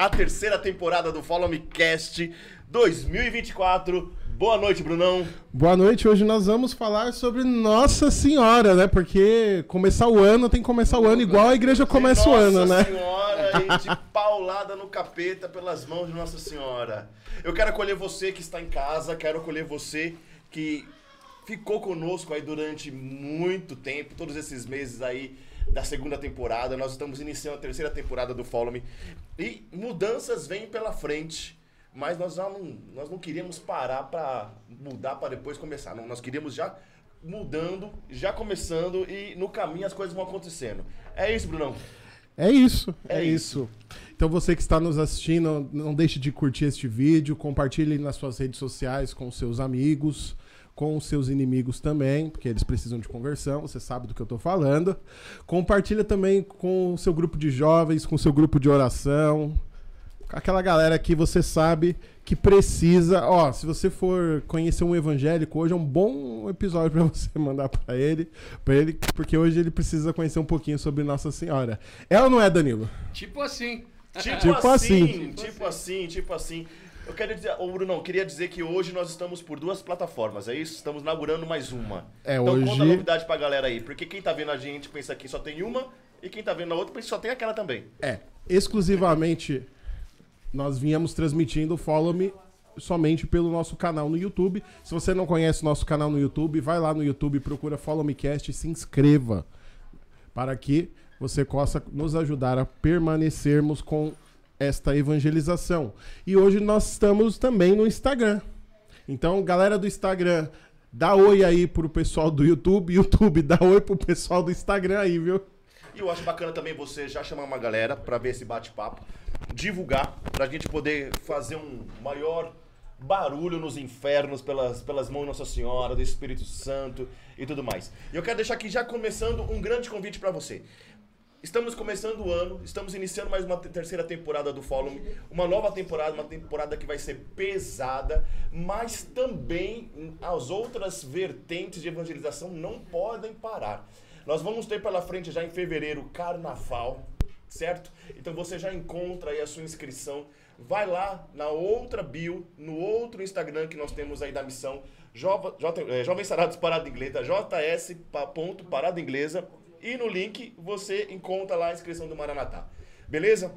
a terceira temporada do Follow Me Cast 2024. Boa noite, Brunão. Boa noite. Hoje nós vamos falar sobre Nossa Senhora, né? Porque começar o ano tem que começar o ano igual a igreja começa o ano, né? Nossa Senhora e de paulada no capeta pelas mãos de Nossa Senhora. Eu quero acolher você que está em casa, quero acolher você que ficou conosco aí durante muito tempo, todos esses meses aí da segunda temporada. Nós estamos iniciando a terceira temporada do Follow Me. E mudanças vêm pela frente. Mas nós não, nós não queríamos parar para mudar para depois começar. Não, nós queríamos já mudando, já começando e no caminho as coisas vão acontecendo. É isso, Brunão. É isso, é, É isso. Então você que está nos assistindo, não deixe de curtir este vídeo, compartilhe nas suas redes sociais com seus amigos, com os seus inimigos também, porque eles precisam de conversão, você sabe do que eu estou falando. Compartilha também com o seu grupo de jovens, com o seu grupo de oração, com aquela galera que você sabe que precisa. Ó, se você for conhecer um evangélico, hoje é um bom episódio para você mandar para ele, para ele, porque hoje ele precisa conhecer um pouquinho sobre Nossa Senhora. É ou não é, Danilo? Tipo assim. Tipo, Tipo assim, assim. tipo assim, tipo assim. Eu quero dizer, ô Bruno, eu queria dizer que hoje nós estamos por duas plataformas, é isso? Estamos inaugurando mais uma. É, então hoje- conta a novidade pra galera aí, porque quem tá vendo a gente pensa que só tem uma, e quem tá vendo a outra pensa que só tem aquela também. É, exclusivamente nós viemos transmitindo o Follow Me somente pelo nosso canal no YouTube. Se você não conhece o nosso canal no YouTube, vai lá no YouTube, procura Follow Me Cast e se inscreva para que você possa nos ajudar a permanecermos com esta evangelização. E hoje nós estamos também no Instagram. Então, galera do Instagram, dá oi aí pro pessoal do YouTube, YouTube, dá oi pro pessoal do Instagram aí, viu? E eu acho bacana também você já chamar uma galera pra ver esse bate-papo, divulgar, pra gente poder fazer um maior barulho nos infernos pelas, pelas mãos de Nossa Senhora, do Espírito Santo e tudo mais. E eu quero deixar aqui já começando um grande convite pra você. Estamos começando o ano, estamos iniciando mais uma te- terceira temporada do Follow uma nova temporada, uma temporada que vai ser pesada, mas também as outras vertentes de evangelização não podem parar. Nós vamos ter pela frente já em fevereiro Carnaval, certo? Então você já encontra aí a sua inscrição. Vai lá na outra bio, no outro Instagram que nós temos aí da missão, é, Jovem Sarados Parada Inglesa, JS pa- ponto Parada Inglesa. E no link você encontra lá a inscrição do Maranatá. Beleza?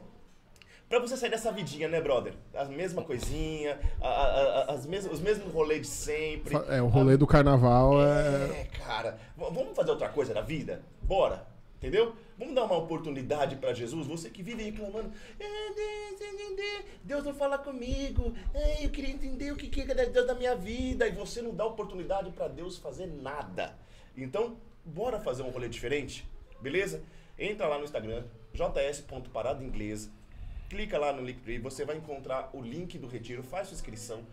Pra você sair dessa vidinha, né, brother? A mesma coisinha, a- a- a- as mes os mesmos rolês de sempre. É, o rolê do carnaval é. É, cara. V- vamos fazer outra coisa na vida? Bora. Entendeu? Vamos dar uma oportunidade pra Jesus. Você que vive reclamando. "Ah, Deus, Deus, Deus não fala comigo. Eu queria entender o que que é Deus da minha vida. E você não dá oportunidade pra Deus fazer nada. Então, bora fazer um rolê diferente? Beleza? Entra lá no Instagram, js.parada inglesa. Clica lá no Linktree, você vai encontrar o link do retiro, faz sua inscrição,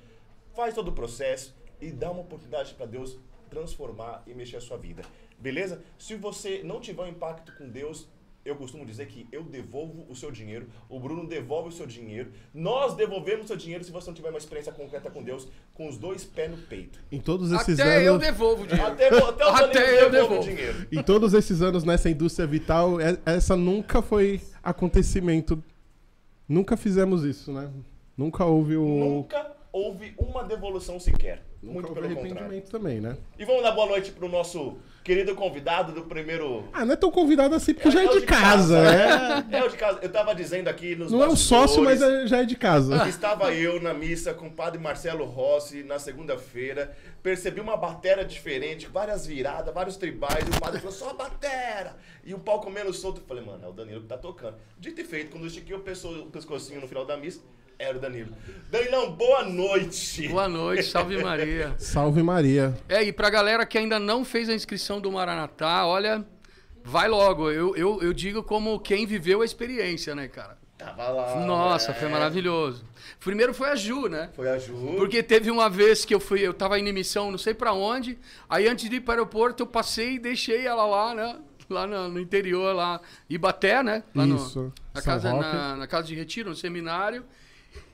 faz todo o processo e dá uma oportunidade para Deus transformar e mexer a sua vida. Beleza? Se você não tiver um impacto com Deus, eu costumo dizer que eu devolvo o seu dinheiro, o Bruno devolve o seu dinheiro, nós devolvemos o seu dinheiro se você não tiver uma experiência concreta com Deus, com os dois pés no peito. Em todos esses Até eu anos. devolvo o dinheiro. Até, até o Até eu devolve o devolvo. dinheiro. Em todos esses anos nessa indústria vital, essa nunca foi acontecimento. Nunca fizemos isso, né? Nunca houve o. Nunca houve uma devolução sequer. Nunca Muito pelo contrário. arrependimento também, né? E vamos dar boa noite pro nosso querido convidado do primeiro. Ah, não é tão convidado assim, porque já é o de casa, né? É o de casa. Eu tava dizendo aqui nos Não é um sócio, mas é- já é de casa. Estava eu na missa com o padre Marcelo Rossi na segunda-feira. Percebi uma batera diferente, várias viradas, vários tribais. E o padre falou, só a batera! E o pau comendo solto. Eu falei, mano, é o Danilo que tá tocando. Dito e feito, quando eu estiquei o, o pescocinho no final da missa, era o Danilo. Danilão, boa noite! Boa noite, salve Maria. Salve Maria. É, e pra galera que ainda não fez a inscrição do Maranatá, olha, vai logo. Eu, eu, eu digo como quem viveu a experiência, né, cara? Tava lá. Nossa, né? foi maravilhoso. Primeiro foi a Ju, né? Foi a Ju. Porque teve uma vez que eu fui, eu tava em missão, não sei pra onde. Aí antes de ir para o aeroporto, eu passei e deixei ela lá, né? Lá no, no interior, lá. Ibaté, né? Lá no- Isso, na, São casa, na, na casa de retiro, no seminário.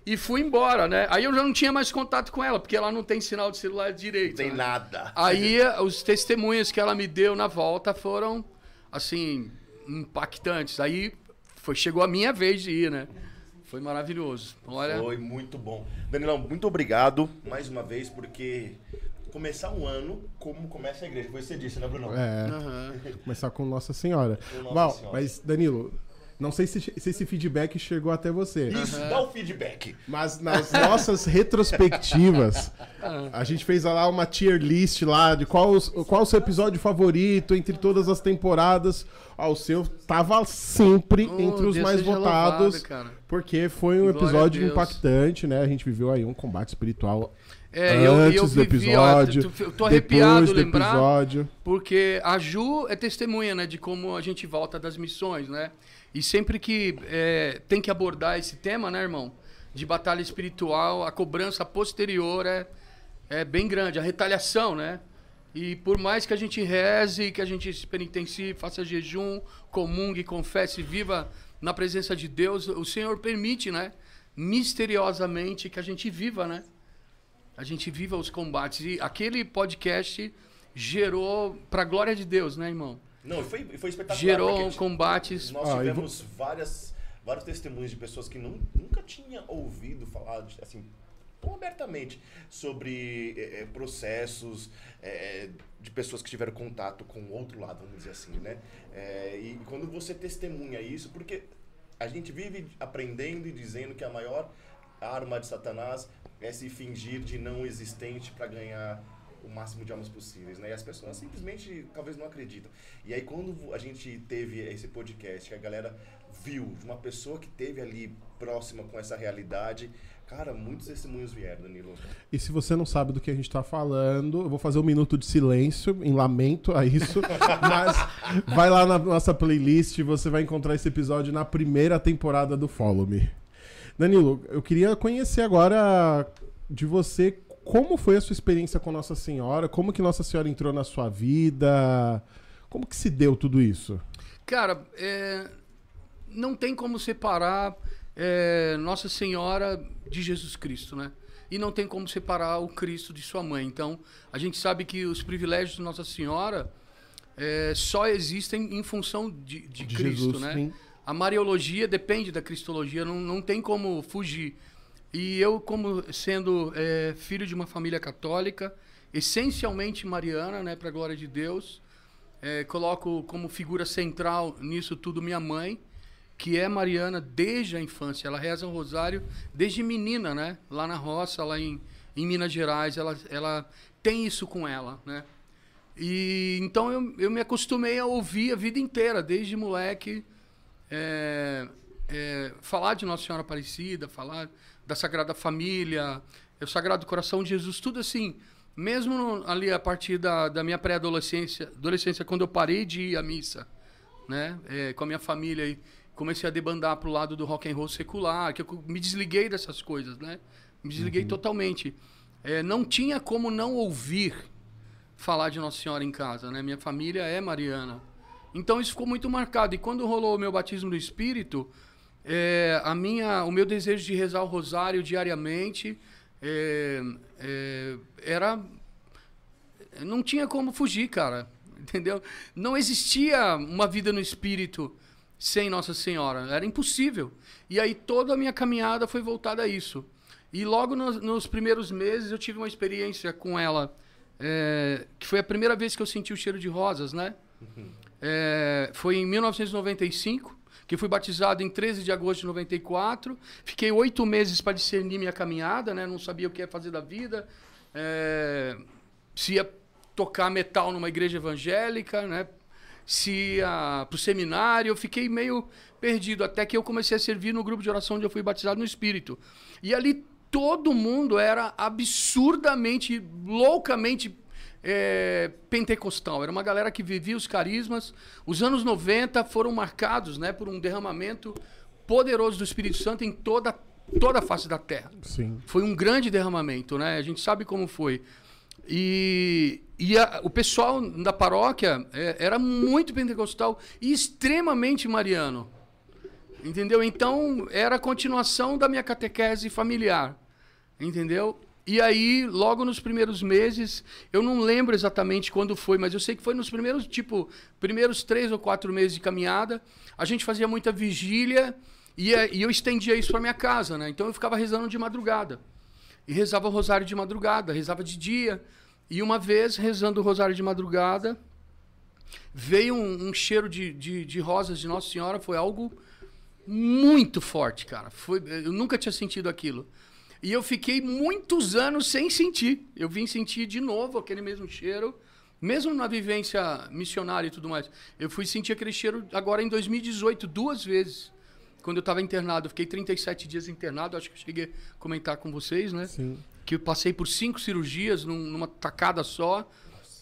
E fui embora, né? Aí eu já não tinha mais contato com ela, porque ela não tem sinal de celular direito. Não tem né? nada. Aí os testemunhos que ela me deu na volta foram, assim, impactantes. Aí foi, chegou a minha vez de ir, né? Foi maravilhoso. Olha, Foi muito bom. Danilão, muito obrigado mais uma vez, porque começar um ano como começa a igreja. Foi você disse, né, Bruno? É, aham. começar com Nossa Senhora. Com Nossa Bom, Senhora. mas Danilo, não sei se, se esse feedback chegou até você. Isso, dá o feedback. Mas nas nossas retrospectivas, a gente fez lá uma tier list lá de qual, os- qual o seu episódio favorito entre todas as temporadas. Ah, o seu tava sempre Oh, entre os Deus mais votados, louvado, porque foi um Glória episódio impactante, né? A gente viveu aí um combate espiritual É, eu, antes eu do vivi, episódio, ó, eu tô arrepiado depois do lembrar, episódio. porque a Ju é testemunha, né, de como a gente volta das missões, né? E sempre que é, tem que abordar esse tema, né, irmão, de batalha espiritual, a cobrança posterior é, é bem grande, a retaliação, né? E por mais que a gente reze, que a gente se penitencie, faça jejum, comungue, confesse, viva na presença de Deus, o Senhor permite, né? Misteriosamente que a gente viva, né? A gente viva os combates. E aquele podcast gerou, pra glória de Deus, né, irmão? Não, foi, foi espetacular. Gerou combates. Nós Ah, tivemos várias, vários testemunhos de pessoas que nu- nunca tinham ouvido falar, assim, tão abertamente sobre eh, processos eh, de pessoas que tiveram contato com o outro lado, vamos dizer assim, né? Eh, e quando você testemunha isso, porque a gente vive aprendendo e dizendo que a maior arma de Satanás é se fingir de não existente para ganhar o máximo de almas possíveis, né? E as pessoas simplesmente talvez não acreditam. E aí quando a gente teve esse podcast, que a galera viu de uma pessoa que teve ali próxima com essa realidade, cara, muitos testemunhos vieram, Danilo. E se você não sabe do que a gente tá falando, eu vou fazer um minuto de silêncio em lamento a isso. mas vai lá na nossa playlist você vai encontrar esse episódio na primeira temporada do Follow Me. Danilo, eu queria conhecer agora de você como foi a sua experiência com Nossa Senhora, como que Nossa Senhora entrou na sua vida, como que se deu tudo isso? Cara, é, não tem como separar é, Nossa Senhora de Jesus Cristo, né? E não tem como separar o Cristo de sua mãe. Então, a gente sabe que os privilégios de Nossa Senhora é, só existem em função de, de, De Cristo, Jesus, né? sim. A Mariologia depende da Cristologia, não, não tem como fugir. E eu, como sendo é, filho de uma família católica, essencialmente mariana, né, para a glória de Deus, é, coloco como figura central nisso tudo minha mãe, que é mariana desde a infância. Ela reza o rosário desde menina, né? Lá na roça, lá em, em Minas Gerais, ela, ela tem isso com ela, né? E então eu, eu me acostumei a ouvir a vida inteira, desde moleque, é, é, falar de Nossa Senhora Aparecida, falar da Sagrada Família, o Sagrado Coração de Jesus, tudo assim. Mesmo no- ali a partir da, da minha pré-adolescência, adolescência, quando eu parei de ir à missa, né, é, com a minha família e comecei a debandar pro lado do rock and roll secular, que eu me desliguei dessas coisas, né? Me desliguei totalmente. É, não tinha como não ouvir falar de Nossa Senhora em casa, né? Minha família é mariana. Então isso ficou muito marcado. E quando rolou o meu batismo do Espírito, é, a minha, o meu desejo de rezar o rosário diariamente é, é, era não tinha como fugir, cara. Entendeu? Não existia uma vida no espírito sem Nossa Senhora. Era impossível. E aí toda a minha caminhada foi voltada a isso. E logo nos, nos primeiros meses eu tive uma experiência com ela, é, que foi a primeira vez que eu senti o cheiro de rosas, né? É, foi em 1995, que fui batizado em 13 de agosto de 94. Fiquei oito meses para discernir minha caminhada, né? Não sabia o que ia fazer da vida. É, se ia tocar metal numa igreja evangélica, né? Se ia pro seminário, eu fiquei meio perdido até que eu comecei a servir no grupo de oração onde eu fui batizado no Espírito. E ali todo mundo era absurdamente, loucamente é, pentecostal. Era uma galera que vivia os carismas. Os anos 90 foram marcados né, por um derramamento poderoso do Espírito Santo em toda, toda a face da terra. Sim. Foi um grande derramamento, né? A gente sabe como foi. E, e a- o pessoal da paróquia é, era muito pentecostal e extremamente mariano. Entendeu? Então, era a continuação da minha catequese familiar. Entendeu? E aí, logo nos primeiros meses, eu não lembro exatamente quando foi, mas eu sei que foi nos primeiros, tipo, primeiros três ou quatro meses de caminhada. A gente fazia muita vigília E, é, e eu estendia isso para minha casa, né? Então eu ficava rezando de madrugada. E rezava o rosário de madrugada, rezava de dia. E uma vez, rezando o rosário de madrugada, veio um, um cheiro de, de, de, rosas de Nossa Senhora. Foi algo muito forte, cara. Foi, eu nunca tinha sentido aquilo. E eu fiquei muitos anos sem sentir. Eu vim sentir de novo aquele mesmo cheiro, mesmo na vivência missionária e tudo mais. Eu fui sentir aquele cheiro agora em 2018, duas vezes. Quando eu estava internado, eu fiquei 37 dias internado, acho que eu cheguei a comentar com vocês, né? Sim. Que eu passei por cinco cirurgias num, numa tacada só.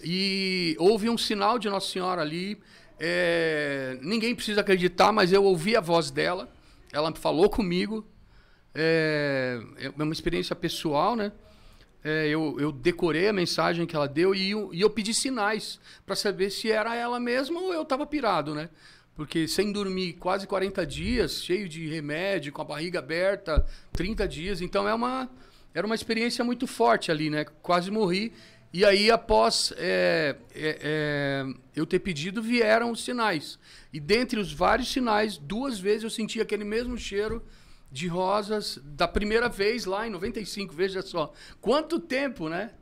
E houve um sinal de Nossa Senhora ali. É, ninguém precisa acreditar, mas eu ouvi a voz dela. Ela falou comigo. É, é uma experiência pessoal, né? É, eu, eu, decorei a mensagem que ela deu e, e eu pedi sinais para saber se era ela mesma ou eu estava pirado, né? Porque sem dormir quase 40 dias, cheio de remédio, com a barriga aberta, 30 dias. Então é uma, era uma experiência muito forte ali, né? Quase morri. E aí, após é, é, é, eu ter pedido, vieram os sinais. E dentre os vários sinais, duas vezes eu senti aquele mesmo cheiro de rosas da primeira vez lá em 95, veja só. Quanto tempo, né?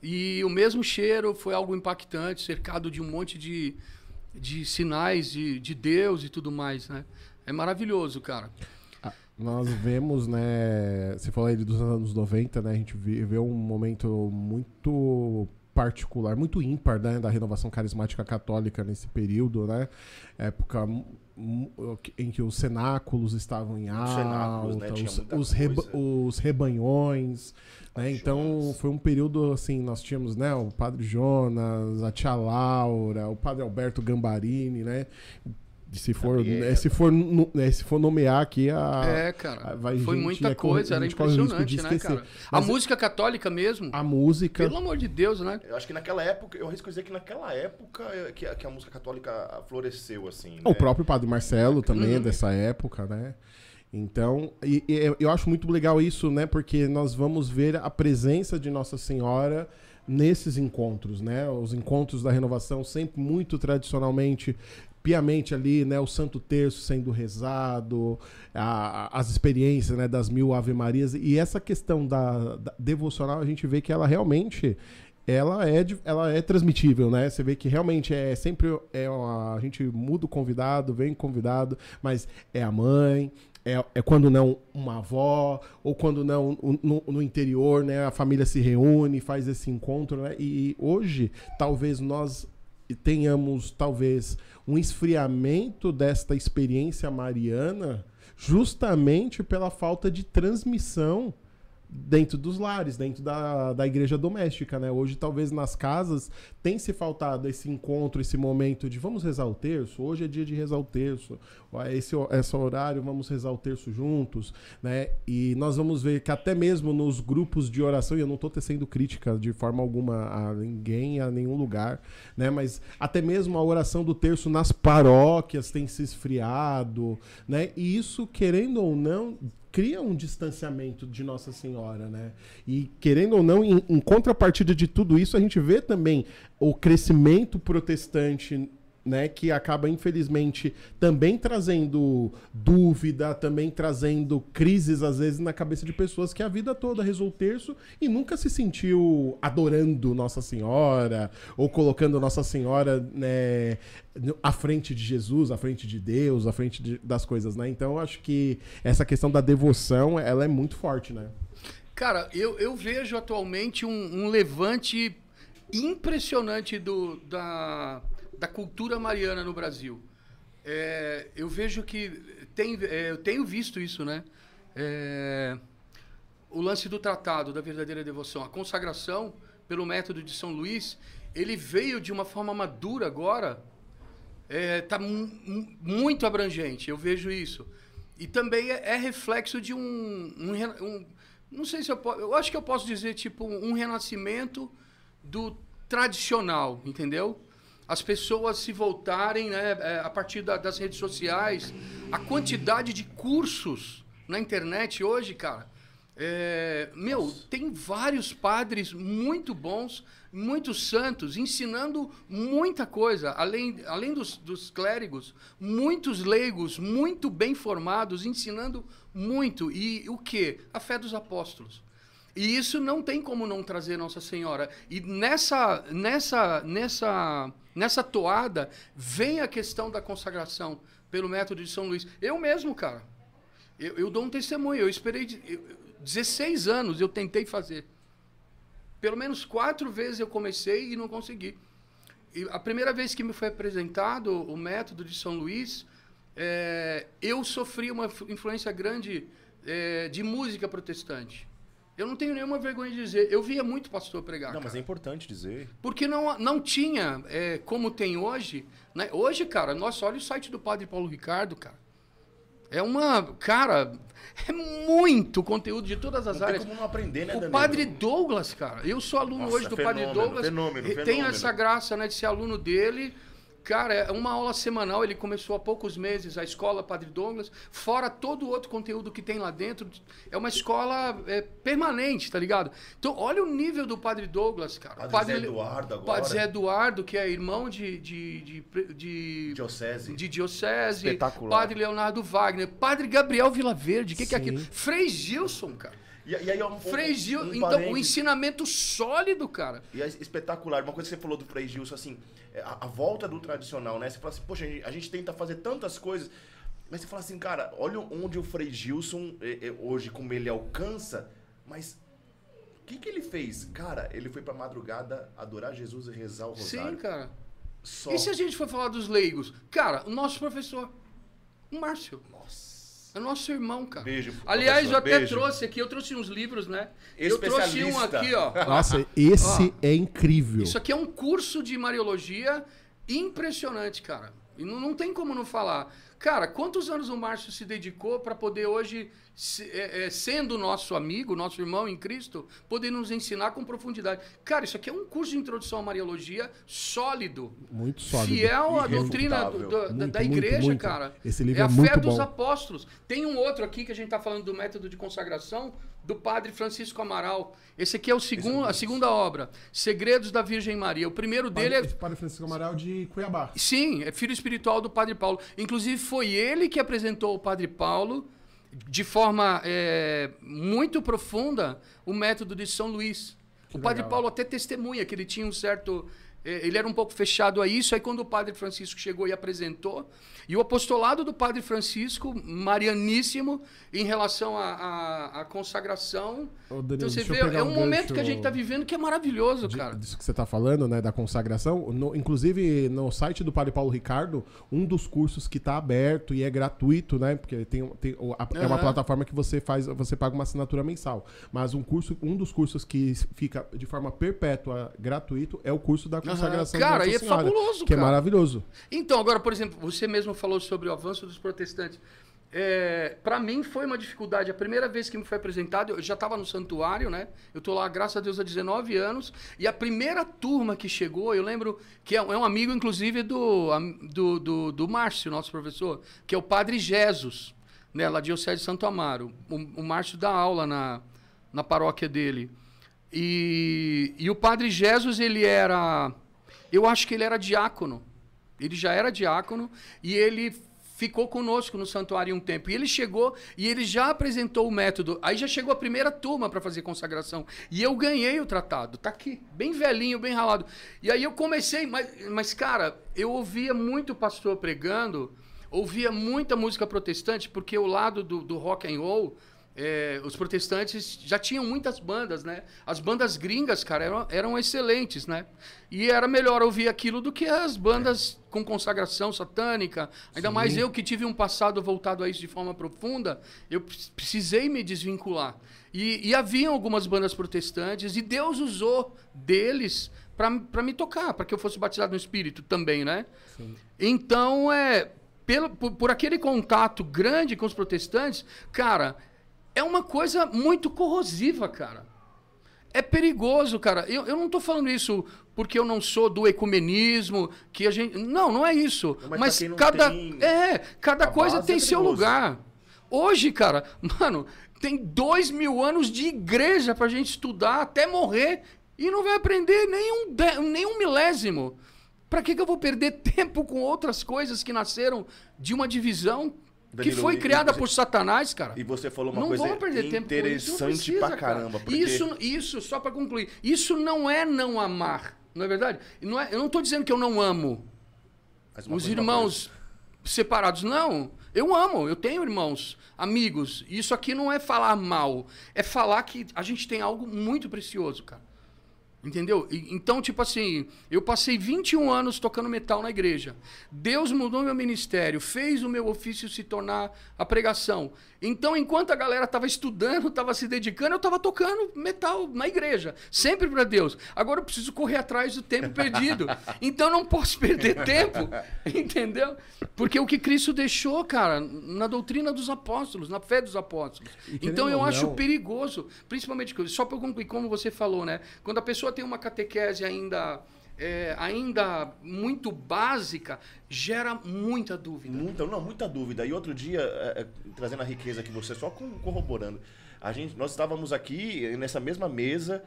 E o mesmo cheiro foi algo impactante, cercado de um monte de, de sinais de, de Deus e tudo mais, né? É maravilhoso, cara. Ah, nós vemos, né? Você falou aí dos anos 90, né? A gente viveu um momento muito particular, muito ímpar né, da renovação carismática católica nesse período, né? Época em que os cenáculos estavam em alta, né? os, os, reba os, rebanhões. Né? Então foi um período assim, nós tínhamos né, o Padre Jonas, a tia Laura, o Padre Alberto Gambarini, né? Se for, né, se, for, né, se for nomear aqui a. É, cara. vai, foi gente, muita né, coisa, era impressionante, né, cara? Mas a música católica mesmo. A música. Pelo amor de Deus, né? Eu acho que naquela época, eu arrisco dizer que naquela época é, que, que a música católica floresceu, assim. Né? O próprio Padre Marcelo também é uhum. dessa época, né? Então, e, e, eu acho muito legal isso, né? Porque nós vamos ver a presença de Nossa Senhora nesses encontros, né? Os encontros da renovação sempre muito tradicionalmente piamente ali, né, o Santo Terço sendo rezado, a, as experiências, né, das mil Ave Marias e essa questão da, da, devocional a gente vê que ela realmente ela é, ela é transmitível, né? Você vê que realmente é sempre é a gente muda o convidado, vem convidado, mas é a mãe, é, é, quando não uma avó, ou quando não no, no, interior, né? A família se reúne, faz esse encontro, né? E hoje, talvez nós tenhamos, talvez, um esfriamento desta experiência mariana justamente pela falta de transmissão dentro dos lares, dentro da, da igreja doméstica, né? Hoje, talvez nas casas, tem se faltado esse encontro, esse momento de vamos rezar o terço, hoje é dia de rezar o terço, esse, esse horário vamos rezar o terço juntos, né? E nós vamos ver que até mesmo nos grupos de oração, e eu não estou tecendo crítica de forma alguma a ninguém, a nenhum lugar, né? Mas até mesmo a oração do terço nas paróquias tem se esfriado, né? E isso, querendo ou não, cria um distanciamento de Nossa Senhora, né? E querendo ou não, em, em contrapartida de tudo isso, a gente vê também o crescimento protestante né, que acaba infelizmente também trazendo dúvida, também trazendo crises às vezes na cabeça de pessoas que a vida toda rezou terço e nunca se sentiu adorando Nossa Senhora ou colocando Nossa Senhora né, à frente de Jesus, à frente de Deus, à frente de, das coisas, né? Então eu acho que essa questão da devoção ela é muito forte, né? Cara, eu, eu vejo atualmente um, um levante impressionante do, da, da cultura mariana no Brasil. É, eu vejo que tem, é, eu tenho visto isso, né? É, o lance do tratado da verdadeira devoção, a consagração pelo método de São Luís, ele veio de uma forma madura agora, está é, muito abrangente. Eu vejo isso e também é, é reflexo de um, um, um, não sei se eu posso, eu acho que eu posso dizer tipo um renascimento do tradicional, entendeu? As pessoas se voltarem né, é, a partir da, das redes sociais. A quantidade de cursos na internet hoje, cara. É, meu, tem vários padres muito bons, muito santos, ensinando muita coisa, além, além dos, dos clérigos, muitos leigos, muito bem formados, ensinando muito. E o que? A fé dos apóstolos. E isso não tem como não trazer Nossa Senhora. E nessa, nessa, nessa, nessa toada vem a questão da consagração pelo método de São Luís. Eu mesmo, cara, eu, eu dou um testemunho. Eu esperei de, eu, 16 anos, eu tentei fazer. Pelo menos quatro vezes eu comecei e não consegui. E a primeira vez que me foi apresentado o método de São Luís, é, eu sofri uma influência grande é, de música protestante. Eu não tenho nenhuma vergonha de dizer. Eu via muito pastor pregar. Não, cara. mas é importante dizer. Porque não, não tinha, é, como tem hoje. Né? Hoje, cara, nossa, olha o site do Padre Paulo Ricardo, cara. É uma. Cara, é muito conteúdo de todas as não áreas. Tem como não aprender, né, O Danilo? Padre Douglas, cara. Eu sou aluno Nossa, hoje do fenômeno, Padre Douglas. fenômeno, e Tenho fenômeno. essa graça, né, de ser aluno dele. Cara, é uma aula semanal, ele começou há poucos meses, a escola Padre Douglas, fora todo o outro conteúdo que tem lá dentro. É uma escola é, permanente, tá ligado? Então, olha o nível do Padre Douglas, cara. Padre Zé Eduardo agora. Padre Zé Eduardo, que é irmão de, de, de, de, Diocese. de Diocese. Espetacular. Padre Leonardo Wagner. Padre Gabriel Vilaverde. O que, que é aquilo? Frei Gilson, cara. E, e aí, um, Frei um, Gil, um então, o parênteses. ensinamento sólido, cara. E é espetacular. Uma coisa que você falou do Frei Gilson, assim, é a, a volta do tradicional, né? Você fala assim, poxa, a gente, a gente tenta fazer tantas coisas. Mas você fala assim, cara, olha onde o Frei Gilson, é, é, hoje, como ele alcança, mas o que, que ele fez? Cara, ele foi pra madrugada adorar Jesus e rezar o rosário. Sim, cara. Só. E se a gente for falar dos leigos? Cara, o nosso professor, o Márcio. É nosso irmão, cara. Beijo, Aliás, eu até beijo. trouxe aqui, eu trouxe uns livros, né? Eu trouxe um aqui, ó. Nossa, esse é incrível. Isso aqui é um curso de Mariologia impressionante, cara. E não, não tem como não falar. Cara, quantos anos o Márcio se dedicou para poder hoje, se- é, é, sendo nosso amigo, nosso irmão em Cristo, poder nos ensinar com profundidade? Cara, isso aqui é um curso de introdução à Mariologia sólido. Muito sólido. Fiel à doutrina do- do- da- Muito, da muito, igreja, muito. cara. Esse livro é é a muito fé dos bom. apóstolos. Tem um outro aqui que a gente está falando do método de consagração do padre Francisco Amaral. Esse aqui é o segundo, a segunda obra, Segredos da Virgem Maria. O primeiro dele é Padre Francisco Amaral de Cuiabá. Sim, é filho espiritual do Padre Paulo. Inclusive, foi ele que apresentou ao Padre Paulo, de forma é, muito profunda, o método de São Luís. o Padre legal. Paulo até testemunha que ele tinha um certo. é, ele era um pouco fechado a isso. Aí, quando o Padre Francisco chegou e apresentou, e o apostolado do Padre Francisco, marianíssimo, em relação à consagração. Ô, Danilo, então, você vê, é um um momento gancho- que a gente está vivendo que é maravilhoso, de- cara. disso que você está falando, né, da consagração. No- inclusive, no site do Padre Paulo Ricardo, um dos cursos que está aberto e é gratuito, né? Porque tem, tem a- é uma plataforma que você faz, você paga uma assinatura mensal. Mas um curso, um dos cursos que fica de forma perpétua gratuito é o curso da consagração de Cara, e é fabuloso, que cara. é maravilhoso. Então, agora, por exemplo, você mesmo falou sobre o avanço dos protestantes. É, para mim foi uma dificuldade. A primeira vez que me foi apresentado, eu já estava no santuário, né? Eu tô lá, graças a Deus, há 19 anos. E a primeira turma que chegou, eu lembro que é um é um amigo, inclusive, do, do, do, do Márcio, nosso professor, que é o Padre Jesus, né? Lá de Diocese de Santo Amaro. O, o Márcio dá aula na, na paróquia dele. E, e o Padre Jesus, ele era. Eu acho que ele era diácono. Ele já era diácono e ele ficou conosco no santuário um tempo. E ele chegou e ele já apresentou o método. Aí já chegou a primeira turma para fazer consagração. E eu ganhei o tratado. Tá aqui, bem velhinho, bem ralado. E aí eu comecei, mas, mas cara, eu ouvia muito pastor pregando, ouvia muita música protestante, porque o lado do, do rock and roll é, os protestantes já tinham muitas bandas, né? As bandas gringas, cara, eram, eram excelentes, né? E era melhor ouvir aquilo do que as bandas com consagração satânica. Ainda mais eu que tive um passado voltado a isso de forma profunda, eu pre- precisei me desvincular. E, e havia algumas bandas protestantes, e Deus usou deles para me tocar, para que eu fosse batizado no Espírito também, né? Então, é, pelo, por, por aquele contato grande com os protestantes, cara, é uma coisa muito corrosiva, cara. É perigoso, cara. Eu, eu não tô falando isso porque eu não sou do ecumenismo, que a gente. Não, não é isso. Mas cada. tem É, cada a coisa base, tem é seu lugar. Hoje, cara, mano, tem dois mil anos de igreja pra gente estudar até morrer e não vai aprender nem um, de- nem um milésimo. Pra que, que eu vou perder tempo com outras coisas que nasceram de uma divisão que Danilo, foi e- criada você- por Satanás, cara? E você falou uma não coisa isso, interessante precisa, pra cara. caramba. Porque... Isso, isso, só pra concluir, isso não é não amar, não é verdade? Não é- eu não tô dizendo que eu não amo os irmãos separados, não. Eu amo, eu tenho irmãos, amigos. Isso aqui não é falar mal, é falar que a gente tem algo muito precioso, cara. Entendeu? E- então, tipo assim, eu passei 21 anos tocando metal na igreja. Deus mudou meu ministério, fez o meu ofício se tornar a pregação. Então, enquanto a galera estava estudando, estava se dedicando, eu estava tocando metal na igreja, sempre para Deus. Agora eu preciso correr atrás do tempo perdido. Então, eu não posso perder tempo, entendeu? Porque o que Cristo deixou, cara, na doutrina dos apóstolos, na fé dos apóstolos. Então, eu acho perigoso, principalmente, só para concluir, como você falou, né? Quando a pessoa tem uma catequese ainda, é, ainda muito básica, gera muita dúvida. Muita, não, muita dúvida. E outro dia, é, é, trazendo a riqueza que você, só corroborando, a gente, nós estávamos aqui nessa mesma mesa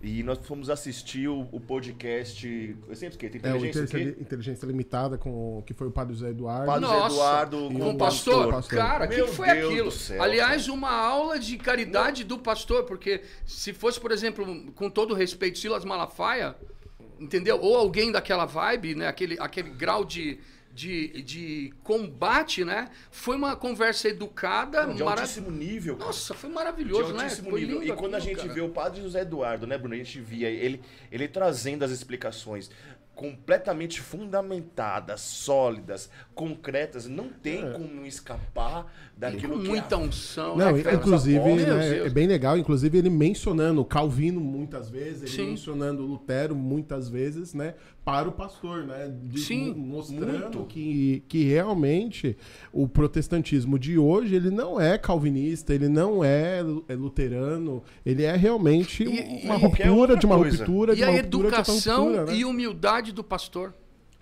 e nós fomos assistir o, o podcast. Eu sempre esqueço, É, inteligência, o inteligência, inteligência limitada, com, que foi o padre José Eduardo. Padre Nossa, Eduardo com com o pastor, pastor. cara, o que que foi Deus aquilo? céu, Aliás, uma aula de caridade do pastor, porque se fosse, por exemplo, com todo respeito, Silas Malafaia, entendeu? Ou alguém daquela vibe, né? Aquele, aquele grau de, de, de combate, né? Foi uma conversa educada, Não, de mara- altíssimo nível. cara. Nossa, foi De maravilhoso, né? altíssimo Foi nível. lindo E quando a aquilo, gente cara. vê o padre José Eduardo, né, Bruno? A gente via ele, ele trazendo as explicações completamente fundamentadas, sólidas, concretas, não tem como escapar daquilo com que muita é a unção, Não, né, inclusive, né, é bem legal, inclusive ele mencionando Calvino muitas vezes, ele Sim. mencionando Lutero muitas vezes, né, para o pastor, né, de- Sim, mo- mostrando muito. que, que realmente o protestantismo de hoje, ele não é calvinista, ele não é, é luterano, ele é realmente E- uma e- qualquer ruptura de uma coisa. ruptura, de E a uma de outra educação ruptura, né? e humildade do pastor,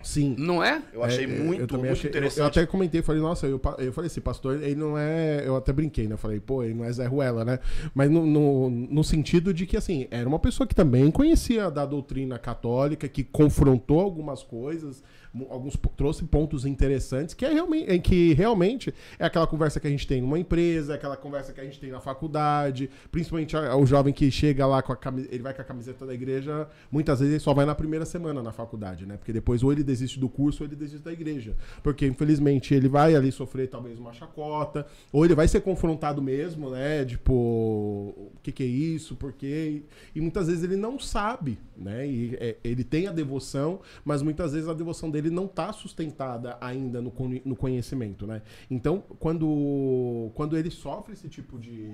Sim. não é? Eu achei É, muito, eu também muito achei, eu- interessante. Eu, até comentei, falei, nossa, eu, eu falei, esse pastor, ele não é. Eu até brinquei, né? Eu falei, pô, ele não é Zé Ruela, né? Mas no, no, no sentido de que, assim, era uma pessoa que também conhecia da doutrina católica, que confrontou algumas coisas, alguns trouxe pontos interessantes, que é realmente, em que realmente é aquela conversa que a gente tem numa empresa, é aquela conversa que a gente tem na faculdade, principalmente o jovem que chega lá com a camiseta, ele vai com a camiseta da igreja, muitas vezes ele só vai na primeira semana na faculdade, né? Porque depois ou ele desiste do curso ou ele desiste da igreja. Porque infelizmente ele vai ali sofrer talvez uma chacota, ou ele vai ser confrontado mesmo, né? Tipo, o que que é isso? Por quê? E muitas vezes ele não sabe, né? E é, ele tem a devoção, mas muitas vezes a devoção dele não está sustentada ainda no, no conhecimento, né? Então, quando, quando ele sofre esse tipo de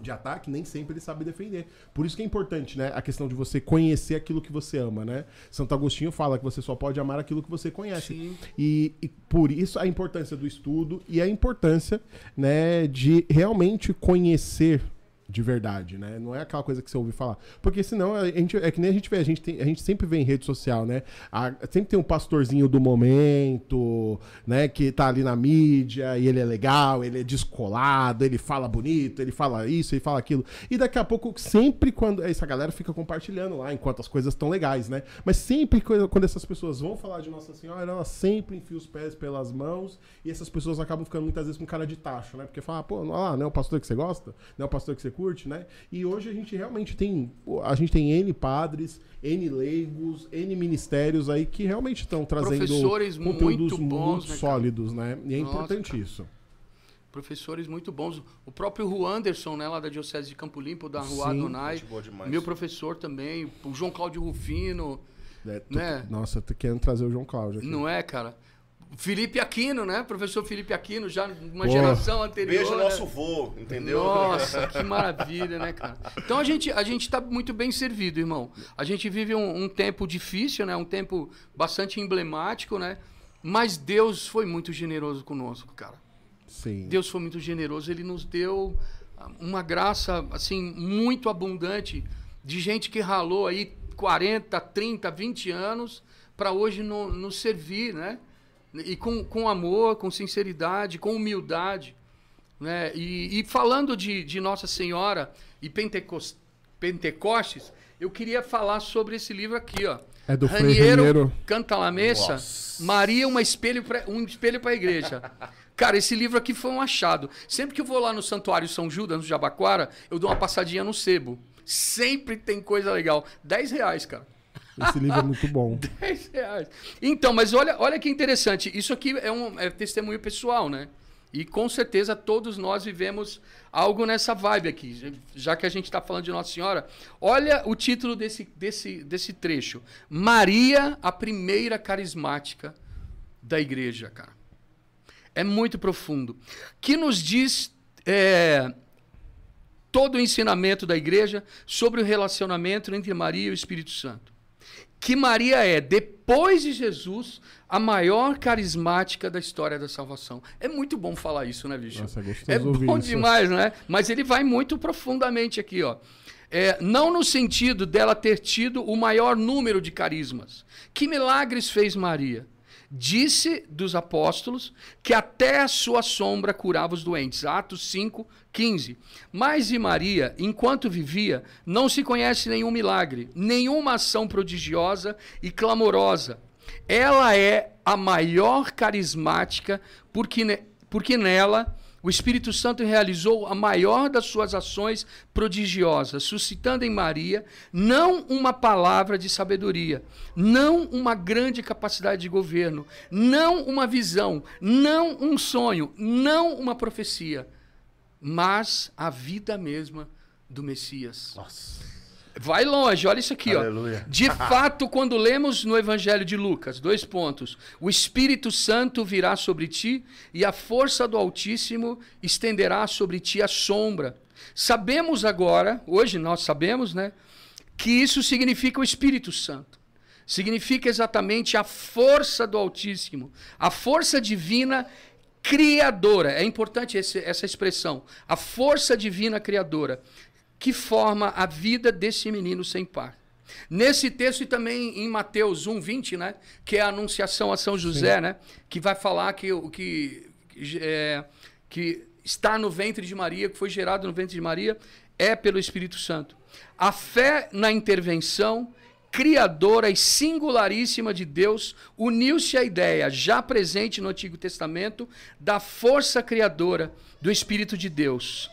de ataque, nem sempre ele sabe defender. Por isso que é importante, né? A questão de você conhecer aquilo que você ama, né? Santo Agostinho fala que você só pode amar aquilo que você conhece. E, e por isso a importância do estudo e a importância, né, de realmente conhecer de verdade, né? Não é aquela coisa que você ouve falar. Porque senão a gente, é que nem a gente vê, a gente, tem, a gente sempre vê em rede social, né? A- sempre tem um pastorzinho do momento, né? Que tá ali na mídia e ele é legal, ele é descolado, ele fala bonito, ele fala isso, ele fala aquilo. E daqui a pouco, sempre quando. Essa galera fica compartilhando lá enquanto as coisas estão legais, né? Mas sempre quando essas pessoas vão falar de Nossa Senhora, elas sempre enfiam os pés pelas mãos e essas pessoas acabam ficando muitas vezes com cara de tacho, né? Porque fala, pô, olha lá, não é o pastor que você gosta? Não é o pastor que você curte, né? E hoje a gente realmente tem. A gente tem N padres, N leigos, N ministérios aí que realmente estão trazendo Professores conteúdos muito bons, muito né, sólidos, né? E é Nossa, importante cara. isso. Professores muito bons. O próprio Ru Anderson, né, lá da Diocese de Campo Limpo, da Rua Sim. Adonai. Meu professor também. O João Cláudio Rufino. É, tô- Né? Nossa, tô querendo trazer o João Cláudio aqui. Não é, cara? Felipe Aquino, né? Professor Felipe Aquino, já numa Pô. geração anterior. Beijo né? nosso vô, entendeu? Nossa, que maravilha, né, cara? Então a gente, a gente tá muito bem servido, irmão. A gente vive um, um tempo difícil, né? Um tempo bastante emblemático, né? Mas Deus foi muito generoso conosco, cara. Sim. Deus foi muito generoso, ele nos deu ah, uma graça assim muito abundante de gente que ralou aí 40, 30, 20 anos para hoje no- nos servir, né? E com, com amor, com sinceridade, com humildade. Né? E, e falando de, de Nossa Senhora e Pentecos- Pentecostes, eu queria falar sobre esse livro aqui, ó. É do Frei Raniero Raniero. Canta la Messa, Nossa. Maria uma espelho pra, um espelho para a igreja. Cara, esse livro aqui foi um achado. Sempre que eu vou lá no Santuário São Judas, no Jabaquara, eu dou uma passadinha no sebo. Sempre tem coisa legal. 10 reais, cara. Esse livro é muito bom. 10 reais. Então, mas olha, olha que interessante. Isso aqui é um é testemunho pessoal, né? E com certeza todos nós vivemos algo nessa vibe aqui. Já que a gente está falando de Nossa Senhora, olha o título desse, desse, desse trecho: Maria, a primeira carismática da igreja, cara. É muito profundo. Que nos diz é, todo o ensinamento da igreja sobre o relacionamento entre Maria e o Espírito Santo que Maria é, depois de Jesus, a maior carismática da história da salvação. É muito bom falar isso, né, bicho? Nossa, é É bom isso. demais, né? Mas ele vai muito profundamente aqui, ó. É, não no sentido dela ter tido o maior número de carismas. Que milagres fez Maria? Disse dos apóstolos que até a sua sombra curava os doentes. Atos 5, 15. Mas de Maria, enquanto vivia, não se conhece nenhum milagre, nenhuma ação prodigiosa e clamorosa. Ela é a maior carismática, porque, ne- porque nela o Espírito Santo realizou a maior das suas ações prodigiosas, suscitando em Maria não uma palavra de sabedoria, não uma grande capacidade de governo, não uma visão, não um sonho, não uma profecia, mas a vida mesma do Messias. Nossa. Vai longe, olha isso aqui, ó. Aleluia. De fato, quando lemos no Evangelho de Lucas, dois pontos. O Espírito Santo virá sobre ti e a força do Altíssimo estenderá sobre ti a sombra. Sabemos agora, hoje nós sabemos, né, que isso significa o Espírito Santo. Significa exatamente a força do Altíssimo, a força divina criadora. É importante esse- essa expressão. A força divina criadora que forma a vida desse menino sem par. Nesse texto e também em Mateus 1, 20, né? Que é a anunciação a São José, né? Que vai falar que o que, é, que está no ventre de Maria, que foi gerado no ventre de Maria, é pelo Espírito Santo. A fé na intervenção criadora e singularíssima de Deus uniu-se à ideia, já presente no Antigo Testamento, da força criadora do Espírito de Deus.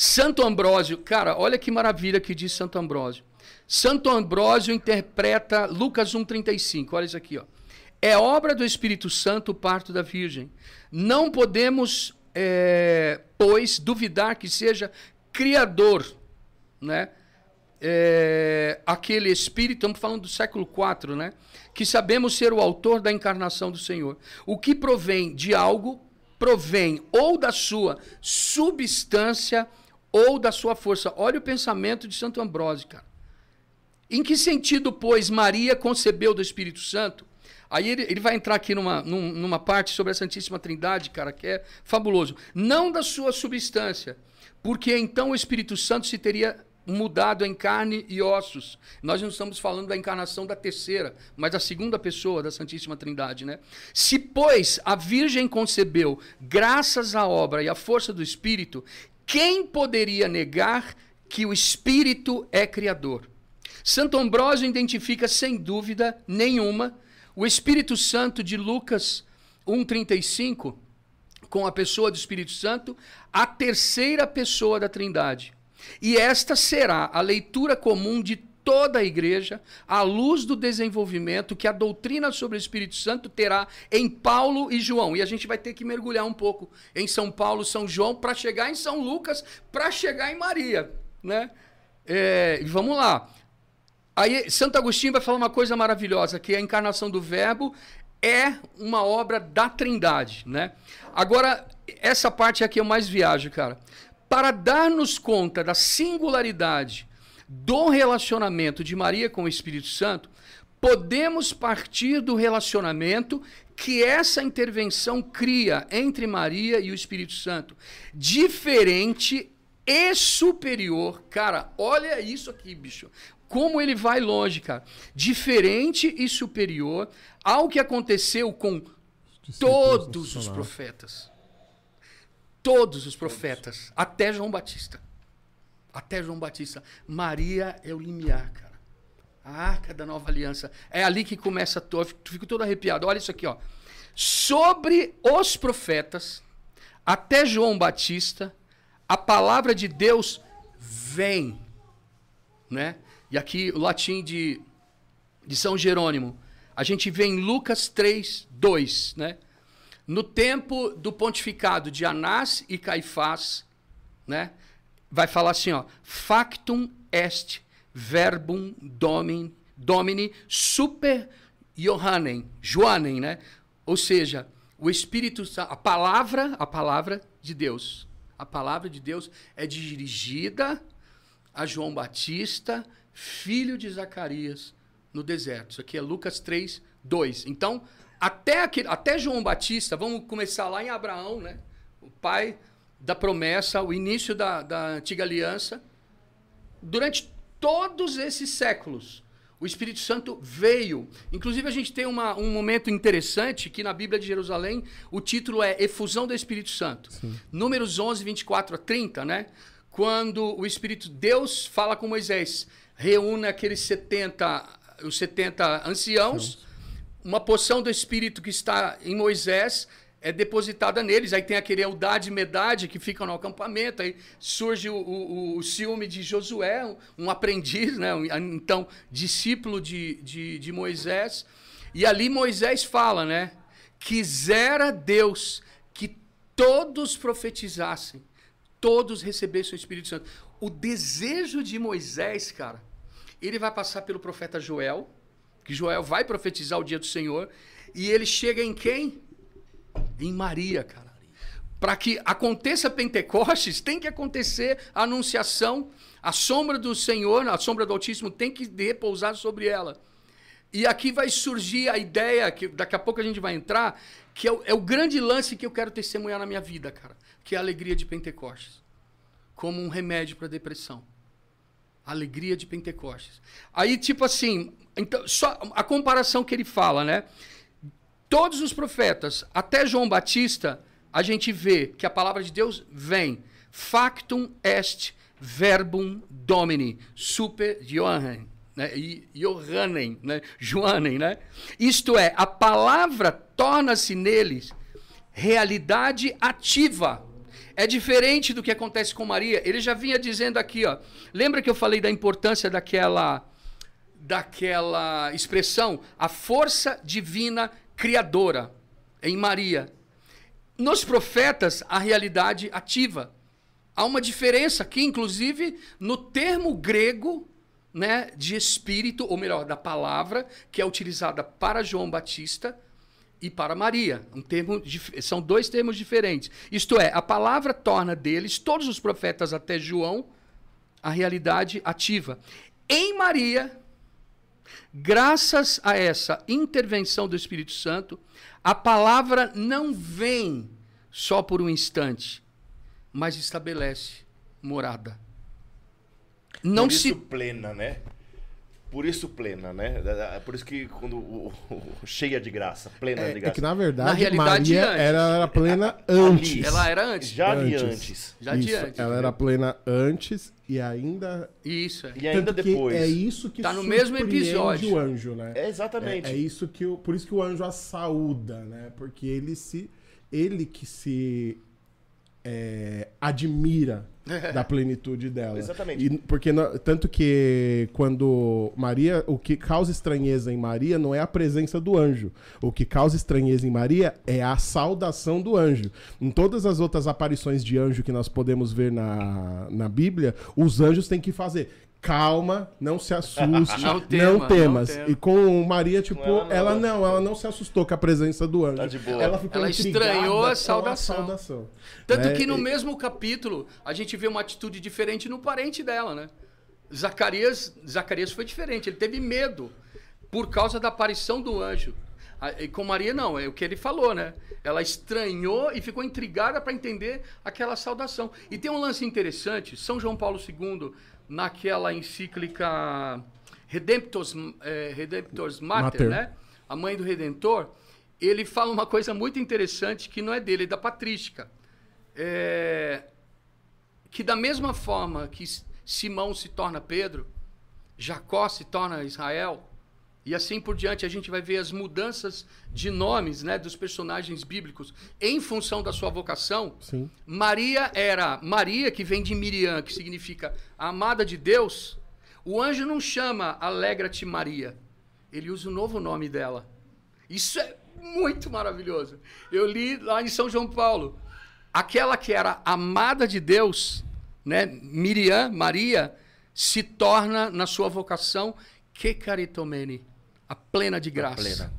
Santo Ambrósio, cara, olha que maravilha que diz Santo Ambrósio. Santo Ambrósio interpreta Lucas 1,35, olha isso aqui, ó. É obra do Espírito Santo o parto da Virgem. Não podemos, é, pois, duvidar que seja criador, né? É, aquele Espírito, estamos falando do século IV, né? Que sabemos ser o autor da encarnação do Senhor. O que provém de algo, provém ou da sua substância ou da sua força. Olha o pensamento de Santo Ambrósio, cara. Em que sentido, pois, Maria concebeu do Espírito Santo? Aí ele, ele vai entrar aqui numa, num- numa parte sobre a Santíssima Trindade, cara, que é fabuloso. Não da sua substância, porque então o Espírito Santo se teria mudado em carne e ossos. Nós não estamos falando da encarnação da terceira, mas da segunda pessoa da Santíssima Trindade, né? Se, pois, a Virgem concebeu graças à obra e à força do Espírito, quem poderia negar que o Espírito é criador? Santo Ambrósio identifica sem dúvida nenhuma o Espírito Santo de Lucas 1:35 com a pessoa do Espírito Santo, a terceira pessoa da Trindade. E esta será a leitura comum de toda a igreja, à luz do desenvolvimento que a doutrina sobre o Espírito Santo terá em Paulo e João. E a gente vai ter que mergulhar um pouco em São Paulo, São João, para chegar em São Lucas, para chegar em Maria, né? É, e vamos lá. Aí Santo Agostinho vai falar uma coisa maravilhosa, que a encarnação do Verbo é uma obra da Trindade, né? Agora, essa parte aqui eu mais viajo, cara. Para dar-nos conta da singularidade do relacionamento de Maria com o Espírito Santo, podemos partir do relacionamento que essa intervenção cria entre Maria e o Espírito Santo, diferente e superior. Cara, olha isso aqui, bicho. Como ele vai longe, cara. Diferente e superior ao que aconteceu com todos os profetas. Todos os profetas, até João Batista. Até João Batista. Maria é o limiar, cara. A arca da nova aliança. É ali que começa todo. Fico, fico todo arrepiado. Olha isso aqui, ó. Sobre os profetas, até João Batista, a palavra de Deus vem. Né? E aqui o latim de, de São Jerônimo. A gente vê em Lucas 3, 2, né? No tempo do pontificado de Anás e Caifás, né? Vai falar assim, ó, factum est verbum domini, domini super Johannen, Joanem, né? Ou seja, o Espírito a palavra, a palavra de Deus. A palavra de Deus é dirigida a João Batista, filho de Zacarias, no deserto. Isso aqui é Lucas 3, 2. Então, até, aquele, até João Batista, vamos começar lá em Abraão, né? O pai da promessa, o início da, da antiga aliança. Durante todos esses séculos, o Espírito Santo veio. Inclusive, a gente tem uma, um momento interessante que na Bíblia de Jerusalém o título é Efusão do Espírito Santo. Sim. Números 11, 24 a 30, né? Quando o Espírito Deus fala com Moisés, reúne aqueles 70, os 70 anciãos uma porção do Espírito que está em Moisés é depositada neles. Aí tem aquele Eldade e Medade que ficam no acampamento. Aí surge o, o, o ciúme de Josué, um, aprendiz, né? Então, discípulo de, de, de Moisés. E ali Moisés fala, né? Quisera Deus que todos profetizassem, todos recebessem o Espírito Santo. O desejo de Moisés, cara, ele vai passar pelo profeta Joel, que Joel vai profetizar o dia do Senhor, e ele chega em quem? Em Maria, cara. Para que aconteça Pentecostes, tem que acontecer a anunciação, a sombra do Senhor, a sombra do Altíssimo tem que repousar sobre ela. E aqui vai surgir a ideia, que daqui a pouco a gente vai entrar, que é o, é o grande lance que eu quero testemunhar na minha vida, cara, que é a alegria de Pentecostes, como um remédio para depressão. Alegria de Pentecostes. Aí, tipo assim, então, só a comparação que ele fala, né? Todos os profetas, até João Batista, a gente vê que a palavra de Deus vem. Factum est verbum domini, super Johannem, né? Johannem, né? Joanem, né? Isto é, a palavra torna-se neles realidade ativa é diferente do que acontece com Maria. Ele já vinha dizendo aqui, ó. Lembra que eu falei da importância daquela daquela expressão, a força divina criadora em Maria. Nos profetas, a realidade ativa. Há uma diferença aqui, inclusive, no termo grego né, de espírito, ou melhor, da palavra, que é utilizada para João Batista, e para Maria. Um termo, são dois termos diferentes. Isto é, a palavra torna deles, todos os profetas até João, a realidade ativa. Em Maria, graças a essa intervenção do Espírito Santo, a palavra não vem só por um instante, mas estabelece morada. Não por se plena, né? Por isso plena, né? É por isso que quando o, o, cheia de graça, plena é, de graça. É que na verdade na realidade, Maria era, era plena antes. Ela era antes. Já de antes. Já de antes. Ela era plena antes e ainda Isso. É. E ainda depois. É isso que tá no mesmo episódio. o anjo, né? É exatamente. É, é, isso que o, por isso que o anjo a saúda, né? Porque ele se ele que se é, admira da plenitude dela. Exatamente. E, porque tanto que quando Maria, o que causa estranheza em Maria não é a presença do anjo. O que causa estranheza em Maria é a saudação do anjo. Em todas as outras aparições de anjo que nós podemos ver na, na Bíblia, os anjos têm que fazer calma, não se assuste, não, tema, não temas. Não e com Maria, tipo, ela não. ela não. ela não, se assustou com a presença do anjo. Tá de boa. Ela ficou ela estranhou a saudação. a saudação. Tanto né? que no e... mesmo capítulo, a gente vê uma atitude diferente no parente dela, né? Zacarias, Zacarias foi diferente, ele teve medo por causa da aparição do anjo. E com Maria, não, é o que ele falou, né? Ela estranhou e ficou intrigada para entender aquela saudação. E tem um lance interessante: São João Paulo II naquela encíclica Redemptors, é, Redemptors Mater, Mater, né? A mãe do Redentor, ele fala uma coisa muito interessante que não é dele, é da patrística. é, que da mesma forma que Simão se torna Pedro, Jacó se torna Israel, e assim por diante a gente vai ver as mudanças de nomes né, dos personagens bíblicos em função da sua vocação. Sim. Maria era Maria, que vem de Miriam, que significa amada de Deus. O anjo não chama Alegra-te Maria. Ele usa o novo nome dela. Isso é muito maravilhoso. Eu li lá em São João Paulo. Aquela que era amada de Deus, né, Miriam, Maria, se torna na sua vocação que caritomene, a plena de graça. plena.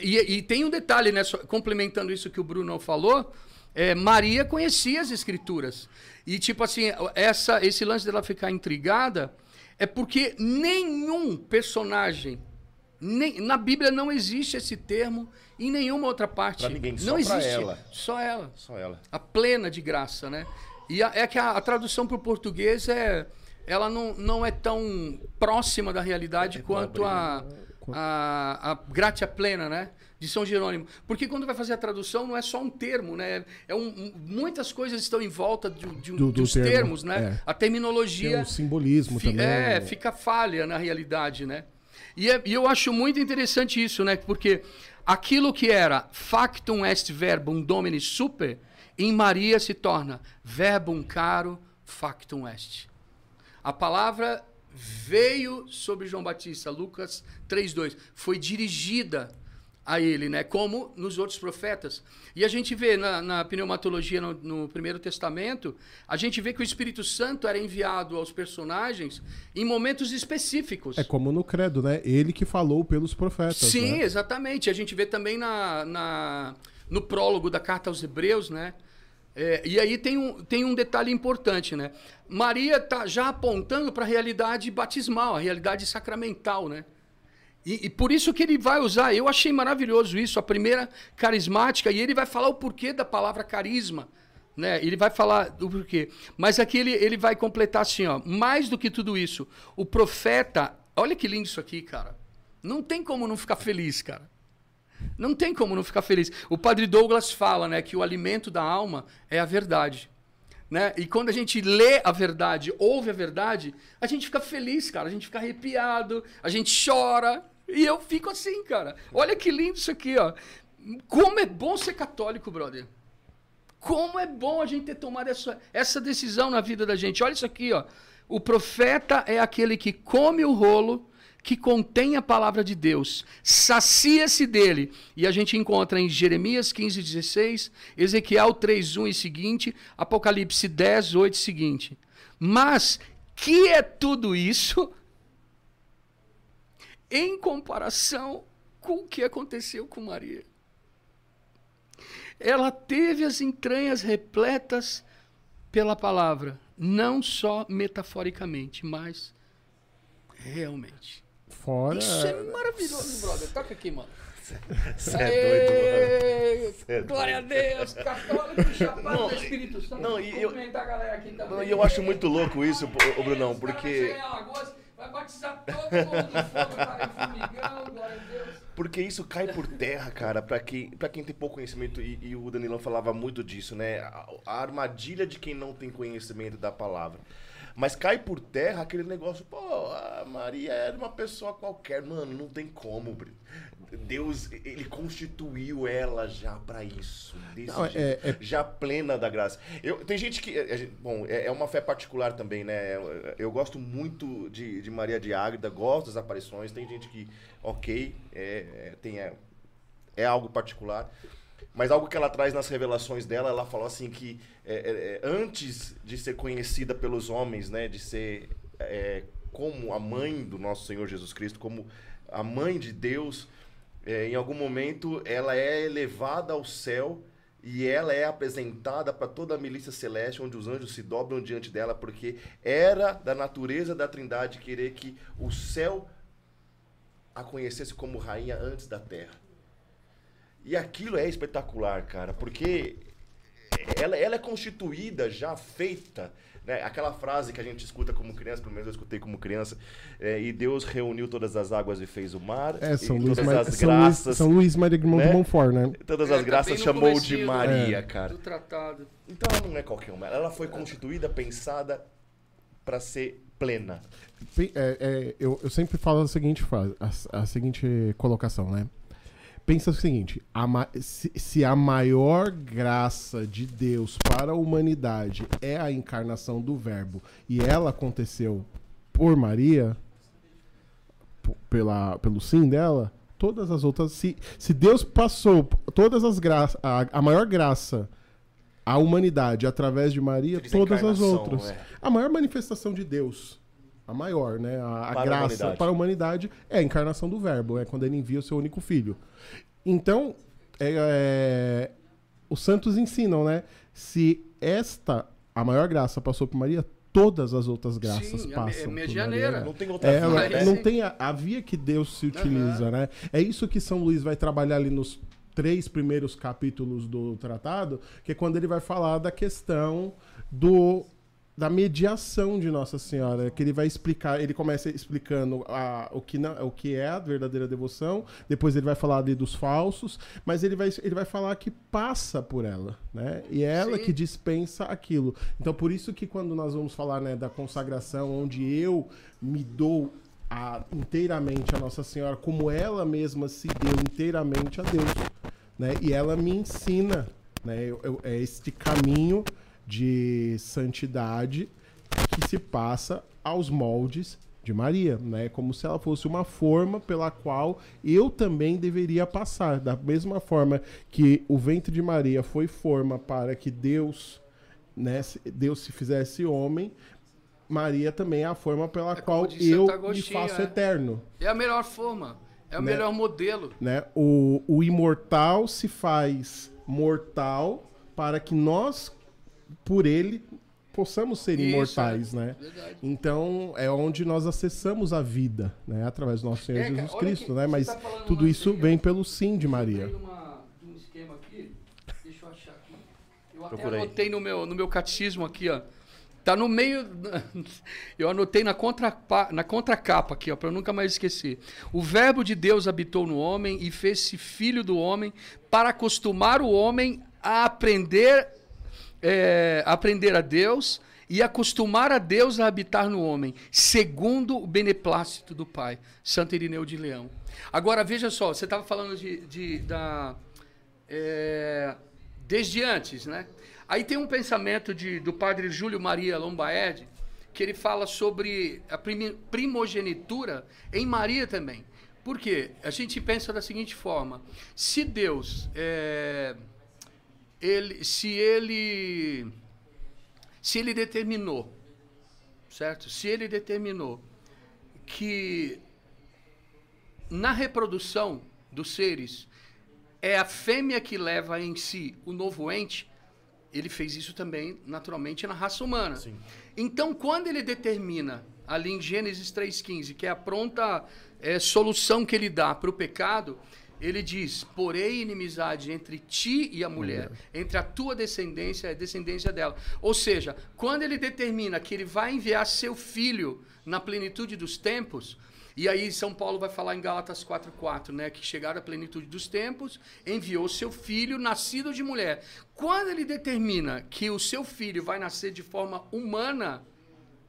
E, e tem um detalhe, né, só- complementando isso que o Bruno falou, é, Maria conhecia as escrituras. E tipo assim, essa, esse lance dela ficar intrigada é porque nenhum personagem, nem, na Bíblia não existe esse termo em nenhuma outra parte. Pra ninguém, só não existe. ela. Só ela Só ela. a plena de graça, né? E a- é que a, a tradução para o português é, ela não, não é tão próxima da realidade quanto a, a, a gratia plena, né? De São Jerônimo. Porque quando vai fazer a tradução não é só um termo, né? É um, muitas coisas estão em volta de, de, Do- do dos termo, termos, né? é. A Tem terminologia um simbolismo Fi- também. É, fica falha na realidade, né? E, é- e eu acho muito interessante isso, né? Porque aquilo que era factum est verbum domini super, em Maria se torna verbum caro factum est. A palavra veio sobre João Batista, Lucas 3:2, foi dirigida a ele, né? Como nos outros profetas. E a gente vê na, na pneumatologia no, no Primeiro Testamento, a gente vê que o Espírito Santo era enviado aos personagens em momentos específicos. É como no credo, né? Ele que falou pelos profetas. Sim, né? exatamente. A gente vê também na, na- no prólogo da carta aos Hebreus, né? É, e aí tem um, tem um detalhe importante, né? Maria está já apontando para a realidade batismal, a realidade sacramental, né? E, e por isso que ele vai usar, eu achei maravilhoso isso, a primeira carismática, e ele vai falar o porquê da palavra carisma, né? Ele vai falar do porquê. Mas aqui ele, ele vai completar assim, ó, mais do que tudo isso, o profeta, olha que lindo isso aqui, cara. Não tem como não ficar feliz, cara. Não tem como não ficar feliz. O padre Douglas fala, né, que o alimento da alma é a verdade. Né? E quando a gente lê a verdade, ouve a verdade, a gente fica feliz, cara. A gente fica arrepiado, a gente chora. E eu fico assim, cara. Olha que lindo isso aqui, ó. Como é bom ser católico, brother. Como é bom a gente ter tomado essa, essa decisão na vida da gente. Olha isso aqui, ó. O profeta é aquele que come o rolo que contém a palavra de Deus, sacia-se dele. E a gente encontra em Jeremias 15, 16, Ezequiel 3, 1 e seguinte, Apocalipse 10, 8 e seguinte. Mas que é tudo isso em comparação com o que aconteceu com Maria? Ela teve as entranhas repletas pela palavra, não só metaforicamente, mas realmente. Fora. Isso é maravilhoso, brother. Toca aqui, mano. Você é doido, mano. É Glória a Deus, católico chapado Não, do Espírito Santo. não, e eu- Cumprimentar a galera aqui também. Não, e eu acho muito louco isso, ô, Brunão, porque. Vai batizar todo mundo do fogo, cara, em formigão, glória a Deus. Porque isso cai por terra, cara, pra quem, pra quem tem pouco conhecimento, e, e o Danilão falava muito disso, né? A, a armadilha de quem não tem conhecimento da palavra. Mas cai por terra aquele negócio, pô, a Maria era uma pessoa qualquer. Mano, não tem como, Brito. Deus, ele constituiu ela já pra isso. Não, é- jeito, é- Já plena da graça. Eu, tem gente que. gente- Bom, é, é uma fé particular também, né? Eu, eu gosto muito de, de Maria de Águeda, gosto das aparições. Tem gente que, ok, é, é, tem, é, é algo particular. Mas algo que ela traz nas revelações dela, ela falou assim que é, é, é, antes de ser conhecida pelos homens, né, de ser é, como a mãe do nosso Senhor Jesus Cristo, como a mãe de Deus, é, em algum momento ela é elevada ao céu e ela é apresentada para toda a milícia celeste, onde os anjos se dobram diante dela, porque era da natureza da Trindade querer que o céu a conhecesse como rainha antes da terra. E aquilo é espetacular, cara, porque ela, ela é constituída, já feita. Né? Aquela frase que a gente escuta como criança, pelo menos eu escutei como criança, é, e Deus reuniu todas as águas e fez o mar. É, São e Luís, todas Mar... as São Luís, graças. São Luís Maria Irmão né? de Montfort, né? Todas É, as tá graças chamou de do- Maria, É. cara. Do tratado. Então ela não é qualquer uma. Ela foi constituída, pensada para ser plena. É, é, eu, eu sempre falo a seguinte frase, a, a seguinte colocação, né? Pensa o seguinte: a ma- se, se a maior graça de Deus para a humanidade é a encarnação do Verbo e ela aconteceu por Maria, pela, pelo sim dela, todas as outras. Se, se Deus passou todas as graças, a, a maior graça à humanidade através de Maria, todas as outras. é. A maior manifestação de Deus, a maior, né? A, a Para a graça humanidade. para a humanidade é a encarnação do Verbo, é quando ele envia o seu único filho. Então, é, é, os santos ensinam, né? Se esta, a maior graça, passou por Maria, todas as outras graças Sim, é passam. me- é por medianeira. Maria. Não tem outra É, via, ela- né? não tem a, a via que Deus se utiliza, né? É isso que São Luís vai trabalhar ali nos três primeiros capítulos do tratado, que é quando ele vai falar da questão do da mediação de Nossa Senhora, que ele vai explicar, ele começa explicando a, o, que não, o que é a verdadeira devoção, depois ele vai falar ali dos falsos, mas ele vai, ele vai falar que passa por ela, né? E é ela Sim. que dispensa aquilo. Então por isso que quando nós vamos falar, né, da consagração, onde eu me dou a- inteiramente a Nossa Senhora, como ela mesma se deu inteiramente a Deus, né? E ela me ensina, né? Eu- eu- é este caminho de santidade que se passa aos moldes de Maria, né? Como se ela fosse uma forma pela qual eu também deveria passar, da mesma forma que o ventre de Maria foi forma para que Deus, né, Deus se fizesse homem, Maria também é a forma pela É qual eu me faço é. eterno É a melhor forma. É o Né? melhor modelo. né? O, o imortal se faz mortal para que nós, por ele, possamos ser Isso, imortais, é. né? Verdade. Então é onde nós acessamos a vida, né? Através do nosso Senhor É, cara, Jesus Cristo, né? Mas tá tudo isso vem pelo sim de Maria. Uma, um esquema aqui. Deixa eu achar aqui. Eu até anotei no meu, no meu catecismo aqui, ó. Tá no meio. Eu anotei na, contra, na contracapa aqui, ó, para eu nunca mais esquecer. O Verbo de Deus habitou no homem e fez-se filho do homem para acostumar o homem a aprender, é, aprender a Deus e acostumar a Deus a habitar no homem, segundo o beneplácito do Pai. Santo Irineu de Leão. Agora, veja só, você estava falando de, de- da. é, desde antes, né? Aí tem um pensamento de, do padre Júlio Maria Lombaerd, que ele fala sobre a primogenitura em Maria também. Por quê? A gente pensa da seguinte forma: se Deus, é, ele, se ele, se ele determinou, certo? Se ele determinou que na reprodução dos seres é a fêmea que leva em si o novo ente, ele fez isso também, naturalmente, na raça humana. Sim. Então, quando ele determina, ali em Gênesis 3,15, que é a pronta eh, solução que ele dá para o pecado, ele diz: Porém, inimizade entre ti e a mulher, entre a tua descendência e a descendência dela. Ou seja, quando ele determina que ele vai enviar seu filho na plenitude dos tempos, e aí São Paulo vai falar em Gálatas 4:4, né, que chegaram à plenitude dos tempos, enviou seu filho nascido de mulher. Quando ele determina que o seu filho vai nascer de forma humana,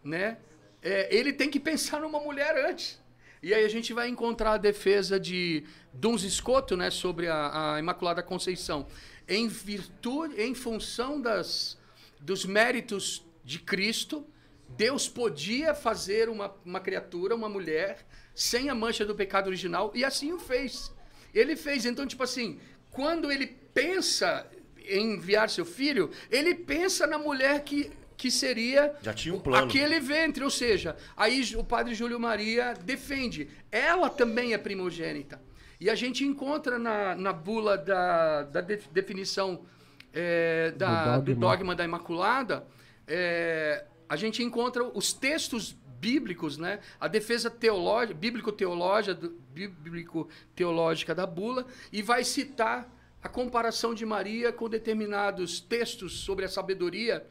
né, é, ele tem que pensar numa mulher antes. E aí a gente vai encontrar a defesa de Duns Escoto, né, sobre a, a Imaculada Conceição, em virtude, em função das, dos méritos de Cristo, Deus podia fazer uma, uma criatura, uma mulher, sem a mancha do pecado original, e assim o fez. Ele fez. Então, tipo assim, quando ele pensa em enviar seu filho, ele pensa na mulher que, que seria Já tinha um plano. aquele ventre. Ou seja, aí o padre Júlio Maria defende. Ela também é primogênita. E a gente encontra na, na bula da, da de- definição é, da- Do do, dogma. dogma. da Imaculada, é, a gente encontra os textos bíblicos, né? A defesa teológica, bíblico-teológica, bíblico-teológica da bula, e vai citar a comparação de Maria com determinados textos sobre a sabedoria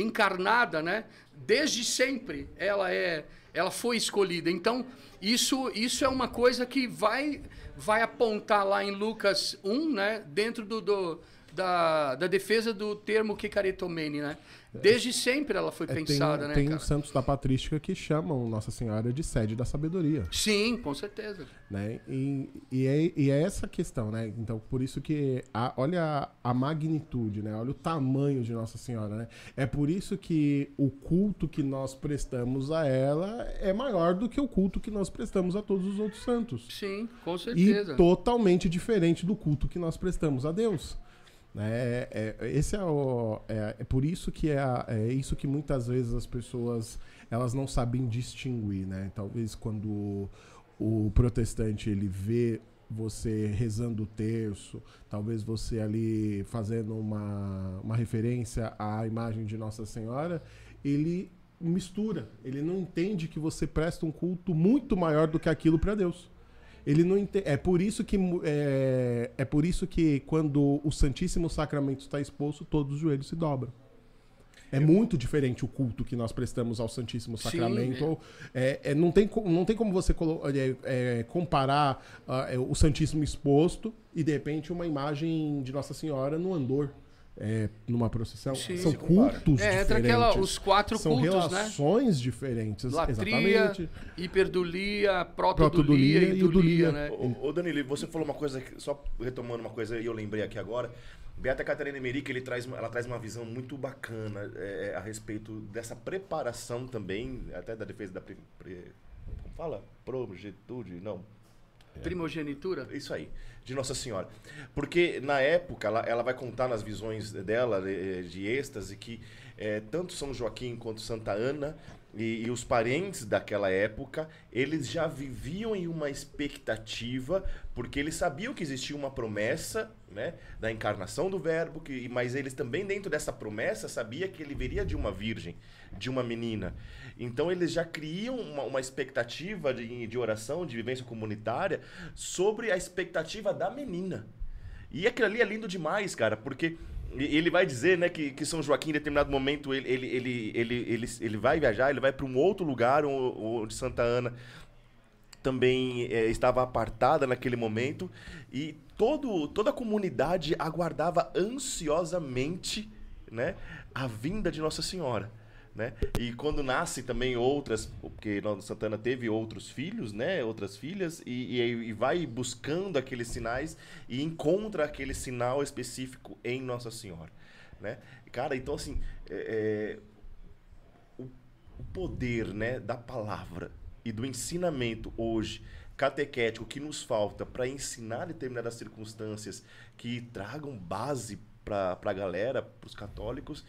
encarnada, né? Desde sempre ela é, ela foi escolhida. Então isso, isso é uma coisa que vai, vai apontar lá em Lucas 1, né? Dentro do, do da, da defesa do termo Kekaretomene, né? Desde sempre ela foi É, pensada, tem, né, Tem cara? os santos da patrística que chamam Nossa Senhora de sede da sabedoria. Sim, com certeza. né? E, e, é, e é essa questão, né? Então, por isso que a- olha a, magnitude, né? Olha o tamanho de Nossa Senhora, né? É por isso que o culto que nós prestamos a ela é maior do que o culto que nós prestamos a todos os outros santos. Sim, com E certeza. totalmente diferente do culto que nós prestamos a Deus. Né? É, é- esse é, o, é, é por isso que é, é isso que muitas vezes as pessoas elas não sabem distinguir, né? Talvez quando o protestante ele vê você rezando o terço, talvez você ali fazendo uma, uma referência à imagem de Nossa Senhora, ele mistura, ele não entende que você presta um culto muito maior do que aquilo para Deus. Ele não ente... é por isso que é... é por isso que quando o Santíssimo Sacramento está exposto, todos os joelhos se dobram. É muito diferente o culto que nós prestamos ao Santíssimo Sim, Sacramento. é. ou- É, é, não, tem, não tem como você é, é, comparar é, o Santíssimo exposto e, de repente, uma imagem de Nossa Senhora no andor, é, numa procissão. Sim. São cultos É, entra diferentes. aquela, os quatro São cultos, né? relações diferentes. Latria, Exatamente. hiperdulia, protodulia Protodulia e dulia, né? Ô, ô, Danilo, você falou uma coisa, que- só retomando uma coisa e eu lembrei aqui agora. Beata Catarina Emerick, ele traz, uma- ela traz uma visão muito bacana é, a respeito dessa preparação também, até da defesa da... Pre, pre- como fala? Progetude? Não. Primogenitura? Isso aí, de Nossa Senhora. Porque na época, ela, ela vai contar nas visões dela, de êxtase, que eh, tanto São Joaquim quanto Santa Ana e, e os parentes daquela época, eles já viviam em uma expectativa, porque eles sabiam que existia uma promessa né, da encarnação do Verbo, que, mas eles também, dentro dessa promessa, sabia que ele viria de uma virgem, de uma menina. Então eles já criam uma, uma expectativa de, de oração, de vivência comunitária, sobre a expectativa da menina. E aquilo ali é lindo demais, cara, porque ele vai dizer, né, que, que São Joaquim, em determinado momento, ele, ele, ele, ele, ele, ele vai viajar, ele vai para um outro lugar onde Santa Ana também eh, estava apartada naquele momento e todo, toda a comunidade aguardava ansiosamente né, a vinda de Nossa Senhora. Né? E quando nasce também outras, porque Santana teve outros filhos, né? Outras filhas, e, e, e vai buscando aqueles sinais e encontra aquele sinal específico em Nossa Senhora, né? Cara, então assim, é, é, o, o poder, né, da palavra e do ensinamento hoje catequético que nos falta para ensinar determinadas circunstâncias que tragam base para a galera, para os católicos,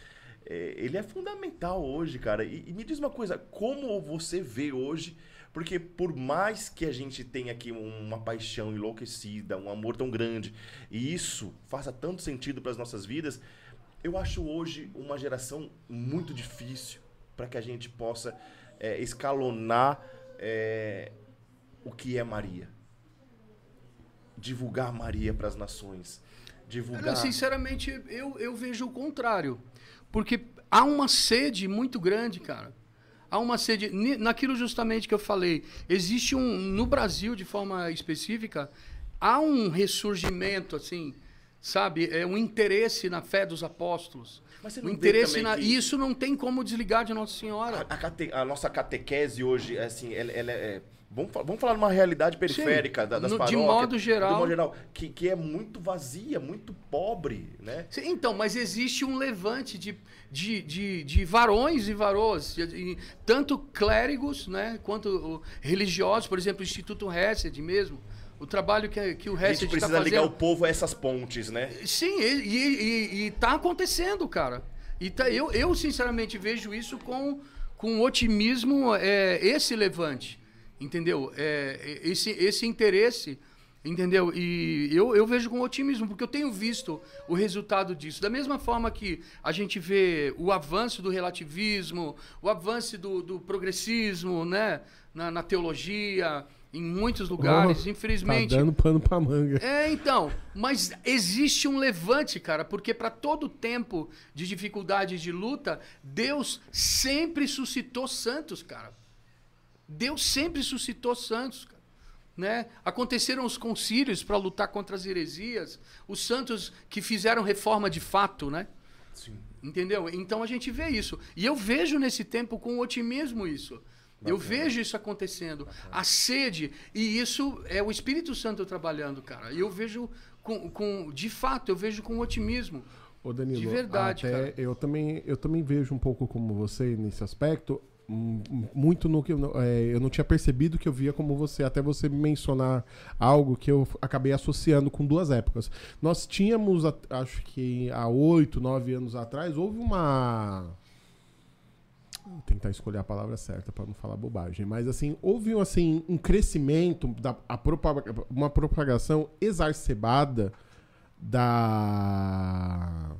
é, ele é fundamental hoje, cara. E, e me diz uma coisa, como você vê hoje? Porque por mais que a gente tenha aqui uma paixão enlouquecida, um amor tão grande, e isso faça tanto sentido para as nossas vidas, eu acho hoje uma geração muito difícil para que a gente possa é, escalonar é, o que é Maria. Divulgar Maria para as nações. Divulgar. Sinceramente, eu, eu vejo o contrário. Porque há uma sede muito grande, cara. Há uma sede. Naquilo justamente que eu falei, existe um. No Brasil, de forma específica, há um ressurgimento, assim, sabe? É um interesse na fé dos apóstolos. Mas você não vê interesse na. que- E isso não tem como desligar de Nossa A, Senhora. a cate- a nossa catequese hoje, é assim, ela, ela é. Vamos, vamos falar de uma realidade periférica da- das no- de paróquias. modo geral. De modo geral. Que, que é muito vazia, muito pobre, né? Sim, Então, mas existe um levante de, de, de, de varões e varoas, de- de- tanto clérigos né, quanto religiosos, por exemplo, o Instituto Hesed mesmo, o trabalho que, que o A gente Hesed está precisa fazendo. ligar o povo a essas pontes, né? Sim, e, e, e- e tá acontecendo, cara. E tá, eu, eu, sinceramente, vejo isso com, com otimismo, é, esse levante, entendeu? É, esse, esse interesse, entendeu? E eu, eu vejo com otimismo, porque eu tenho visto o resultado disso. Da mesma forma que a gente vê o avanço do relativismo, o avanço do, do progressismo, né? Na, na teologia, em muitos lugares, Oh, infelizmente. Tá dando pano pra manga. É, então, mas existe um levante, cara, porque para todo tempo de dificuldade de luta, Deus sempre suscitou santos, cara. Deus sempre suscitou santos, cara. Né? Aconteceram os concílios para lutar contra as heresias, os santos que fizeram reforma de fato, né? Sim. Entendeu? Então a gente vê isso. E eu vejo nesse tempo com otimismo isso. Eu vejo isso acontecendo. A sede, e isso é o Espírito Santo trabalhando, cara. E eu vejo com, com. De fato, eu vejo com otimismo. Ô Danilo, De verdade, até cara. eu também eu também vejo um pouco como você nesse aspecto, muito no que é, eu não tinha percebido que eu via como você, até você mencionar algo que eu acabei associando com duas épocas. Nós tínhamos, acho que há oito, nove anos atrás, houve uma Vou tentar escolher a palavra certa para não falar bobagem, mas assim houve assim um crescimento da a propaga- uma propagação exacerbada da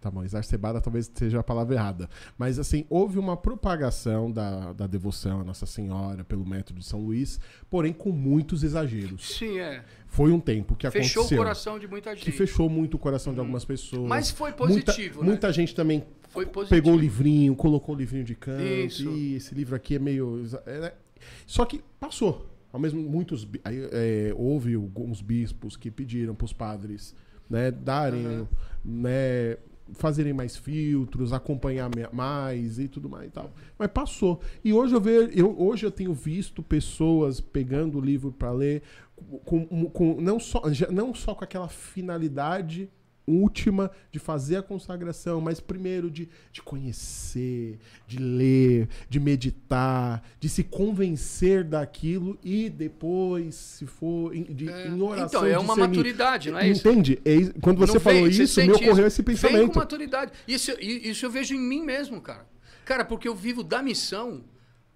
tá bom, exacerbada talvez seja a palavra errada, mas assim houve uma propagação da, da devoção à Nossa Senhora pelo método de São Luís, porém com muitos exageros. Sim, é. Foi um tempo que Fechou aconteceu o coração de muita gente. que fechou muito o coração de algumas pessoas. Mas foi Muita- positivo, né? Muita gente também Foi positivo. pegou o livrinho, colocou o livrinho de canto. Isso. E esse livro aqui é meio. é, né? Só que passou. Ao mesmo muitos é, houve alguns bispos que pediram para os padres, né, darem, Aham. né, fazerem mais filtros, acompanhar mais e tudo mais e tal. Mas passou. E hoje eu vejo, eu, hoje eu tenho visto pessoas pegando o livro para ler com, com- não só não só com aquela finalidade última de fazer a consagração, mas primeiro de, de conhecer, de ler, de meditar, de se convencer daquilo e depois, se for de, É, em oração. então, é uma maturidade, não é isso? Entende? É Quando você Não falou vem, isso, me ocorreu isso. esse Vem pensamento. com maturidade. Isso, isso eu vejo em mim mesmo, cara. Cara, porque eu vivo da missão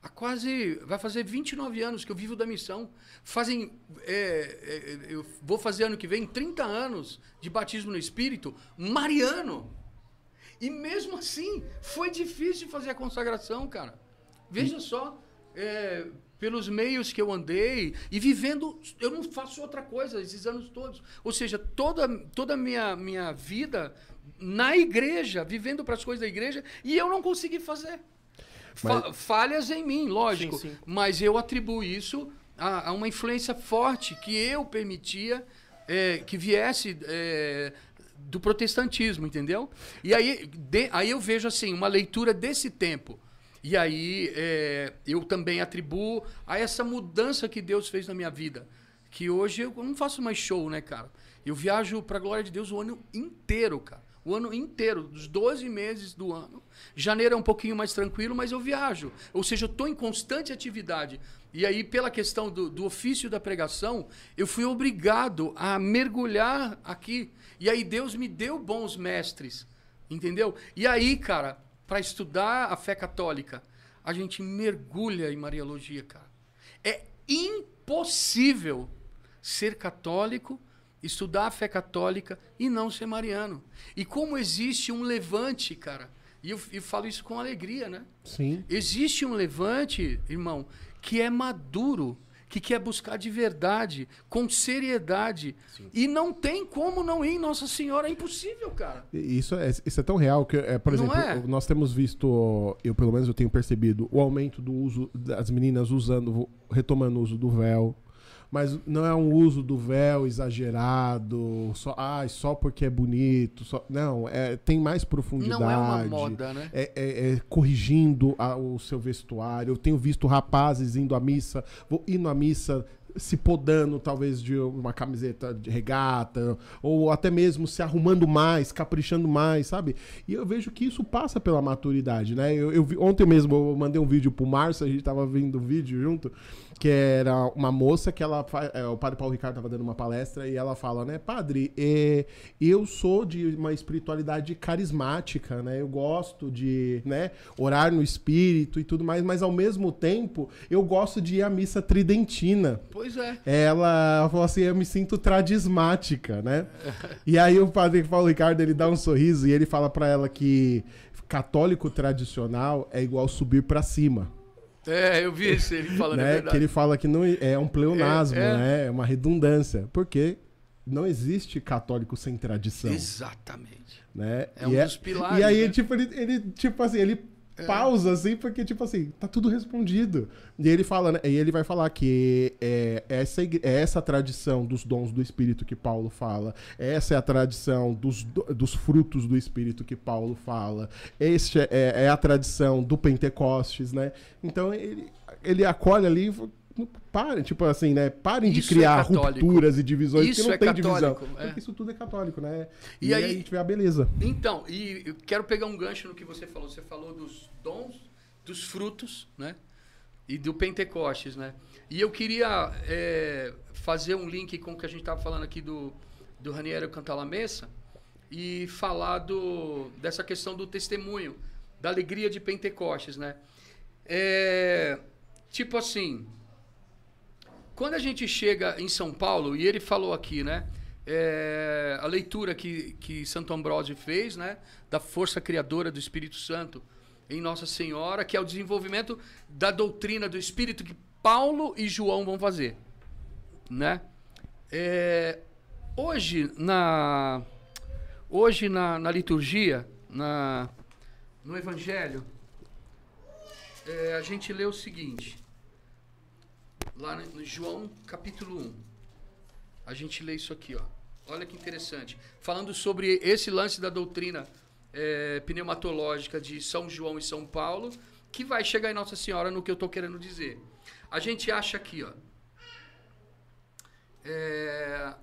há quase. Vai fazer 29 anos que eu vivo da missão. Fazem. é, é, eu vou fazer ano que vem 30 anos de batismo no Espírito, mariano. E mesmo assim, foi difícil fazer a consagração, cara. Veja só, é, pelos meios que eu andei e vivendo, eu não faço outra coisa esses anos todos. Ou seja, toda toda a minha minha vida na igreja, vivendo para as coisas da igreja, e eu não consegui fazer. Fa- falhas em mim, lógico, Sim, sim. mas eu atribuo isso a, a uma influência forte que eu permitia é, que viesse é, do protestantismo, entendeu? E aí, de- aí eu vejo assim uma leitura desse tempo. E aí é, eu também atribuo a essa mudança que Deus fez na minha vida. Que hoje eu não faço mais show, né, cara? Eu viajo para a glória de Deus o ano inteiro, cara. O ano inteiro, dos 12 meses do ano. Janeiro é um pouquinho mais tranquilo, mas eu viajo. Ou seja, eu estou em constante atividade. E aí, pela questão do, do ofício da pregação, eu fui obrigado a mergulhar aqui. E aí, Deus me deu bons mestres. Entendeu? E aí, cara, para estudar a fé católica, a gente mergulha em Mariologia, cara. É impossível ser católico, estudar a fé católica e não ser mariano. E como existe um levante, cara, e eu, eu falo isso com alegria, né? Sim. Existe um levante, irmão, que é maduro, que quer buscar de verdade, com seriedade. E não tem como não ir em Nossa Senhora, é impossível, cara. Isso é, isso é tão real que, é, por Não exemplo, é? nós temos visto, eu pelo menos eu tenho percebido, o aumento do uso das meninas usando, retomando o uso do véu. Mas não é um uso do véu exagerado, só, ah, só porque é bonito. Só, não, é, tem mais profundidade. Não é uma moda, né? É, é- é corrigindo a- o seu vestuário. Eu tenho visto rapazes indo à missa, vou indo à missa se podando, talvez, de uma camiseta de regata, ou até mesmo se arrumando mais, caprichando mais, sabe? E eu vejo que isso passa pela maturidade, né? Eu, eu vi- ontem mesmo eu mandei um vídeo pro Márcio, a gente tava vendo um vídeo junto, que era uma moça que ela. é, o padre Paulo Ricardo tava dando uma palestra e ela fala, né, padre, é, eu sou de uma espiritualidade carismática, né? Eu gosto de, né, orar no espírito e tudo mais, mas ao mesmo tempo eu gosto de ir à missa tridentina. Pois é. Ela, falou assim, eu me sinto tradismática, né? e aí o padre Paulo Ricardo, ele dá um sorriso e ele fala pra ela que católico tradicional é igual subir pra cima. É, eu vi isso, ele falando é né? verdade. Que ele fala que não é um pleonasmo, É, é. né? É uma redundância. Porque não existe católico sem tradição. Exatamente. né? É e um dos pilares, E aí, né? É. tipo, ele, ele, tipo assim, ele pausa, assim, porque, tipo assim, tá tudo respondido. E ele fala, né? E ele vai falar que é, essa, é essa tradição dos dons do Espírito que Paulo fala. Essa é a tradição dos, do- dos frutos do Espírito que Paulo fala. Este é, é a tradição do Pentecostes, né? Então, ele, ele acolhe ali... e Parem, tipo assim, né? Parem de Isso é criar católico. rupturas e divisões, Isso que não é tem católico, divisão. é. Porque isso tudo é católico, né? E E, aí- aí a gente vê a beleza. Então, e eu quero pegar um gancho no que você falou. Você falou dos dons, dos frutos, né? E do Pentecostes, né? E eu queria é, fazer um link com o que a gente estava falando aqui do, do Raniero Cantalamessa e falar do, dessa questão do testemunho, da alegria de Pentecostes, né? É, tipo assim, quando a gente chega em São Paulo, e ele falou aqui, né? é, a leitura que, que Santo Ambrósio fez, né? Da força criadora do Espírito Santo em Nossa Senhora, que é o desenvolvimento da doutrina do Espírito que Paulo e João vão fazer, né? É, hoje, na, hoje na, na liturgia, na, no Evangelho, é, a gente lê o seguinte lá no João capítulo 1. A gente lê isso aqui, ó. Olha que interessante. Falando sobre esse lance da doutrina eh, pneumatológica de São João e São Paulo, que vai chegar em Nossa Senhora no que eu estou querendo dizer. A gente acha aqui, ó. É,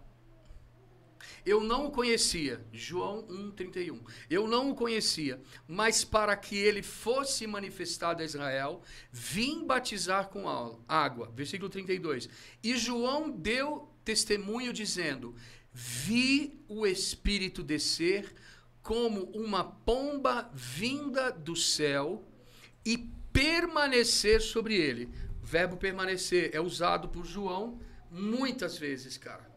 eu não o conhecia, João 1,31. Eu não o conhecia, mas para que ele fosse manifestado a Israel, vim batizar com água. Versículo 32. E João deu testemunho dizendo: Vi o Espírito descer como uma pomba vinda do céu e permanecer sobre ele. O verbo permanecer é usado por João muitas vezes, cara.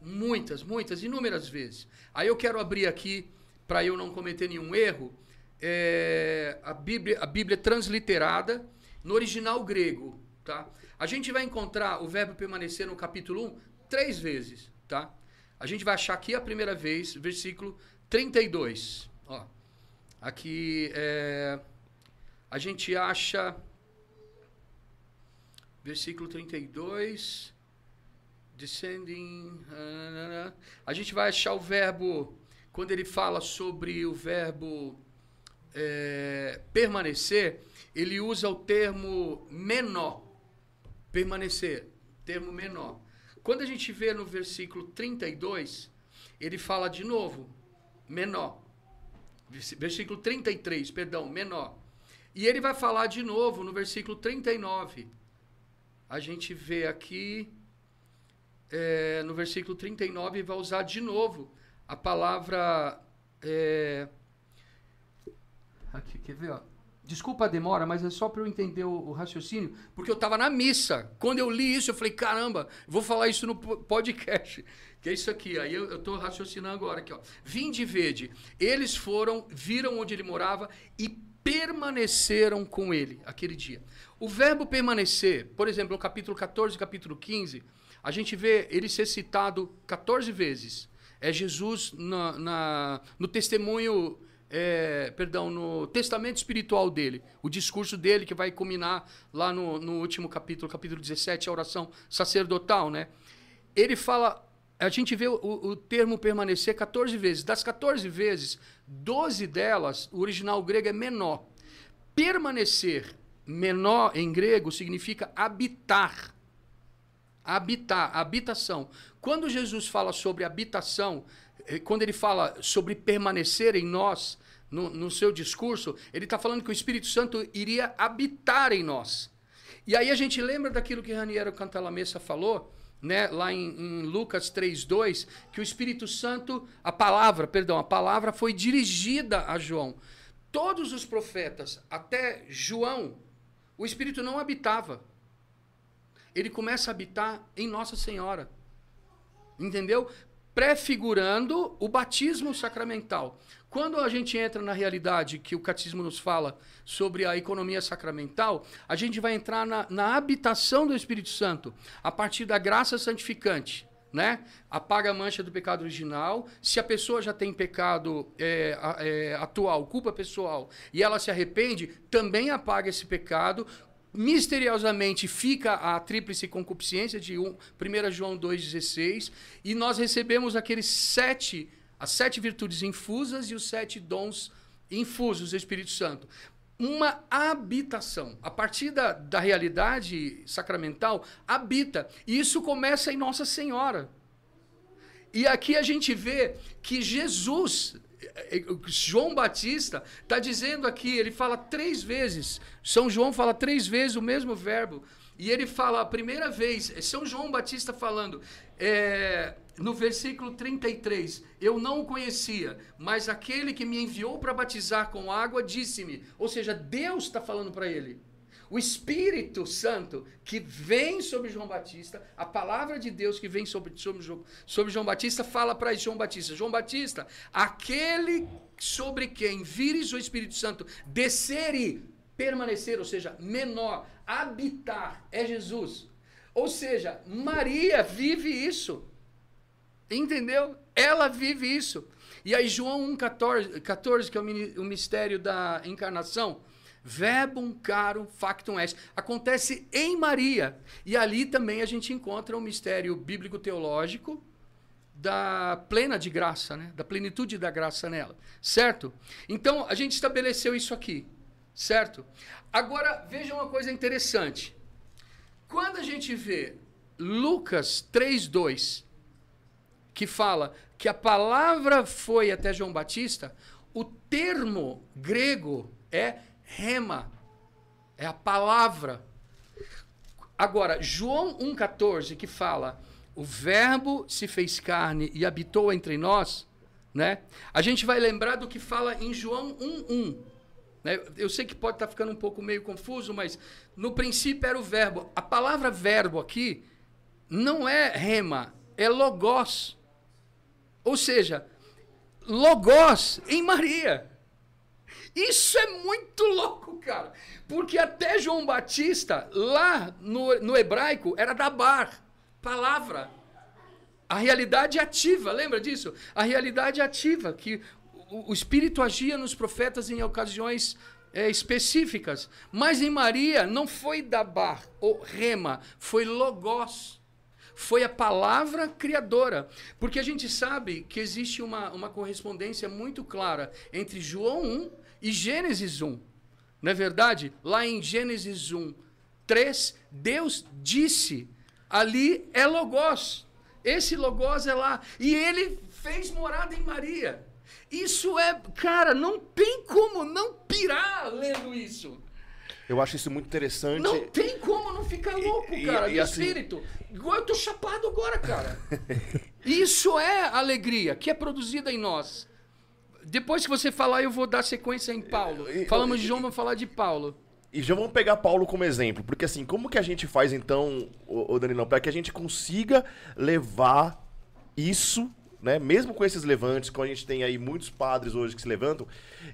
Muitas, muitas, inúmeras vezes. Aí eu quero abrir aqui, para eu não cometer nenhum erro, é, a, Bíblia, a Bíblia transliterada no original grego. Tá? A gente vai encontrar o verbo permanecer no capítulo 1 três vezes. Tá? A gente vai achar aqui a primeira vez, versículo 32. Ó, aqui é, a gente acha. Versículo 32 descending. ah, A gente vai achar o verbo, quando ele fala sobre o verbo é, permanecer, ele usa o termo menor. Permanecer, termo menor. Quando a gente vê no versículo 32, ele fala de novo, menor. Vers- Versículo 33, perdão, menor. E ele vai falar de novo no versículo 39. A gente vê aqui é, no versículo 39, vai usar de novo a palavra. é, aqui, quer ver? Ó? Desculpa a demora, mas é só para eu entender o, o raciocínio, porque eu estava na missa. Quando eu li isso, eu falei: caramba, vou falar isso no po- podcast. Que é isso aqui. Aí eu estou raciocinando agora. Aqui, ó. Vinde e vede. Eles foram, viram onde ele morava e permaneceram com ele aquele dia. O verbo permanecer, por exemplo, no capítulo 14 e capítulo 15, a gente vê ele ser citado 14 vezes. É Jesus na, na- no testemunho, é, perdão, no testamento espiritual dele, o discurso dele que vai culminar lá no, no último capítulo, capítulo 17, a oração sacerdotal, né? Ele fala, a gente vê o, o termo permanecer 14 vezes. Das 14 vezes, 12 delas, o original grego é menor. Permanecer, menor em grego, significa habitar. Habitar, habitação. Quando Jesus fala sobre habitação, eh, quando ele fala sobre permanecer em nós, no, no seu discurso, ele está falando que o Espírito Santo iria habitar em nós. E aí a gente lembra daquilo que Raniero Cantalamessa falou, né, lá em, em Lucas 3:2, que o Espírito Santo, a palavra, perdão, a palavra foi dirigida a João. Todos os profetas, até João, o Espírito não habitava. Ele começa a habitar em Nossa Senhora. Entendeu? prefigurando o batismo sacramental. Quando a gente entra na realidade que o catecismo nos fala sobre a economia sacramental, a gente vai entrar na, na habitação do Espírito Santo a partir da graça santificante. Né? Apaga a mancha do pecado original. Se a pessoa já tem pecado é, é, atual, culpa pessoal, e ela se arrepende, também apaga esse pecado. Misteriosamente fica a tríplice concupiscência de 1 João 2,16, e nós recebemos aqueles sete as sete virtudes infusas e os sete dons infusos do Espírito Santo. Uma habitação. A partir da, da realidade sacramental, habita. E isso começa em Nossa Senhora. E aqui a gente vê que Jesus, João Batista, está dizendo aqui, ele fala três vezes. São João fala três vezes o mesmo verbo. E ele fala a primeira vez, é São João Batista falando, é, no versículo 33, eu não o conhecia, mas aquele que me enviou para batizar com água disse-me, ou seja, Deus está falando para ele. O Espírito Santo que vem sobre João Batista, a palavra de Deus que vem sobre, sobre, sobre João Batista, fala para João Batista: João Batista, aquele sobre quem vires o Espírito Santo descer e permanecer, ou seja, menor, habitar, é Jesus. Ou seja, Maria vive isso. Entendeu? Ela vive isso. E aí, João 1,14, 14, que é o mistério da encarnação, verbum caro factum est, acontece em Maria. E ali também a gente encontra o mistério bíblico-teológico da plena de graça, né? da plenitude da graça nela. Certo? Então, a gente estabeleceu isso aqui. Certo? Agora, veja uma coisa interessante. Quando a gente vê Lucas 3,2 que fala que a palavra foi até João Batista, o termo grego é rema, é a palavra. Agora, João 1,14, que fala, o verbo se fez carne e habitou entre nós, né? A gente vai lembrar do que fala em João 1,1. Né? Eu sei que pode estar ficando um pouco meio confuso, mas no princípio era o verbo. A palavra verbo aqui não é rema, é logos. Ou seja, Logos em Maria. Isso é muito louco, cara. Porque até João Batista, lá no, no hebraico, era dabar, palavra. A realidade ativa, lembra disso? A realidade ativa, que o, o Espírito agia nos profetas em ocasiões é, específicas. Mas em Maria não foi dabar ou rema, foi logos foi a palavra criadora. Porque a gente sabe que existe uma, uma correspondência muito clara entre João 1 e Gênesis 1. Não é verdade? Lá em Gênesis 1, 3, Deus disse: ali é Logos. Esse Logos é lá. E ele fez morada em Maria. Isso é, cara, não tem como não pirar lendo isso. Eu acho isso muito interessante. Não tem como não ficar louco, cara, e, e, de assim... espírito. Igual eu tô chapado agora, cara. isso é alegria que é produzida em nós. Depois que você falar, eu vou dar sequência em Paulo. Falamos de João, vamos falar de Paulo. E já vamos pegar Paulo como exemplo, porque assim, como que a gente faz então, o Danilão, para que a gente consiga levar isso né? Mesmo com esses levantes, como a gente tem aí muitos padres hoje que se levantam,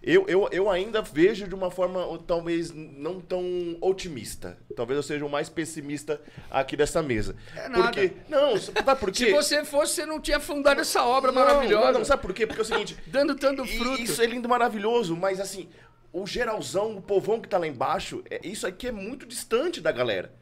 eu, eu, eu ainda vejo de uma forma talvez não tão otimista. Talvez eu seja o mais pessimista aqui dessa mesa. É nada. Porque, não, sabe por quê? Se você fosse, você não tinha fundado essa obra não, maravilhosa. Não, não, sabe por quê? Porque é o seguinte... Dando tanto fruto. Isso é lindo, maravilhoso, mas assim, o geralzão, o povão que tá lá embaixo, é, isso aqui é muito distante da galera.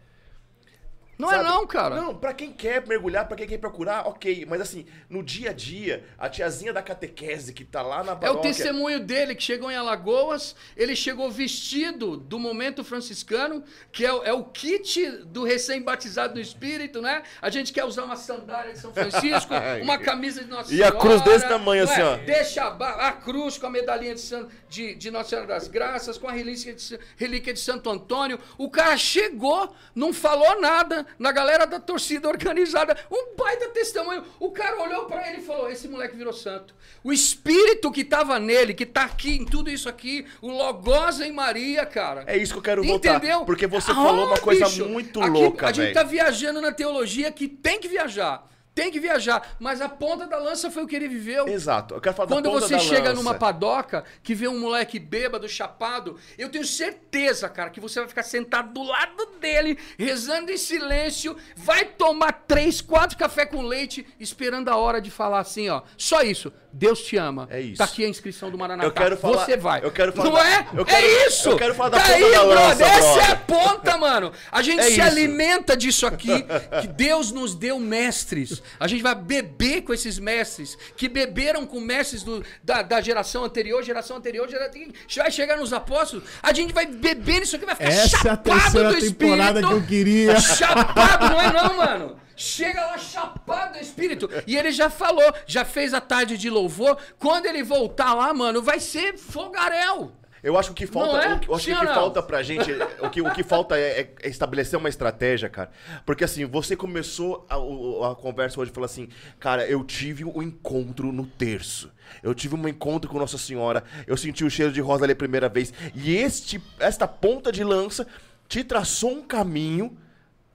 Não é sabe? é não, cara. Não, pra quem quer mergulhar, pra quem quer procurar, ok. Mas assim, no dia a dia, a tiazinha da catequese que tá lá na paróquia... É o testemunho dele, que chegou em Alagoas, ele chegou vestido do momento franciscano, que é, é o kit do recém-batizado no Espírito, né? A gente quer usar uma sandália de São Francisco, uma camisa de Nossa Senhora... E a cruz desse tamanho, assim, é? ó. Deixa a, a, cruz com a medalhinha de, de, de, Nossa Senhora das Graças, com a relíquia de, relíquia de Santo Antônio. O cara chegou, não falou nada na galera da torcida organizada. Um baita testemunho. O cara olhou para ele e falou: Esse moleque virou santo. O espírito que tava nele, que tá aqui em tudo isso aqui, o Logos em Maria, cara. É isso que eu quero voltar. Entendeu? Porque você ah, falou uma coisa bicho, muito aqui, louca, A gente tá viajando na teologia que tem que viajar. Tem que viajar. Mas a ponta da lança foi o que ele viveu. Exato. Eu quero falar Quando da ponta você da chega lança. numa padoca que vê um moleque bêbado, chapado, eu tenho certeza, cara, que você vai ficar sentado do lado dele, rezando em silêncio, vai tomar três, quatro café com leite, esperando a hora de falar assim, ó. Só isso. Deus te ama. É isso. Tá aqui a inscrição do Maranatá. Eu quero falar- Você vai. eu quero falar Não da- é? eu quero- é isso. eu quero falar da tá ponta aí, da lança, brother. Essa é a brother. ponta, mano. A gente É se isso. alimenta disso aqui, que Deus nos deu mestres. A gente vai beber com esses mestres, que beberam com mestres do- da, da geração anterior, geração anterior, geração, vai chegar nos apóstolos, a gente vai beber nisso aqui, vai ficar Essa é a chapado do temporada espírito. que eu queria. Chapado, não é não, mano? Chega lá chapado do espírito. E ele já falou, já fez a tarde de louvor. Quando ele voltar lá, mano, vai ser fogaréu. Eu acho que falta, é? o que- eu acho que Sim que não? falta pra gente, o que, o que falta é, é- estabelecer uma estratégia, cara. Porque assim, você começou a, a conversa hoje falando assim, cara, eu tive um encontro no terço. Eu tive um encontro com Nossa Senhora, eu senti o cheiro de rosa ali a primeira vez. E este, esta ponta de lança te traçou um caminho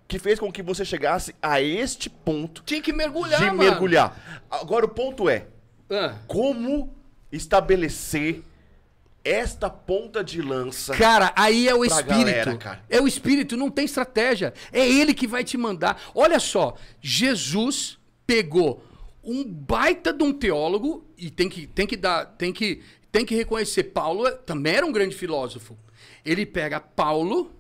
que fez com que você chegasse a este ponto Tinha que mergulhar, de mano. mergulhar. Agora o ponto é, Ah. como estabelecer esta ponta de lança Cara, aí é o Pra espírito. galera, cara. É o espírito, não tem estratégia. É ele que vai te mandar. Olha só, Jesus pegou um baita de um teólogo e tem que tem que dar, tem que tem que reconhecer Paulo também era um grande filósofo. Ele pega Paulo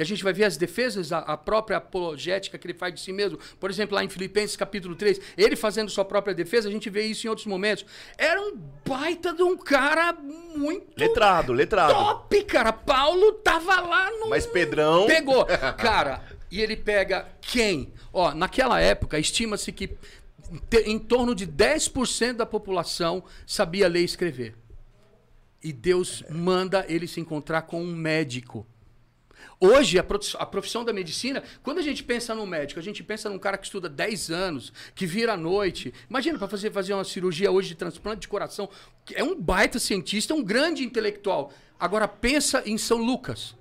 e a gente vai ver as defesas, a, própria apologética que ele faz de si mesmo. Por exemplo, lá em Filipenses capítulo 3, ele fazendo sua própria defesa, a gente vê isso em outros momentos. Era um baita de um cara muito Letrado, letrado. top, cara. Paulo tava lá no. Mas Pedrão- Pegou. Cara, e ele pega quem? Ó, naquela época, estima-se que em torno de 10% da população sabia ler e escrever. E Deus manda ele se encontrar com um médico. Hoje, a prof- a profissão da medicina, quando a gente pensa num médico, a gente pensa num cara que estuda 10 anos, que vira à noite. Imagina para fazer, fazer uma cirurgia hoje de transplante de coração. É um baita cientista, um grande intelectual. Agora pensa em São Lucas.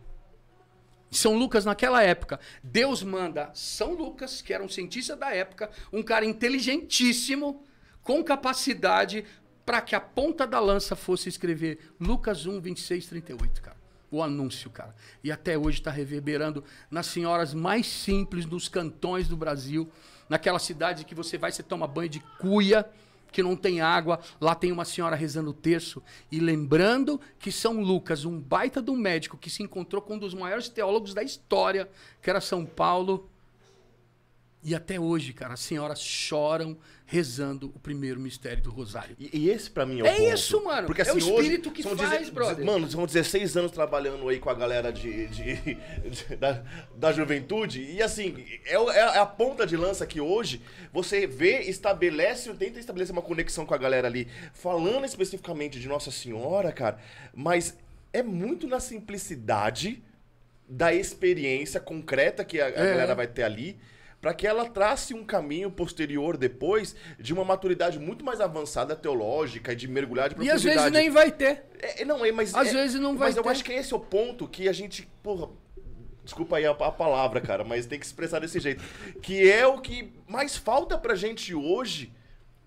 São Lucas, naquela época, Deus manda São Lucas, que era um cientista da época, um cara inteligentíssimo, com capacidade, para que a ponta da lança fosse escrever Lucas 1, 26, 38, cara. O anúncio, cara. E até hoje está reverberando nas senhoras mais simples, nos cantões do Brasil, naquela cidade que você vai, você toma banho de cuia, que não tem água, lá tem uma senhora rezando o terço. E lembrando que São Lucas, um baita um médico que se encontrou com um dos maiores teólogos da história, que era São Paulo. E até hoje, cara, as senhoras choram rezando o primeiro mistério do Rosário. E, e esse pra mim é o É ponto. isso, mano. Porque, É o assim, espírito hoje, que são faz, deze- brother. Mano, são 16 anos trabalhando aí com a galera de, de- de- da, da juventude. E assim, é, o- é a ponta de lança que hoje você vê, estabelece, tenta estabelecer uma conexão com a galera ali. Falando especificamente de Nossa Senhora, cara, mas é muito na simplicidade da experiência concreta que a, a É. galera vai ter ali, para que ela trace um caminho posterior depois de uma maturidade muito mais avançada teológica e de mergulhar de E profundidade. às vezes nem vai ter. É, é, não, é, mas Às é- vezes não vai Mas eu ter. acho que esse é o ponto que a gente, porra, desculpa aí a, a palavra, cara, mas tem que expressar desse jeito, que é o que mais falta pra gente hoje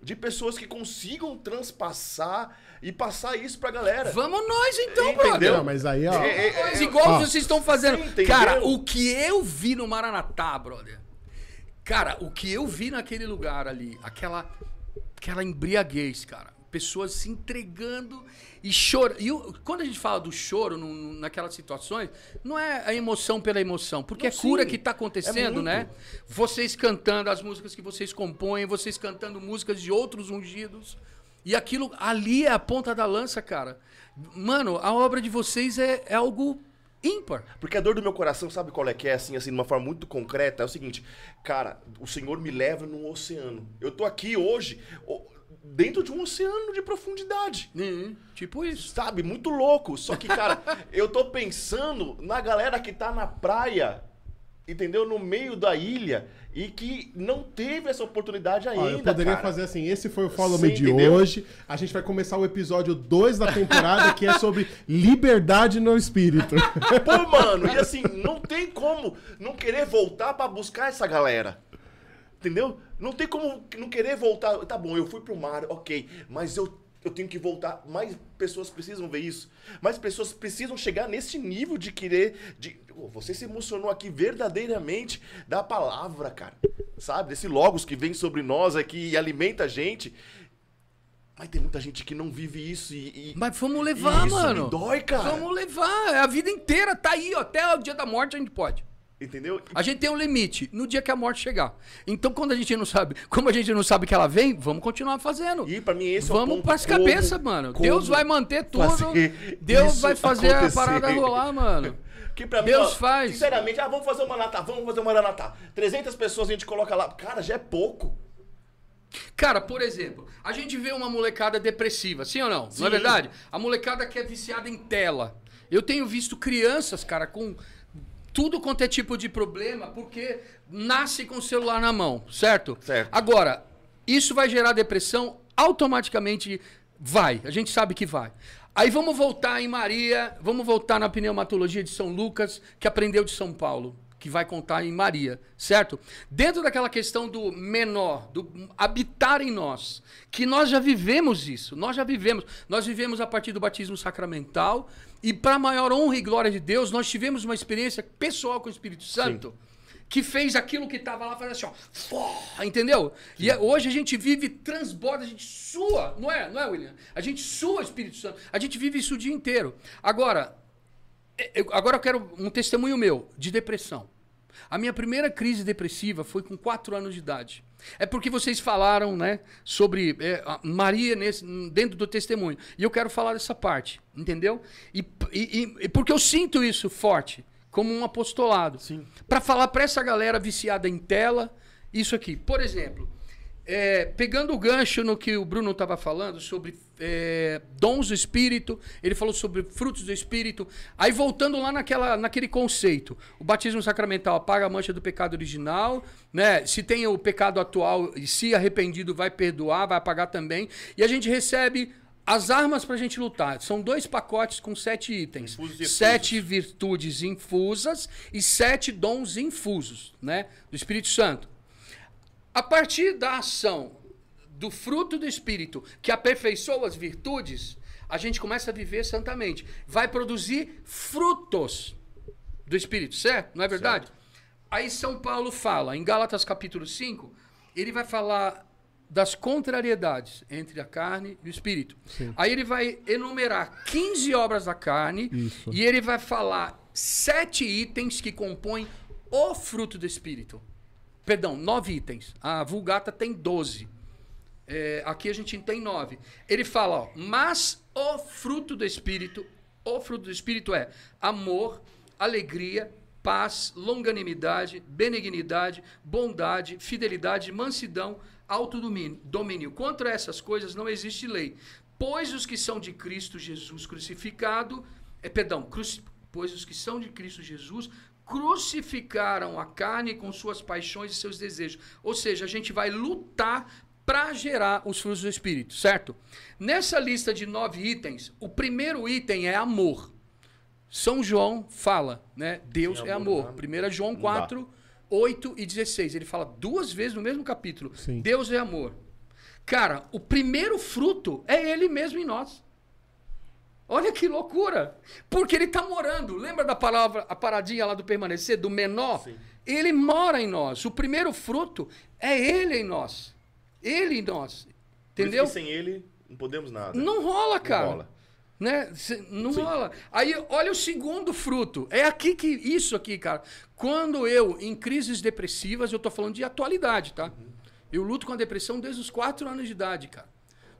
de pessoas que consigam transpassar e passar isso pra galera. Vamos nós então, Entendeu? brother. Não, mas aí, ó. É, é, é, Mas igual ó, vocês estão fazendo. Cara, o que eu vi no Maranatá, brother. Cara, o que eu vi naquele lugar ali, aquela aquela embriaguez, cara. Pessoas se entregando e chorando. E o- quando a gente fala do choro num- num- naquelas situações, não é a emoção pela emoção, porque Não, é cura sim. que tá acontecendo, É né? Vocês cantando as músicas que vocês compõem, vocês cantando músicas de outros ungidos. E aquilo ali é a ponta da lança, cara. Mano, a obra de vocês é, é algo ímpar. Porque a dor do meu coração, sabe qual é que é, assim, assim, de uma forma muito concreta? É o seguinte, cara, o Senhor me leva num oceano. Eu tô aqui hoje dentro de um oceano de profundidade. Uhum, tipo isso. Sabe? Muito louco. Só que, cara, eu tô pensando na galera que tá na praia, entendeu? No meio da ilha e que não teve essa oportunidade ainda. Ó, eu poderia cara. fazer assim, esse foi o Follow Me de entendeu? hoje. A gente vai começar o episódio 2 da temporada, que é sobre liberdade no espírito. Pô, mano, e assim, não tem como não querer voltar pra buscar essa galera. Entendeu? Não tem como não querer voltar. Tá bom, eu fui pro mar, ok. Mas eu, eu tenho que voltar. Mais pessoas precisam ver isso. Mais pessoas precisam chegar nesse nível de querer. De, você se emocionou aqui verdadeiramente da palavra, cara. Sabe? Desse logos que vem sobre nós aqui e alimenta a gente. Mas tem muita gente que não vive isso e. e Mas vamos levar, e isso mano. Me dói, cara. Vamos levar. É A vida inteira tá aí, ó. Até o dia da morte a gente pode. Entendeu? A gente tem um limite no dia que a morte chegar. Então, quando a gente não sabe, como a gente não sabe que ela vem, vamos continuar fazendo. E pra mim esse é Vamos ponto. pras como- cabeças, mano. Deus vai manter tudo. Deus vai fazer acontecer. a parada rolar, mano. Que pra mim, Deus ó, faz. Sinceramente, ah, vamos fazer uma Maranatá, vamos fazer uma Maranatá. 300 pessoas a gente coloca lá. Cara, já é pouco. Cara, por exemplo, a gente vê uma molecada depressiva, sim ou não? Não Sim. é verdade? A molecada que é viciada em tela. Eu tenho visto crianças, cara, com tudo quanto é tipo de problema, porque nasce com o celular na mão, certo? Certo. Agora, isso vai gerar depressão? Automaticamente vai. A gente sabe que vai. Aí vamos voltar em Maria, vamos voltar na pneumatologia de São Lucas, que aprendeu de São Paulo, que vai contar em Maria, certo? Dentro daquela questão do menor, do habitar em nós, que nós já vivemos isso, nós já vivemos, nós vivemos a partir do batismo sacramental e para maior honra e glória de Deus, nós tivemos uma experiência pessoal com o Espírito Santo. Que fez aquilo que estava lá, fazendo assim, ó. fó, Entendeu? E é- hoje a gente vive, transborda, a gente sua, não é, não é, William? A gente sua o Espírito Santo. A gente vive isso o dia inteiro. Agora, eu- agora eu quero um testemunho meu de depressão. A minha primeira crise depressiva foi com 4 anos de idade. É porque vocês falaram, né, sobre é, Maria nesse, dentro do testemunho. E eu quero falar dessa parte, entendeu? E, e- e- e porque eu sinto isso forte, como um apostolado. Sim. Para falar para essa galera viciada em tela, isso aqui. Por exemplo, é, pegando o gancho no que o Bruno estava falando sobre é, dons do Espírito, ele falou sobre frutos do Espírito. Aí voltando lá naquela, naquele conceito, o batismo sacramental apaga a mancha do pecado original, né? Se tem o pecado atual e se arrependido vai perdoar, vai apagar também. E a gente recebe as armas para a gente lutar. São dois pacotes com sete itens, sete virtudes infusas e sete dons infusos, né? Do Espírito Santo. A partir da ação do fruto do Espírito que aperfeiçoa as virtudes, a gente começa a viver santamente. Vai produzir frutos do Espírito, certo? Não é verdade? Aí São Paulo fala, em Gálatas capítulo 5, ele vai falar das contrariedades entre a carne e o espírito. Aí ele vai enumerar 15 obras da carne Isso. e ele vai falar sete itens que compõem o fruto do espírito. Perdão, nove itens. A Vulgata tem 12. É, aqui a gente tem nove. Ele fala, ó, mas o fruto do Espírito, o fruto do Espírito é amor, alegria, paz, longanimidade, benignidade, bondade, fidelidade, mansidão, autodomínio. Domínio. Contra essas coisas não existe lei. Pois os que são de Cristo Jesus crucificado, é, perdão, cruci, pois os que são de Cristo Jesus crucificaram a carne com suas paixões e seus desejos. Ou seja, a gente vai lutar para gerar os frutos do Espírito, certo? Nessa lista de nove itens, o primeiro item é amor. São João fala, né? Deus Sem é amor, amor. nada. 1 João Não dá. 4, 8 e 16. Ele fala duas vezes no mesmo capítulo. Sim. Deus é amor. Cara, o primeiro fruto é ele mesmo em nós. Olha que loucura! Porque ele está morando. Lembra da palavra, a paradinha lá do permanecer, do menor? Sim. Ele mora em nós. O primeiro fruto é ele em nós. Ele em nós. Entendeu? sem ele não podemos nada. Não rola, cara. rola. Né? Não Sim. rola. Aí, olha o segundo fruto. É aqui que. Isso aqui, cara. Quando eu, em crises depressivas, eu tô falando de atualidade, tá? Eu luto com a depressão desde os 4 anos de idade, cara.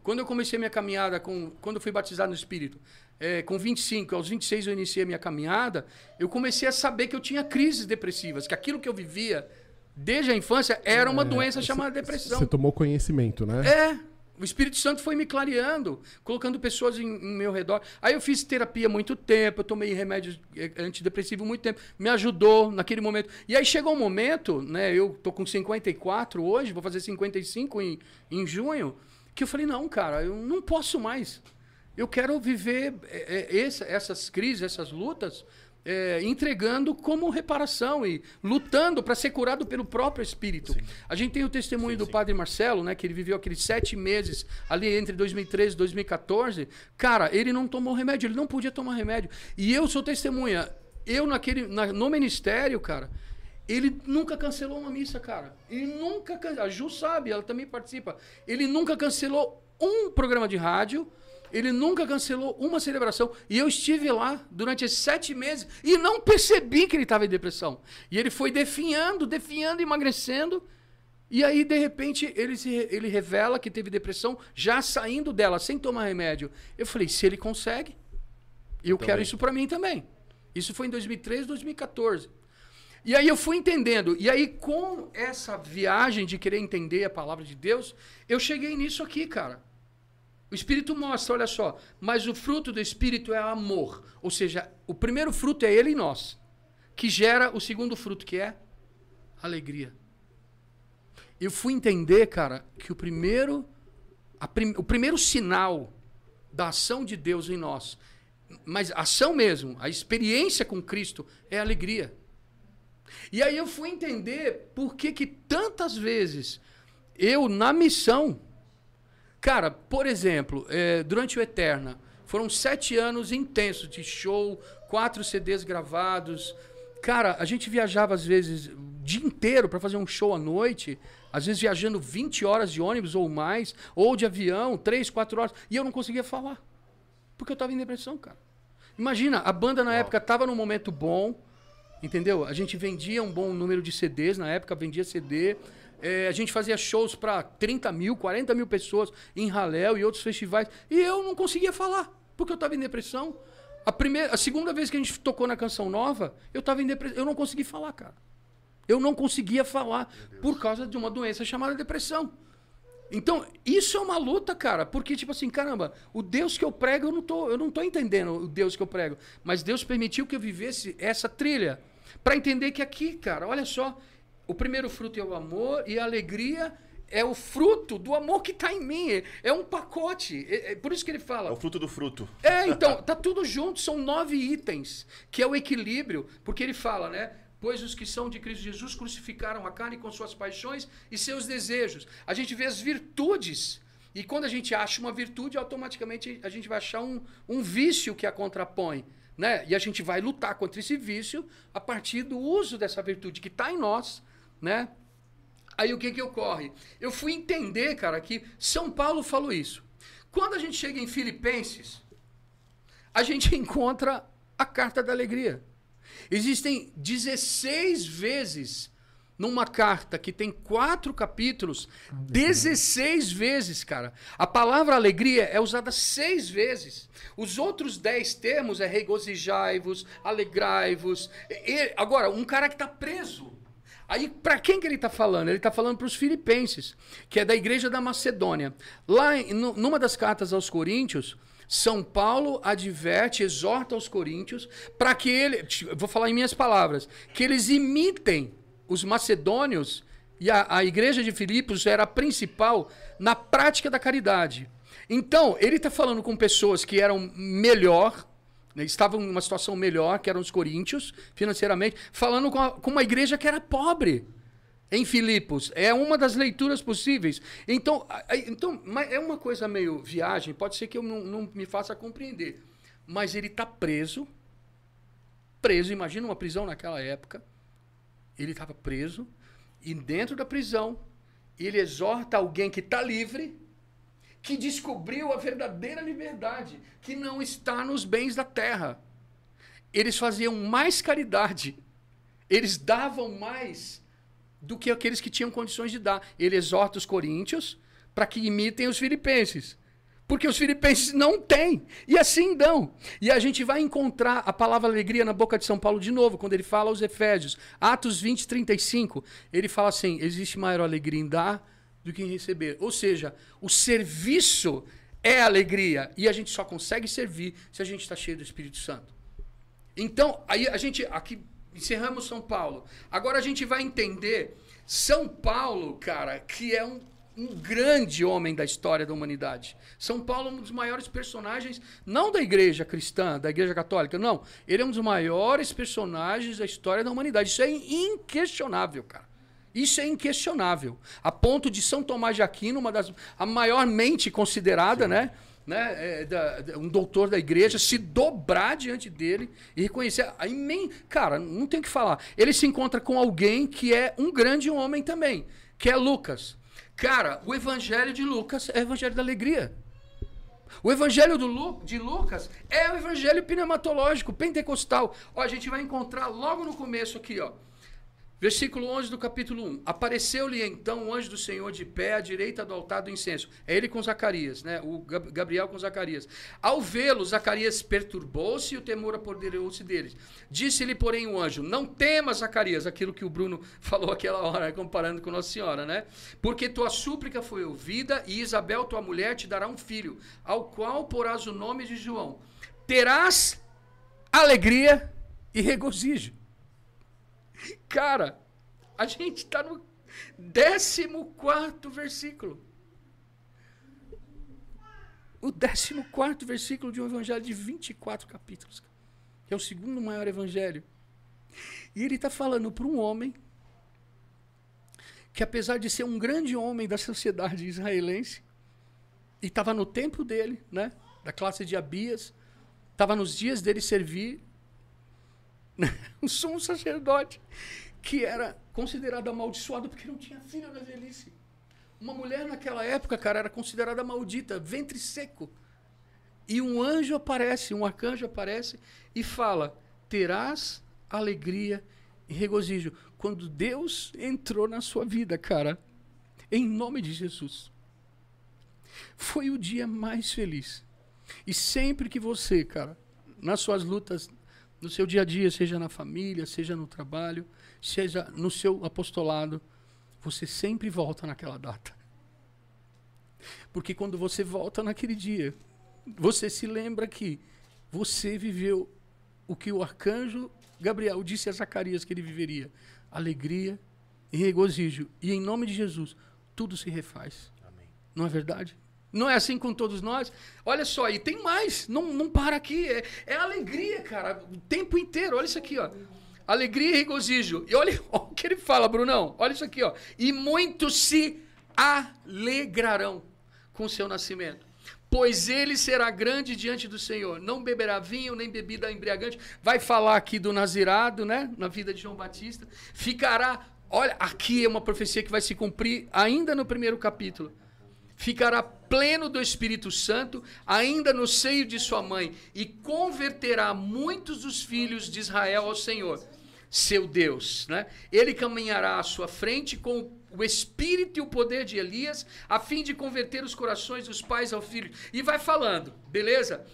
Quando eu comecei minha caminhada, com, quando eu fui batizado no Espírito, é, com 25, aos 26 eu iniciei a minha caminhada, eu comecei a saber que eu tinha crises depressivas, que aquilo que eu vivia desde a infância era uma doença chamada depressão. Você tomou conhecimento, né? É. O Espírito Santo foi me clareando, colocando pessoas em, em meu redor. Aí eu fiz terapia muito tempo, eu tomei remédios eh, antidepressivos há muito tempo. Me ajudou naquele momento. E aí chegou um momento, né? Eu tô com 54 hoje, vou fazer 55 em, em junho, que eu falei, não, cara, eu não posso mais. Eu quero viver eh, eh, essa- essas crises, essas lutas é, entregando como reparação e lutando para ser curado pelo próprio Espírito. Sim. A gente tem o testemunho sim, do sim. Padre Marcelo, né, que ele viveu aqueles sete meses ali entre 2013 e 2014. Cara, ele não tomou remédio, ele não podia tomar remédio. E eu sou testemunha. Eu naquele, na, no ministério, cara, ele nunca cancelou uma missa, cara. Ele nunca, a Ju sabe, ela também participa. Ele nunca cancelou um programa de rádio ele nunca cancelou uma celebração. E eu estive lá durante esses sete meses e não percebi que ele estava em depressão. E ele foi definhando, definhando, emagrecendo. E aí, de repente, ele, se, ele revela que teve depressão, já saindo dela, sem tomar remédio. Eu falei, se ele consegue, eu também. quero isso para mim também. Isso foi em 2013, 2014. E aí eu fui entendendo. E aí, com essa viagem de querer entender a palavra de Deus, eu cheguei nisso aqui, cara. O Espírito mostra, olha só, mas o fruto do Espírito é amor. Ou seja, o primeiro fruto é ele em nós, que gera o segundo fruto, que é alegria. Eu fui entender, cara, que o primeiro, prim, o primeiro sinal da ação de Deus em nós, mas ação mesmo, a experiência com Cristo é alegria. E aí eu fui entender por que, que tantas vezes eu, na missão, Cara, por exemplo, é, durante o Eterna, foram sete anos intensos de show, quatro CDs gravados. Cara, a gente viajava às vezes o dia inteiro para fazer um show à noite, às vezes viajando 20 horas de ônibus ou mais, ou de avião, 3, 4 horas, e eu não conseguia falar. Porque eu estava em depressão, cara. Imagina, a banda na Uau. época estava num momento bom, entendeu? A gente vendia um bom número de CDs na época, vendia CD. É, a gente fazia shows para 30 mil, 40 mil pessoas em Raléu e outros festivais. E eu não conseguia falar, porque eu estava em depressão. A, primeira, a segunda vez que a gente tocou na Canção Nova, eu estava em depressão. Eu não consegui falar, cara. Eu não conseguia falar por causa de uma doença chamada depressão. Então, isso é uma luta, cara, porque, tipo assim, caramba, o Deus que eu prego, eu não tô, eu não tô entendendo o Deus que eu prego. Mas Deus permitiu que eu vivesse essa trilha. Para entender que aqui, cara, olha só, o primeiro fruto é o amor e a alegria é o fruto do amor que está em mim. É um pacote. É, é, por isso que ele fala. É o fruto do fruto. É, então, tá tudo junto, são nove itens, que é o equilíbrio, porque ele fala, né? Pois os que são de Cristo Jesus crucificaram a carne com suas paixões e seus desejos. A gente vê as virtudes. E quando a gente acha uma virtude, automaticamente a gente vai achar um, um vício que a contrapõe. Né? E a gente vai lutar contra esse vício a partir do uso dessa virtude que está em nós né? Aí o que que ocorre? Eu fui entender, cara, que São Paulo falou isso. Quando a gente chega em Filipenses, a gente encontra a carta da alegria. Existem 16 vezes numa carta que tem quatro capítulos, 16 vezes, cara. A palavra alegria é usada seis vezes. Os outros dez termos é regozijai-vos, alegrai-vos. Agora, um cara que está preso Aí, para quem que ele está falando? Ele está falando para os filipenses, que é da igreja da Macedônia. Lá, numa das cartas aos Coríntios, São Paulo adverte, exorta aos coríntios para que ele, vou falar em minhas palavras, que eles imitem os macedônios e a, a igreja de Filipos era a principal na prática da caridade. Então, ele está falando com pessoas que eram melhor, né, estavam em uma situação melhor, que eram os coríntios, financeiramente, falando com, a, com uma igreja que era pobre em Filipos. É uma das leituras possíveis. Então, então é uma coisa meio viagem, pode ser que eu não, não me faça compreender. Mas ele está preso, preso, imagina uma prisão naquela época. Ele estava preso, e dentro da prisão, ele exorta alguém que está livre que descobriu a verdadeira liberdade, que não está nos bens da terra. Eles faziam mais caridade, eles davam mais do que aqueles que tinham condições de dar. Ele exorta os coríntios para que imitem os filipenses. Porque os filipenses não têm. E assim dão. E a gente vai encontrar a palavra alegria na boca de São Paulo de novo, quando ele fala aos Efésios. Atos 20, 35. Ele fala assim: existe maior alegria em dar do que em receber. Ou seja, o serviço é alegria e a gente só consegue servir se a gente está cheio do Espírito Santo. Então, aí a gente aqui encerramos São Paulo. Agora a gente vai entender São Paulo, cara, que é um um grande homem da história da humanidade. São Paulo é um dos maiores personagens, não da igreja cristã, da igreja católica, não. Ele é um dos maiores personagens da história da humanidade. Isso é inquestionável, cara. Isso é inquestionável. A ponto de São Tomás de Aquino, uma das a maior mente considerada, Sim. né? né, é, da, um doutor da igreja, se dobrar diante dele e reconhecer a imen... Cara, não tem o que falar. Ele se encontra com alguém que é um grande homem também, que é Lucas. Cara, o evangelho de Lucas é o evangelho da alegria. O evangelho Lu, de Lucas é o evangelho pneumatológico, pentecostal. Ó, a gente vai encontrar logo no começo aqui, ó. Versículo 11 do capítulo 1. Apareceu-lhe então o anjo do Senhor de pé à direita do altar do incenso. É ele com Zacarias, né? O Gabriel com Zacarias. Ao vê-lo, Zacarias perturbou-se e o temor apoderou-se deles. Disse-lhe, porém, o anjo: Não temas, Zacarias, aquilo que o Bruno falou aquela hora, comparando com Nossa Senhora, né? Porque tua súplica foi ouvida e Isabel, tua mulher, te dará um filho, ao qual porás o nome de João. Terás alegria e regozijo Cara, a gente está no 14 versículo. O 14 versículo de um evangelho de 24 capítulos. Que é o segundo maior evangelho. E ele está falando para um homem que, apesar de ser um grande homem da sociedade israelense, e estava no tempo dele, né, da classe de Abias, estava nos dias dele servir, um sumo sacerdote que era considerado amaldiçoado porque não tinha filho na velhice. Uma mulher naquela época, cara, era considerada maldita, ventre seco. E um anjo aparece, um arcanjo aparece e fala: terás alegria e regozijo. Quando Deus entrou na sua vida, cara, em nome de Jesus. Foi o dia mais feliz. E sempre que você, cara, nas suas lutas no seu dia a dia, seja na família, seja no trabalho, seja no seu apostolado, você sempre volta naquela data. Porque quando você volta naquele dia, você se lembra que você viveu o que o arcanjo Gabriel disse a Zacarias que ele viveria: alegria e regozijo. E em nome de Jesus, tudo se refaz. Amém. Não é verdade? Não é assim com todos nós? Olha só, e tem mais. Não, não para aqui. É, é alegria, cara. O tempo inteiro. Olha isso aqui, ó. Alegria e regozijo. E olha, olha o que ele fala, Brunão. Olha isso aqui, ó. E muitos se alegrarão com seu nascimento. Pois ele será grande diante do Senhor. Não beberá vinho, nem bebida embriagante. Vai falar aqui do Nazirado, né? Na vida de João Batista. Ficará. Olha, aqui é uma profecia que vai se cumprir ainda no primeiro capítulo ficará pleno do Espírito Santo, ainda no seio de sua mãe, e converterá muitos dos filhos de Israel ao Senhor, seu Deus. Né? Ele caminhará à sua frente com o espírito e o poder de Elias, a fim de converter os corações dos pais ao filho. E vai falando, beleza?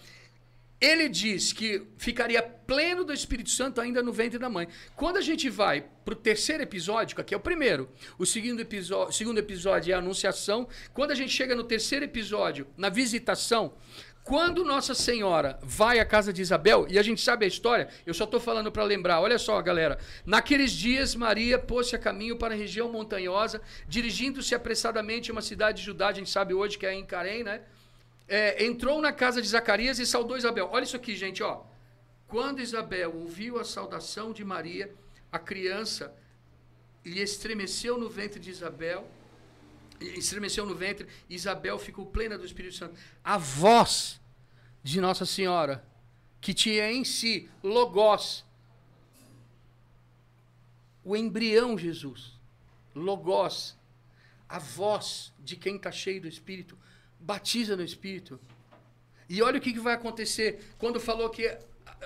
Ele diz que ficaria pleno do Espírito Santo ainda no ventre da mãe. Quando a gente vai para o terceiro episódio, que aqui é o primeiro, o segundo episódio, segundo episódio é a anunciação. Quando a gente chega no terceiro episódio, na visitação, quando Nossa Senhora vai à casa de Isabel, e a gente sabe a história, eu só estou falando para lembrar, olha só, galera. Naqueles dias, Maria pôs-se a caminho para a região montanhosa, dirigindo-se apressadamente a uma cidade de Judá, a gente sabe hoje que é em Carém, né? É, entrou na casa de Zacarias e saudou Isabel. Olha isso aqui, gente, ó. Quando Isabel ouviu a saudação de Maria, a criança lhe estremeceu no ventre de Isabel, estremeceu no ventre, Isabel ficou plena do Espírito Santo. A voz de Nossa Senhora, que tinha em si logos, o embrião Jesus, logos, a voz de quem está cheio do Espírito, batiza no Espírito. E olha o que, vai acontecer quando falou que ah,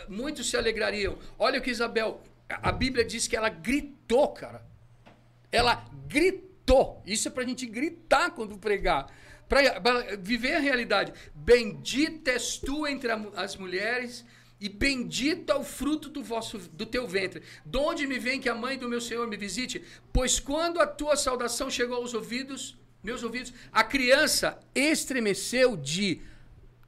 muitos se alegrariam. Olha o que Isabel, a Bíblia diz que ela gritou, cara. Ela gritou. Isso é para a gente gritar quando pregar. Para viver a realidade. Bendita és tu entre as mulheres e bendito é o fruto do vosso do teu ventre. De onde me vem que a mãe do meu Senhor me visite? Pois quando a tua saudação chegou aos ouvidos, meus ouvidos, a criança estremeceu de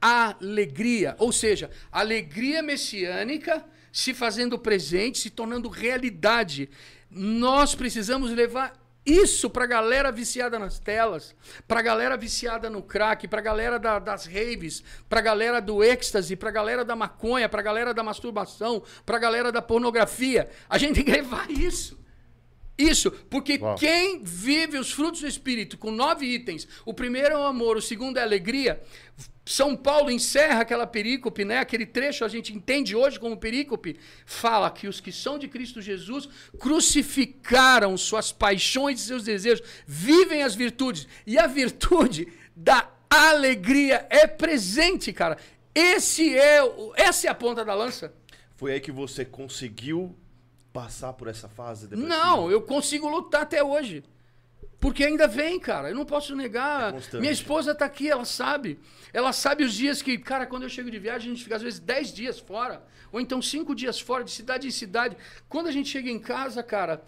alegria, ou seja, alegria messiânica se fazendo presente, se tornando realidade. Nós precisamos levar Isso pra galera viciada nas telas, pra galera viciada no crack, pra galera da- das raves, pra galera do êxtase, pra galera da maconha, pra galera da masturbação, pra galera da pornografia. A gente tem que levar isso. Isso, porque Uau. quem vive os frutos do Espírito com nove itens, o primeiro é o amor, o segundo é a alegria. São Paulo encerra aquela perícope, né? Aquele trecho a gente entende hoje como perícope, fala que os que são de Cristo Jesus crucificaram suas paixões e seus desejos, vivem as virtudes. E a virtude da alegria é presente, cara. Esse é, essa é a ponta da lança. Foi aí que você conseguiu passar por essa fase depressiva? Não, eu consigo lutar até hoje. Porque ainda vem, cara. Eu não posso negar. É. Minha esposa tá aqui, ela sabe. Ela sabe os dias que, cara, quando eu chego de viagem, a gente fica às vezes 10 dias fora. Ou então 5 dias fora, de cidade em cidade. Quando a gente chega em casa, cara,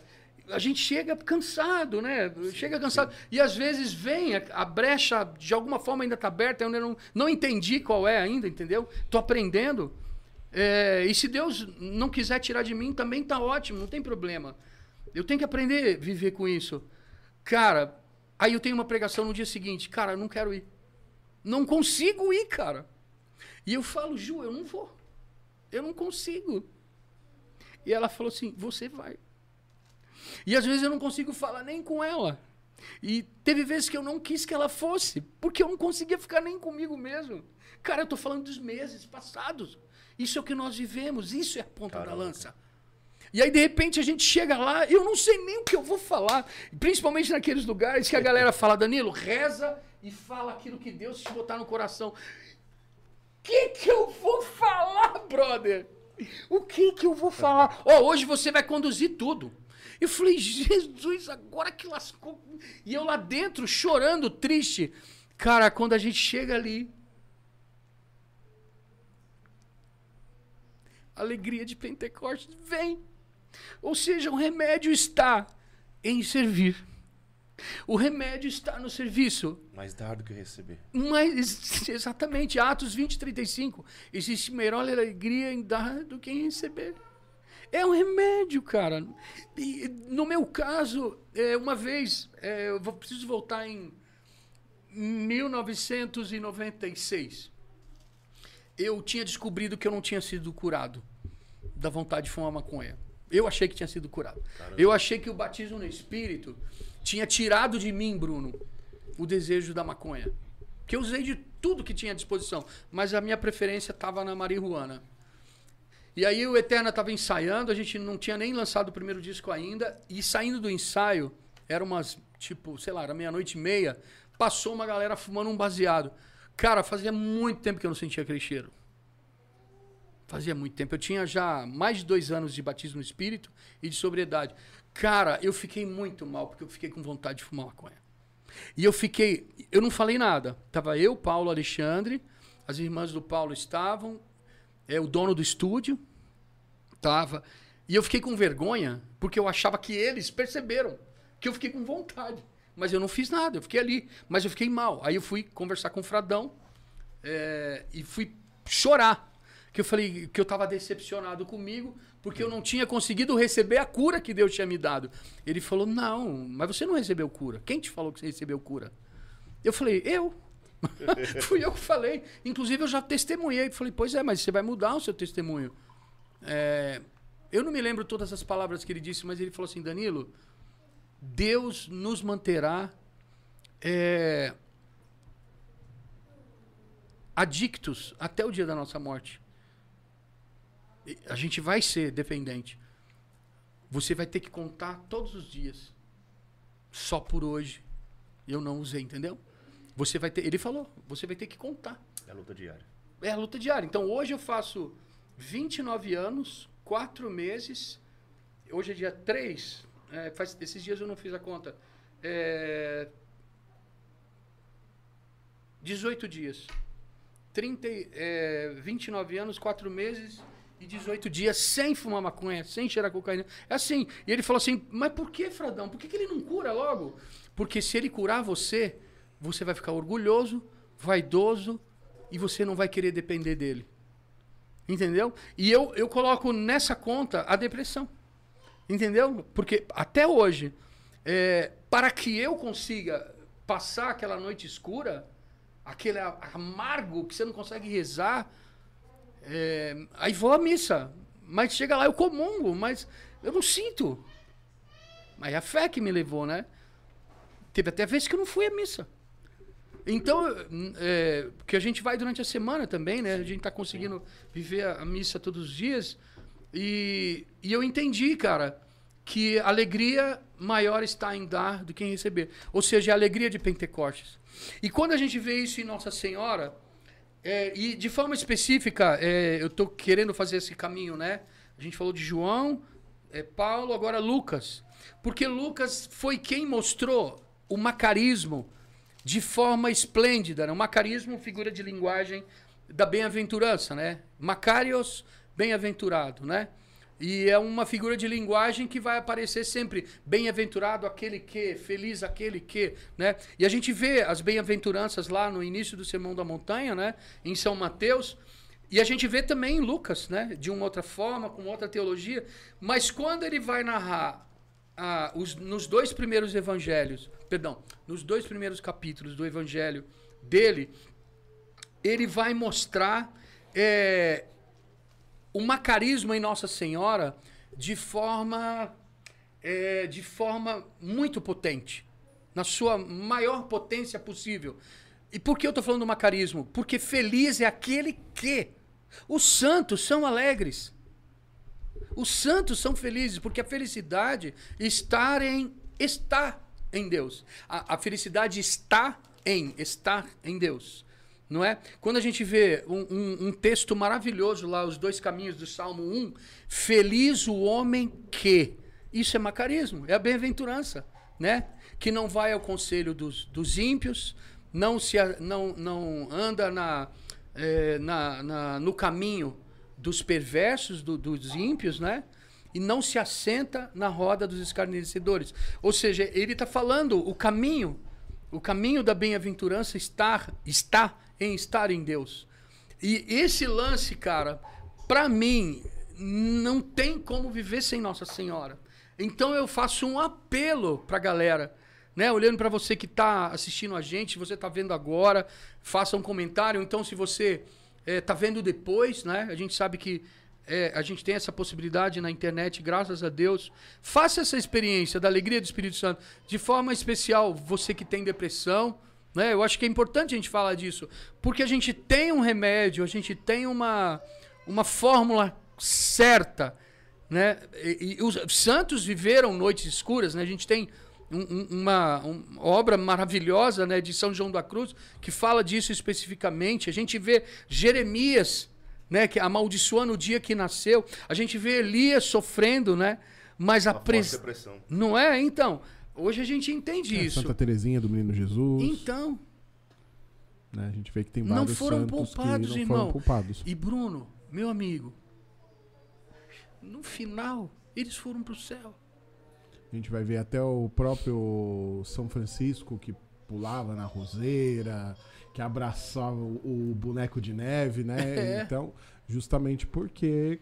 a gente chega cansado, né? chega cansado. E às vezes vem, a, a brecha de alguma forma ainda tá aberta. Eu não, não entendi qual é ainda, entendeu? Tô aprendendo. É, e se Deus não quiser tirar de mim, também tá ótimo, não tem problema. Eu tenho que aprender a viver com isso. Cara, aí eu tenho uma pregação no dia seguinte. Cara, eu não quero ir. Não consigo ir, cara. E eu falo, Ju, eu não vou. Eu não consigo. E ela falou assim: você vai. E às vezes eu não consigo falar nem com ela. E teve vezes que eu não quis que ela fosse, porque eu não conseguia ficar nem comigo mesmo. Cara, eu tô falando dos meses passados. Isso é o que nós vivemos, isso é a ponta da Caramba. lança. E aí, de repente, a gente chega lá, eu não sei nem o que eu vou falar. Principalmente naqueles lugares que a galera fala, Danilo, reza e fala aquilo que Deus te botar no coração. O que que eu vou falar, brother? O que que eu vou falar? Ó, hoje você vai conduzir tudo. Eu falei, Jesus, agora que lascou. E eu lá dentro, chorando, triste. Cara, quando a gente chega ali, alegria de Pentecostes vem. Ou seja, o remédio está em servir. O remédio está no serviço. Mais dar do que receber. Mas, exatamente, Atos 20, 35. Existe maior alegria em dar do que em receber. É um remédio, cara. E, no meu caso, é, uma vez, é, eu preciso voltar em 1996. Eu tinha descobrido que eu não tinha sido curado da vontade de fumar maconha. Eu achei que tinha sido curado. Eu achei que o batismo no Espírito tinha tirado de mim, Bruno, o desejo da maconha. Que eu usei de tudo que tinha à disposição, mas a minha preferência estava na marihuana. E aí o Eterna estava ensaiando, a gente não tinha nem lançado o primeiro disco ainda, e saindo do ensaio, era umas, tipo, sei lá, era meia-noite e meia, passou uma galera fumando um baseado. Cara, fazia muito tempo que eu não sentia aquele cheiro. Fazia muito tempo. Eu tinha já mais de dois anos de batismo no espírito e de sobriedade. Cara, eu fiquei muito mal, porque eu fiquei com vontade de fumar maconha. E eu fiquei. Eu não falei nada. Tava eu, Paulo, Alexandre, as irmãs do Paulo estavam, é o dono do estúdio tava. E eu fiquei com vergonha, porque eu achava que eles perceberam que eu fiquei com vontade. Mas eu não fiz nada, eu fiquei ali. Mas eu fiquei mal. Aí eu fui conversar com o Fradão é, e fui chorar. Que eu falei que eu estava decepcionado comigo, porque eu não tinha conseguido receber a cura que Deus tinha me dado. Ele falou: Não, mas você não recebeu cura. Quem te falou que você recebeu cura? Eu falei: Eu. Fui eu que falei. Inclusive, eu já testemunhei. Falei: Pois é, mas você vai mudar o seu testemunho. É, eu não me lembro todas as palavras que ele disse, mas ele falou assim: Danilo, Deus nos manterá é, adictos até o dia da nossa morte. A gente vai ser dependente. Você vai ter que contar todos os dias. Só por hoje eu não usei, entendeu? Você vai ter, ele falou, você vai ter que contar. É a luta diária. É a luta diária. Então hoje eu faço 29 anos, 4 meses. Hoje é dia 3. É, faz, esses dias eu não fiz a conta. É, 18 dias. 30, e- é, 29 anos, 4 meses e 18 dias sem fumar maconha, sem cheirar cocaína. É assim. E ele falou assim: Mas por que, Fradão? Por que, que ele não cura logo? Porque se ele curar você, você vai ficar orgulhoso, vaidoso e você não vai querer depender dele. Entendeu? E eu, eu coloco nessa conta a depressão. Entendeu? Porque até hoje, é, para que eu consiga passar aquela noite escura, aquele amargo que você não consegue rezar, é, aí vou à missa. Mas chega lá, eu comungo, mas eu não sinto. Mas é a fé que me levou, né? Teve até vezes que eu não fui à missa. Então, é, que a gente vai durante a semana também, né? A gente está conseguindo viver a, missa todos os dias. E, e eu entendi, cara, que alegria maior está em dar do que em receber. Ou seja, a alegria de Pentecostes. E quando a gente vê isso em Nossa Senhora, é, e de forma específica, é, eu estou querendo fazer esse caminho, né? A gente falou de João, é, Paulo, agora Lucas. Porque Lucas foi quem mostrou o macarismo de forma esplêndida. Né? O macarismo, figura de linguagem da bem-aventurança, né? Macarios, bem-aventurado, né? E é uma figura de linguagem que vai aparecer sempre. Bem-aventurado aquele que, feliz aquele que, né? E a gente vê as bem-aventuranças lá no início do Sermão da Montanha, né? Em São Mateus. E a gente vê também em Lucas, né? De uma outra forma, com outra teologia. Mas quando ele vai narrar ah, os, nos dois primeiros evangelhos, perdão, nos dois primeiros capítulos do evangelho dele, ele vai mostrar é, o macarismo em Nossa Senhora de forma, é, de forma muito potente, na sua maior potência possível. E por que eu estou falando do macarismo? Porque feliz é aquele que. Os santos são alegres. Os santos são felizes, porque a felicidade está em em Deus. A, a felicidade está em estar em Deus. Não é? Quando a gente vê um, um, um, texto maravilhoso lá, os dois caminhos do Salmo 1, feliz o homem que. Isso é macarismo, é a bem-aventurança, né? Que não vai ao conselho dos, dos ímpios, não, se, não, não anda na, é, na, na, no caminho dos perversos, do, dos ímpios, né? E não se assenta na roda dos escarnecedores. Ou seja, ele está falando o caminho, o caminho da bem-aventurança está, está em estar em Deus. E esse lance, cara, para mim, não tem como viver sem Nossa Senhora. Então eu faço um apelo para a galera, né? Olhando para você que está assistindo a gente, você está vendo agora, faça um comentário. Então, se você é, tá vendo depois, né? A gente sabe que é, a gente tem essa possibilidade na internet, graças a Deus. Faça essa experiência da alegria do Espírito Santo. De forma especial, você que tem depressão, né? Eu acho que é importante a gente falar disso. Porque a gente tem um remédio, a gente tem uma, uma fórmula certa. Né? E, e os santos viveram noites escuras, né? A gente tem um, uma, uma, obra maravilhosa né, de São João da Cruz que fala disso especificamente. A gente vê Jeremias, né, que amaldiçoando o dia que nasceu. A gente vê Elias sofrendo, né? Mas a pressão. Não é? Então, hoje a gente entende é, isso. Santa Terezinha do Menino Jesus. Então. Né, a gente vê que tem vários não foram santos poupados, que não irmão. foram poupados. E Bruno, meu amigo, no final, eles foram para o céu. A gente vai ver até o próprio São Francisco que pulava na roseira, que abraçava o, o boneco de neve, né? É. Então, justamente porque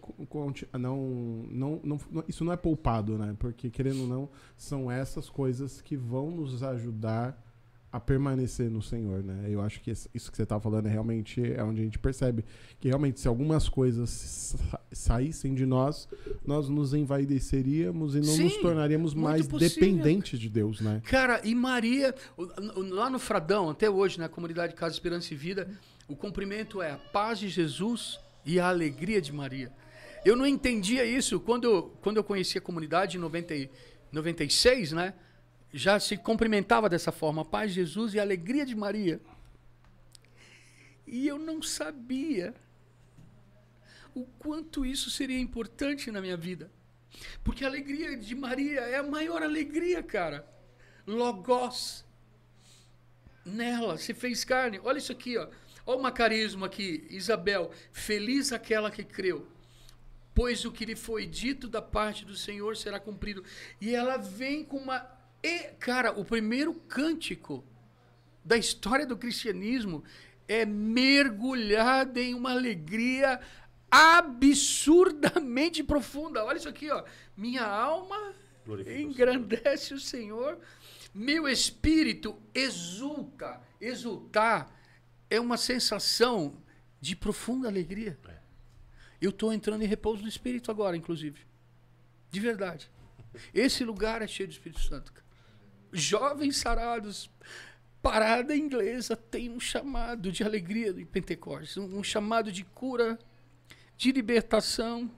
não, não, não, isso não é poupado, né? Porque, querendo ou não, são essas coisas que vão nos ajudar a permanecer no Senhor, né? Eu acho que isso que você está falando é realmente é onde a gente percebe que realmente se algumas coisas saíssem de nós, nós nos envaideceríamos e não Sim, nos tornaríamos mais possível. dependentes de Deus, né? Cara, e Maria, lá no Fradão, até hoje, na comunidade Casa Esperança e Vida, o cumprimento é a paz de Jesus e a alegria de Maria. Eu não entendia isso quando, quando eu conheci a comunidade em 90, 96, né? já se cumprimentava dessa forma, paz Jesus e a alegria de Maria. E eu não sabia o quanto isso seria importante na minha vida. Porque a alegria de Maria é a maior alegria, cara. Logos. Nela se fez carne. Olha isso aqui, ó. Olha o macarismo aqui. Isabel, feliz aquela que creu. Pois o que lhe foi dito da parte do Senhor será cumprido. E ela vem com uma e, cara, o primeiro cântico da história do cristianismo é mergulhado em uma alegria absurdamente profunda. Olha isso aqui, ó. Minha alma Glorifica o engrandece o Senhor. Meu espírito exulta. Exultar é uma sensação de profunda alegria. É. Eu estou entrando em repouso do Espírito agora, inclusive. De verdade. Esse lugar é cheio do Espírito Santo. Jovens sarados, parada inglesa tem um chamado de alegria em Pentecostes, um um chamado de cura, de libertação.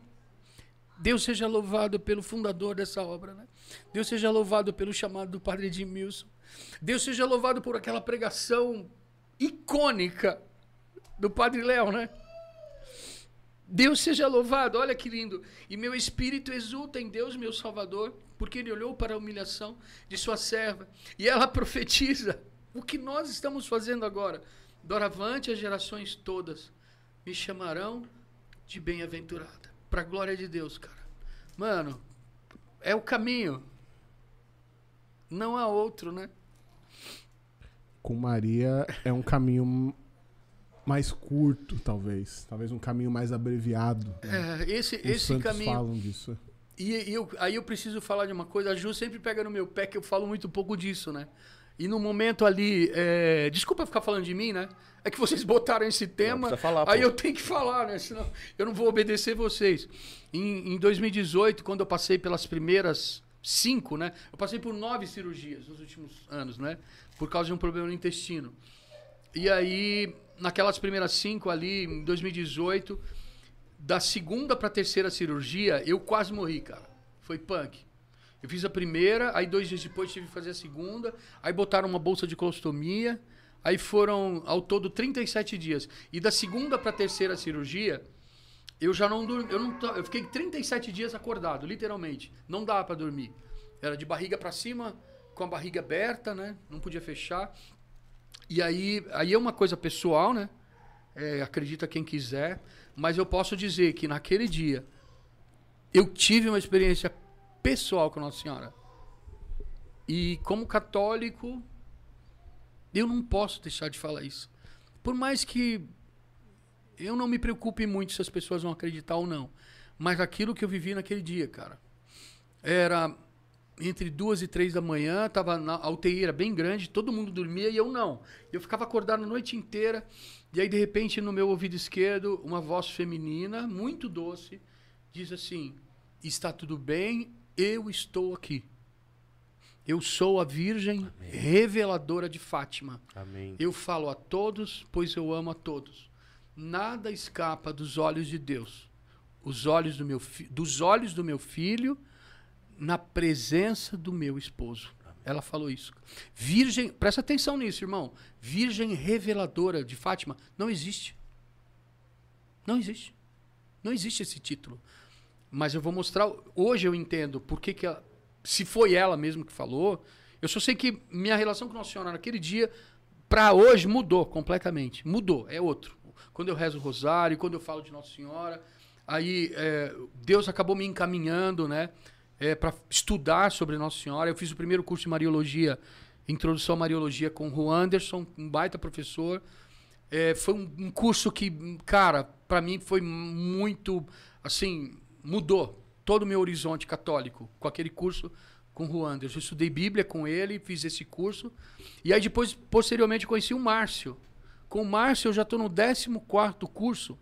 Deus seja louvado pelo fundador dessa obra, né? Deus seja louvado pelo chamado do Padre Edmilson. Deus seja louvado por aquela pregação icônica do Padre Léo, né? Deus seja louvado, olha que lindo. E meu espírito exulta em Deus, meu Salvador, porque ele olhou para a humilhação de sua serva. E ela profetiza o que nós estamos fazendo agora. Doravante as gerações todas me chamarão de bem-aventurada. Para a glória de Deus, cara. Mano, é o caminho. Não há outro, né? Com Maria é um caminho mais curto, talvez. Talvez um caminho mais abreviado. né? É, esse Os esse santos caminho. falam disso. E, e eu, aí eu preciso falar de uma coisa. A Ju sempre pega no meu pé que eu falo muito pouco disso, né? E no momento ali. é, Desculpa ficar falando de mim, né? É que vocês botaram esse tema. falar, aí pô. eu tenho que falar, né? Senão eu não vou obedecer vocês. Em, em 2018, quando eu passei pelas primeiras cinco, né? Eu passei por nove cirurgias nos últimos anos, né? Por causa de um problema no intestino. E aí, naquelas primeiras cinco ali, em 2018, da segunda para terceira cirurgia, eu quase morri, cara. Foi punk. Eu fiz a primeira, aí dois dias depois tive que fazer a segunda, aí botaram uma bolsa de colostomia, aí foram ao todo 37 dias. E da segunda para terceira cirurgia, eu já não dormi, eu não eu fiquei 37 dias acordado, literalmente. Não dava para dormir. Era de barriga para cima, com a barriga aberta, né? Não podia fechar. E aí, aí é uma coisa pessoal, né? É, acredita quem quiser, mas eu posso dizer que naquele dia eu tive uma experiência pessoal com Nossa Senhora. E como católico, eu não posso deixar de falar isso. Por mais que eu não me preocupe muito se as pessoas vão acreditar ou não, mas aquilo que eu vivi naquele dia, cara, era entre duas e três da manhã, tava na a UTI era bem grande, todo mundo dormia e eu não. Eu ficava acordado a noite inteira e aí de repente no meu ouvido esquerdo uma voz feminina muito doce diz assim: está tudo bem, eu estou aqui. Eu sou a Virgem reveladora de Fátima. Amém. Eu falo a todos, pois eu amo a todos. Nada escapa dos olhos de Deus. Os olhos do meu dos olhos do meu filho na presença do meu esposo. Ela falou isso. Virgem, presta atenção nisso, irmão. Virgem reveladora de Fátima não existe. Não existe. Não existe esse título. Mas eu vou mostrar. Hoje eu entendo por que, que ela, se foi ela mesmo que falou. Eu só sei que minha relação com Nossa Senhora naquele dia, para hoje, mudou completamente. Mudou, é outro. Quando eu rezo o rosário, quando eu falo de Nossa Senhora, aí é, Deus acabou me encaminhando, né? para estudar sobre Nossa Senhora. Eu fiz o primeiro curso de Mariologia, Introdução à Mariologia, com o Anderson, um baita professor. É, foi um, um curso que, cara, para mim foi muito, assim, mudou todo o meu horizonte católico com aquele curso com o Anderson. Eu estudei Bíblia com ele, fiz esse curso. E aí depois, posteriormente, conheci o Márcio. Com o Márcio eu já estou no 14º curso.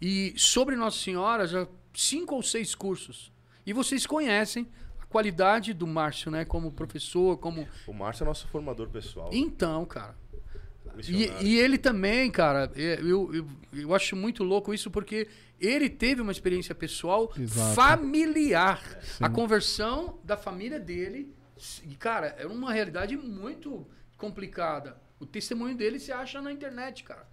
E sobre Nossa Senhora, já cinco ou seis cursos. E vocês conhecem a qualidade do Márcio, né? Como professor, como... O Márcio é nosso formador pessoal. Então, cara... E, e ele também, cara, é, eu, eu, eu acho muito louco isso porque ele teve uma experiência pessoal Exato. familiar. A conversão da família dele, cara, é uma realidade muito complicada. O testemunho dele se acha na internet, cara.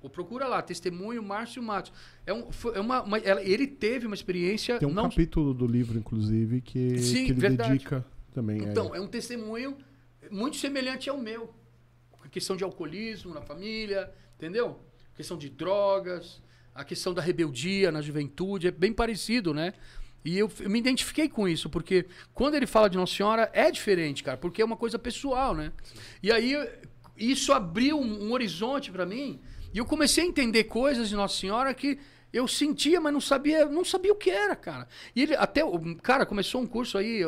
Pô, Procura lá, testemunho Márcio Matos. É, um, foi- é uma, uma- ela- ele teve uma experiência. Tem um não, capítulo do livro, inclusive, que, Sim, que ele verdade. dedica também. Então, é um testemunho muito semelhante ao meu. A questão de alcoolismo na família, entendeu? A questão de drogas, a questão da rebeldia na juventude, é bem parecido, né? E eu, eu me identifiquei com isso, porque quando ele fala de Nossa Senhora, é diferente, cara, porque é uma coisa pessoal, né? E aí, isso abriu um, um horizonte para mim, e eu comecei a entender coisas de Nossa Senhora que Eu sentia, mas não sabia, não sabia o que era, cara. E ele até, cara, começou um curso aí,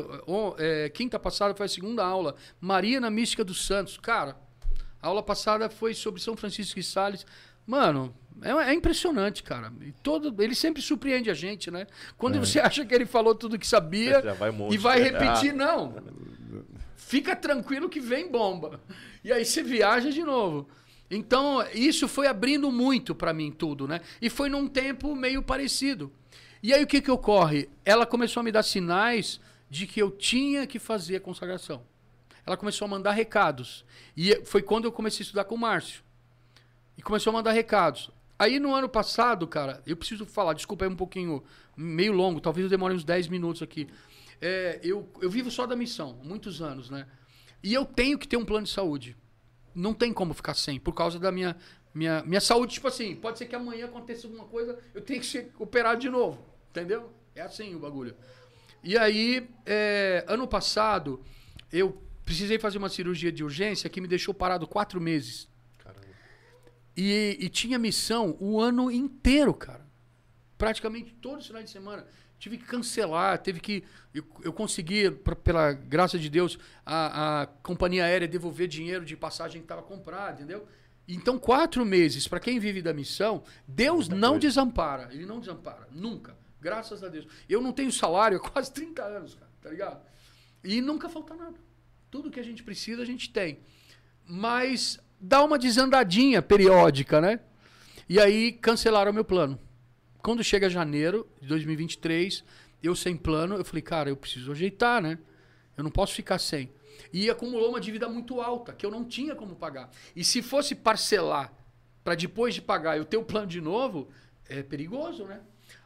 é, quinta passada foi a segunda aula, Maria na Mística dos Santos. Cara, a aula passada foi sobre São Francisco de Sales. Mano, é, é impressionante, cara. E todo, ele sempre surpreende a gente, né? Quando você acha que ele falou tudo que sabia vai um monte. e vai repetir, não. Fica tranquilo que vem bomba. E aí você viaja de novo. Então, isso foi abrindo muito pra mim tudo, né? E foi num tempo meio parecido. E aí o que que ocorre? Ela começou a me dar sinais de que eu tinha que fazer a consagração. Ela começou a mandar recados. E foi quando eu comecei a estudar com o Márcio. E começou a mandar recados. Aí no ano passado, cara, eu preciso falar, desculpa aí um pouquinho, meio longo, talvez eu demore uns 10 minutos aqui. É, eu, eu vivo só da missão, muitos anos, né? E eu tenho que ter um plano de saúde. Não tem como ficar sem, por causa da minha, minha, minha saúde. Tipo assim, pode ser que amanhã aconteça alguma coisa, eu tenho que ser operado de novo. Entendeu? É assim o bagulho. E aí, é, ano passado, eu precisei fazer uma cirurgia de urgência que me deixou parado quatro meses. Caramba. E, e tinha missão o ano inteiro, cara. Praticamente todos os finais de semana. Tive que cancelar, teve que. Eu, eu consegui, pra- pela graça de Deus, a, a companhia aérea devolver dinheiro de passagem que estava comprada, entendeu? Então, quatro meses, para quem vive da missão, Deus Muita não coisa. desampara. Ele não desampara. Nunca. Graças a Deus. Eu não tenho salário há quase 30 anos, cara, tá ligado? E nunca falta nada. Tudo que a gente precisa, a gente tem. Mas dá uma desandadinha periódica, né? E aí cancelaram o meu plano. Quando chega janeiro de 2023, eu sem plano, eu falei, cara, eu preciso ajeitar, né? Eu não posso ficar sem. E acumulou uma dívida muito alta, que eu não tinha como pagar. E se fosse parcelar para depois de pagar eu ter o plano de novo, é perigoso, né?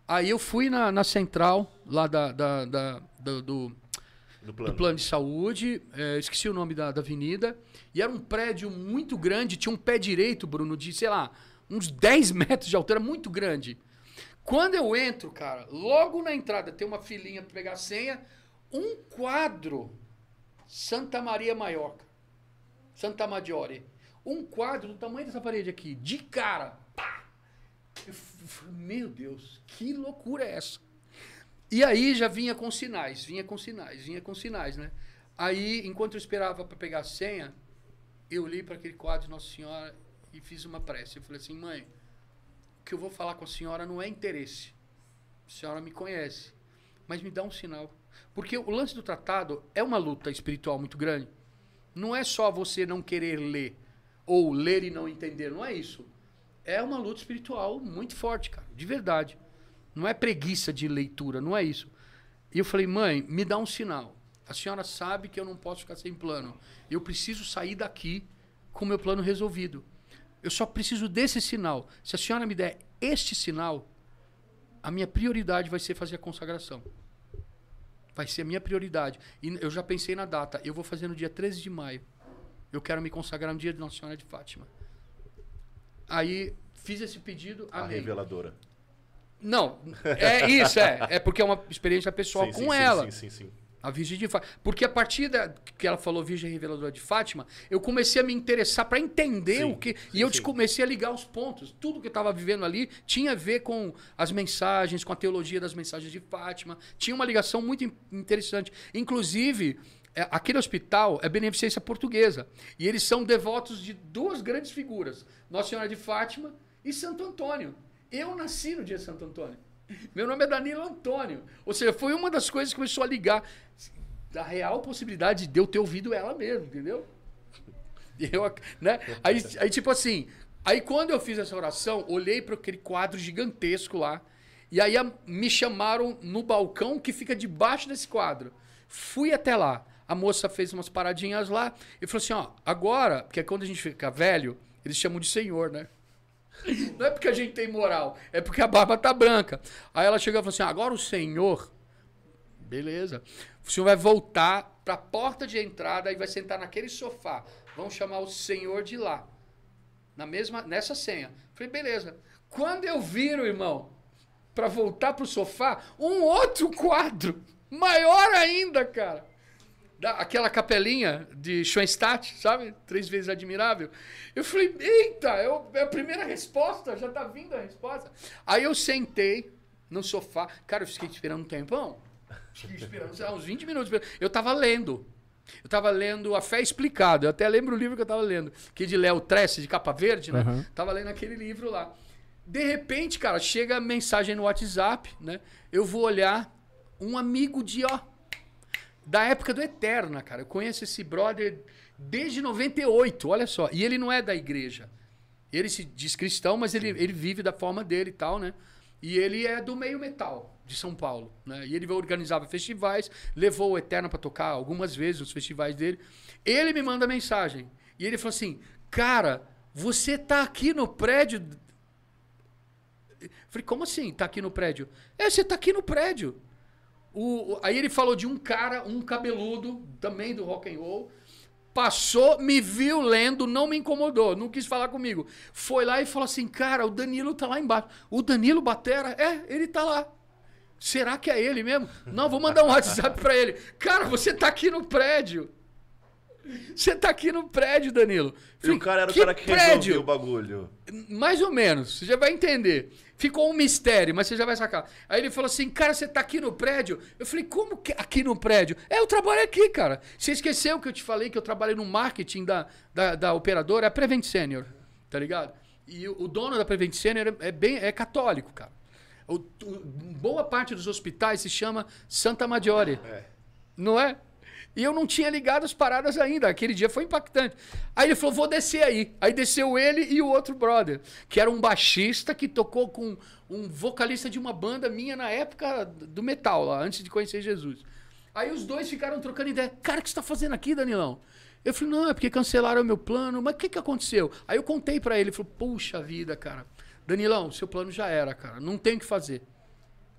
Aí eu fui na, na central lá da, da- da- do- do, Do plano. do plano de saúde, é, esqueci o nome da, da avenida, e era um prédio muito grande, tinha um pé direito, Bruno, de, sei lá, uns 10 metros de altura, muito grande. Quando eu entro, cara, logo na entrada tem uma filinha pra pegar a senha, um quadro Santa Maria Maior, cara. Santa Maggiore. Um quadro do tamanho dessa parede aqui, de cara. Pá! Meu Deus, que loucura é essa? E aí já vinha com sinais, vinha com sinais, vinha com sinais, né? Aí, enquanto eu esperava para pegar a senha, eu li para aquele quadro de Nossa Senhora e fiz uma prece. Eu falei assim, mãe, que eu vou falar com a senhora não é interesse. A senhora me conhece, mas me dá um sinal. Porque o lance do tratado é uma luta espiritual muito grande. Não é só você não querer ler, ou ler e não entender, não é isso. É uma luta espiritual muito forte, cara, de verdade. Não é preguiça de leitura, não é isso. E eu falei, mãe, me dá um sinal. A senhora sabe que eu não posso ficar sem plano. Eu preciso sair daqui com o meu plano resolvido. Eu só preciso desse sinal. Se a senhora me der este sinal, a minha prioridade vai ser fazer a consagração. Vai ser a minha prioridade. E eu já pensei na data. Eu vou fazer no dia 13 de maio. Eu quero me consagrar no dia de Nossa Senhora de Fátima. Aí fiz esse pedido. A reveladora. Não, é isso, é. É porque é uma experiência pessoal Sim, com sim, sim, ela. Sim, sim, sim. A Virgem de Fátima. Porque a partir da, que ela falou Virgem Reveladora de Fátima, eu comecei a me interessar para entender Sim, o que. sim, e eu sim. comecei a ligar os pontos. Tudo que eu estava vivendo ali tinha a ver com as mensagens, com a teologia das mensagens de Fátima. Tinha uma ligação muito in- interessante. Inclusive, é, aquele hospital é beneficência portuguesa. E eles são devotos de duas grandes figuras: Nossa Senhora de Fátima e Santo Antônio. Eu nasci no dia de Santo Antônio. Meu nome é Danilo Antônio. Ou seja, foi uma das coisas que começou a ligar da real possibilidade de eu ter ouvido ela mesmo, entendeu? Eu, né? aí, aí, tipo assim, aí quando eu fiz essa oração, olhei para aquele quadro gigantesco lá, e aí me chamaram no balcão que fica debaixo desse quadro. Fui até lá. A moça fez umas paradinhas lá e falou assim: ó, agora, porque quando a gente fica velho, eles chamam de senhor, né? Não é porque a gente tem moral, é porque a barba tá branca. Aí ela chegou e falou assim: agora o senhor Beleza. O senhor vai voltar para a porta de entrada e vai sentar naquele sofá. Vamos chamar o senhor de lá. Na mesma, nessa senha. Falei, beleza. Quando eu viro, irmão, para voltar pro sofá, um outro quadro, maior ainda, cara. Aquela capelinha de Schoenstatt, sabe? Três vezes admirável. Eu falei, eita, eu, é a primeira resposta, já tá vindo a resposta. Aí eu sentei no sofá. Cara, eu fiquei esperando um tempão. Fiquei esperando, sei lá, uns 20 minutos. Eu tava lendo. Eu tava lendo A Fé Explicada. Eu até lembro o livro que eu tava lendo. Que é de Léo Tresse, de capa verde, né? Uhum. Tava lendo aquele livro lá. De repente, cara, chega a mensagem no WhatsApp, né? Eu vou olhar um amigo de, ó, da época do Eterna, cara. Eu conheço esse brother desde 98, olha só. E ele não é da igreja. Ele se diz cristão, mas ele, ele vive da forma dele e tal, né? E ele é do meio metal de São Paulo, né? E ele organizava festivais, levou o Eterna para tocar algumas vezes nos festivais dele. Ele me manda mensagem e ele falou assim: "Cara, você tá aqui no prédio?" Eu falei: "Como assim? Tá aqui no prédio?" "É, você tá aqui no prédio." O, aí ele falou de um cara, um cabeludo, também do rock and roll, passou, me viu lendo, não me incomodou, não quis falar comigo. Foi lá e falou assim, cara, o Danilo tá lá embaixo. O Danilo Batera? É, ele tá lá. Será que é ele mesmo? Não, vou mandar um WhatsApp pra ele. Cara, você tá aqui no prédio. Você tá aqui no prédio, Danilo. E o cara era o "Que cara que prédio? resolveu o bagulho. Mais ou menos, você já vai entender. Ficou um mistério, mas você já vai sacar. Aí ele falou assim: Cara, você tá aqui no prédio? Eu falei: Como que aqui no prédio? É, eu trabalho aqui, cara. Você esqueceu que eu te falei que eu trabalhei no marketing da, da, da operadora? É a Prevent Senior, tá ligado? E o, o dono da Prevent Senior é, é bem é católico, cara. O- o- boa parte dos hospitais se chama Santa Maggiore. É. Não é? E eu não tinha ligado as paradas ainda. Aquele dia foi impactante. Aí ele falou: vou descer aí. Aí desceu ele e o outro brother, que era um baixista que tocou com um vocalista de uma banda minha na época do metal, lá, antes de conhecer Jesus. Aí os dois ficaram trocando ideia. Cara, o que você tá fazendo aqui, Danilão? Eu falei, não, é porque cancelaram o meu plano. Mas o que, que aconteceu? Aí eu contei pra ele. Ele falou, puxa vida, cara. Danilão, seu plano já era, cara. Não tem o que fazer.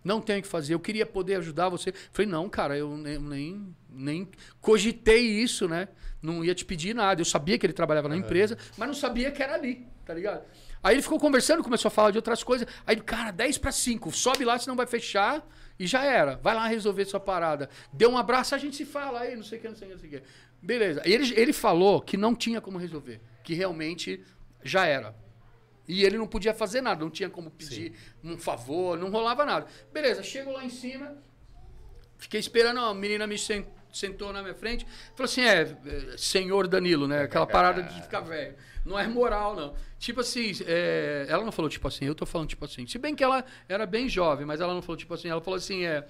Não tenho o que fazer. Eu queria poder ajudar você. Falei, não, cara, eu nem, nem, nem cogitei isso, né? Não ia te pedir nada. Eu sabia que ele trabalhava na empresa, mas não sabia que era ali, tá ligado? Aí ele ficou conversando, começou a falar de outras coisas. Aí, cara, 10 para 5, sobe lá, senão vai fechar e já era. Vai lá resolver sua parada. Deu um abraço, a gente se fala aí, não sei o que, não sei o que, não sei o que. Beleza. Ele, ele falou que não tinha como resolver, que realmente já era. E ele não podia fazer nada, não tinha como pedir um favor, não rolava nada. Beleza, chego lá em cima, fiquei esperando, a menina me sen- sentou na minha frente, falou assim: é, é, senhor Danilo, né? Aquela parada de ficar velho. Não é moral, não. Tipo assim, é, ela não falou tipo assim, eu tô falando tipo assim. Se bem que ela era bem jovem, mas ela não falou tipo assim, ela falou assim: é,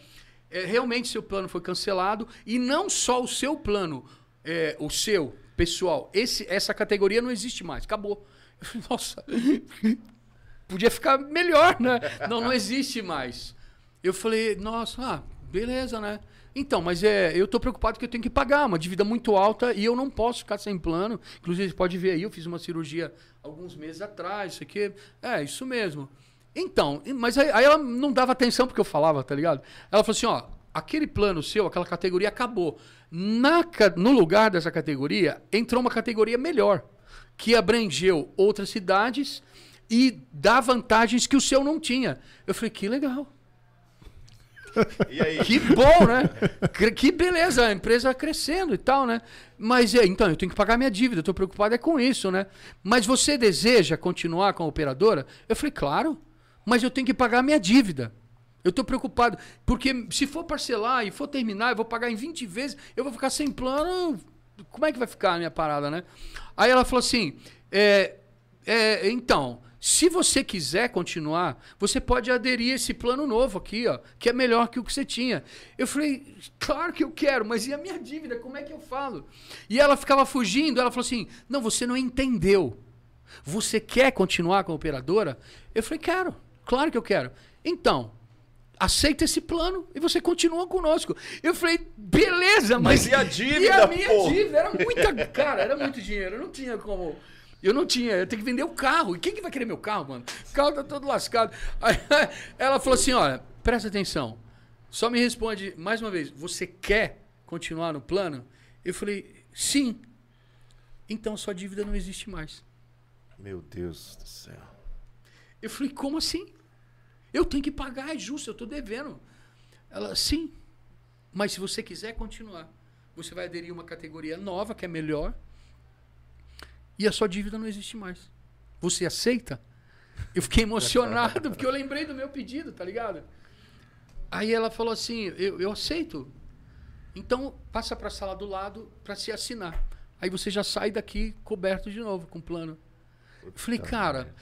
é, realmente seu plano foi cancelado, e não só o seu plano, é, o seu, pessoal, esse, essa categoria não existe mais, acabou. Nossa, podia ficar melhor, né? Não, não existe mais. Eu falei, nossa, ah, beleza, né? Então, mas é, eu tô preocupado que eu tenho que pagar uma dívida muito alta e eu não posso ficar sem plano. Inclusive, pode ver aí, eu fiz uma cirurgia alguns meses atrás, isso aqui. É, isso mesmo. Então, mas aí, aí ela não dava atenção porque eu falava, tá ligado? Ela falou assim, ó, aquele plano seu, aquela categoria acabou. Na, no lugar dessa categoria, entrou uma categoria melhor, que abrangeu outras cidades e dá vantagens que o seu não tinha. Eu falei, que legal. Que bom, né? Que- Que beleza, a empresa crescendo e tal, né? Mas é, então, eu tenho que pagar minha dívida, eu tô preocupado é com isso, né? Mas você deseja continuar com a operadora? Eu falei, claro, mas eu tenho que pagar minha dívida. Eu tô preocupado, porque se for parcelar e for terminar, eu vou pagar em 20 vezes, eu vou ficar sem plano. Como é que vai ficar a minha parada, né? Aí ela falou assim: é, é, então, se você quiser continuar, você pode aderir a esse plano novo aqui, ó, que é melhor que o que você tinha. Eu falei, claro que eu quero, mas e a minha dívida? Como é que eu falo? E ela ficava fugindo, ela falou assim: não, você não entendeu. Você quer continuar com a operadora? Eu falei, quero, claro que eu quero. Então, aceita esse plano e você continua conosco. Eu falei, beleza, mas. Mas e a dívida, E a minha pô? dívida era muita. Cara, era muito dinheiro. Eu não tinha como. Eu não tinha, eu tenho que vender o carro. E quem que vai querer meu carro, mano? O carro tá todo lascado. Aí, ela falou assim: olha, presta atenção. Só me responde mais uma vez: você quer continuar no plano? Eu falei, sim. Então sua dívida não existe mais. Meu Deus do céu. Eu falei, como assim? Eu tenho que pagar, é justo, eu tô devendo. Ela, sim. Mas se você quiser continuar, você vai aderir a uma categoria nova, que é melhor, e a sua dívida não existe mais. Você aceita? Eu fiquei emocionado, porque eu lembrei do meu pedido, tá ligado? Aí ela falou assim: eu, eu aceito. Então, passa para a sala do lado para se assinar. Aí você já sai daqui coberto de novo com o plano. Eu falei, cara,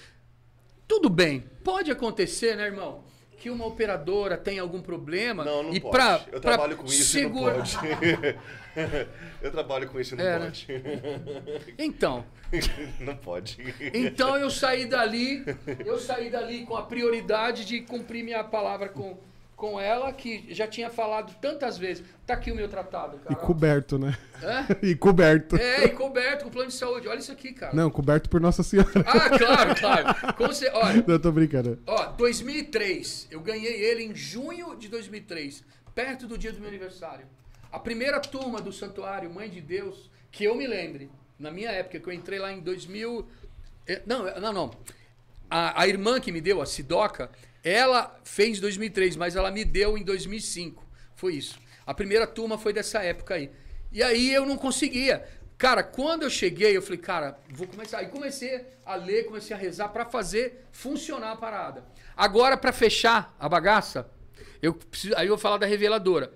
tudo bem, pode acontecer, né, irmão? Que uma operadora tem algum problema Não, não e pode. pra, eu pra trabalho com isso segura- não pode. eu trabalho com isso e não É, né? pode. Então, não pode. então eu saí dali, eu saí dali com a prioridade de cumprir minha palavra com, com ela, que já tinha falado tantas vezes. Tá aqui o meu tratado, E cara. coberto, né? Hã? E coberto. É, e coberto com plano de saúde. Olha isso aqui, cara. Não, coberto por Nossa Senhora. Ah, claro, claro. Como você, olha, Não, tô brincando. ó, 2003. Eu ganhei ele em junho de 2003, perto do dia do meu aniversário. A primeira turma do Santuário Mãe de Deus, que eu me lembre, na minha época, que eu entrei lá em 2000. eh, Não, não, não. A, a irmã que me deu, a Sidoca, ela fez em 2003, mas ela me deu em 2005. Foi isso. A primeira turma foi dessa época aí. E aí eu não conseguia. Cara, quando eu cheguei, eu falei, cara, vou começar. Aí comecei a ler, comecei a rezar pra fazer funcionar a parada. Agora, pra fechar a bagaça, eu preciso, aí eu vou falar da reveladora.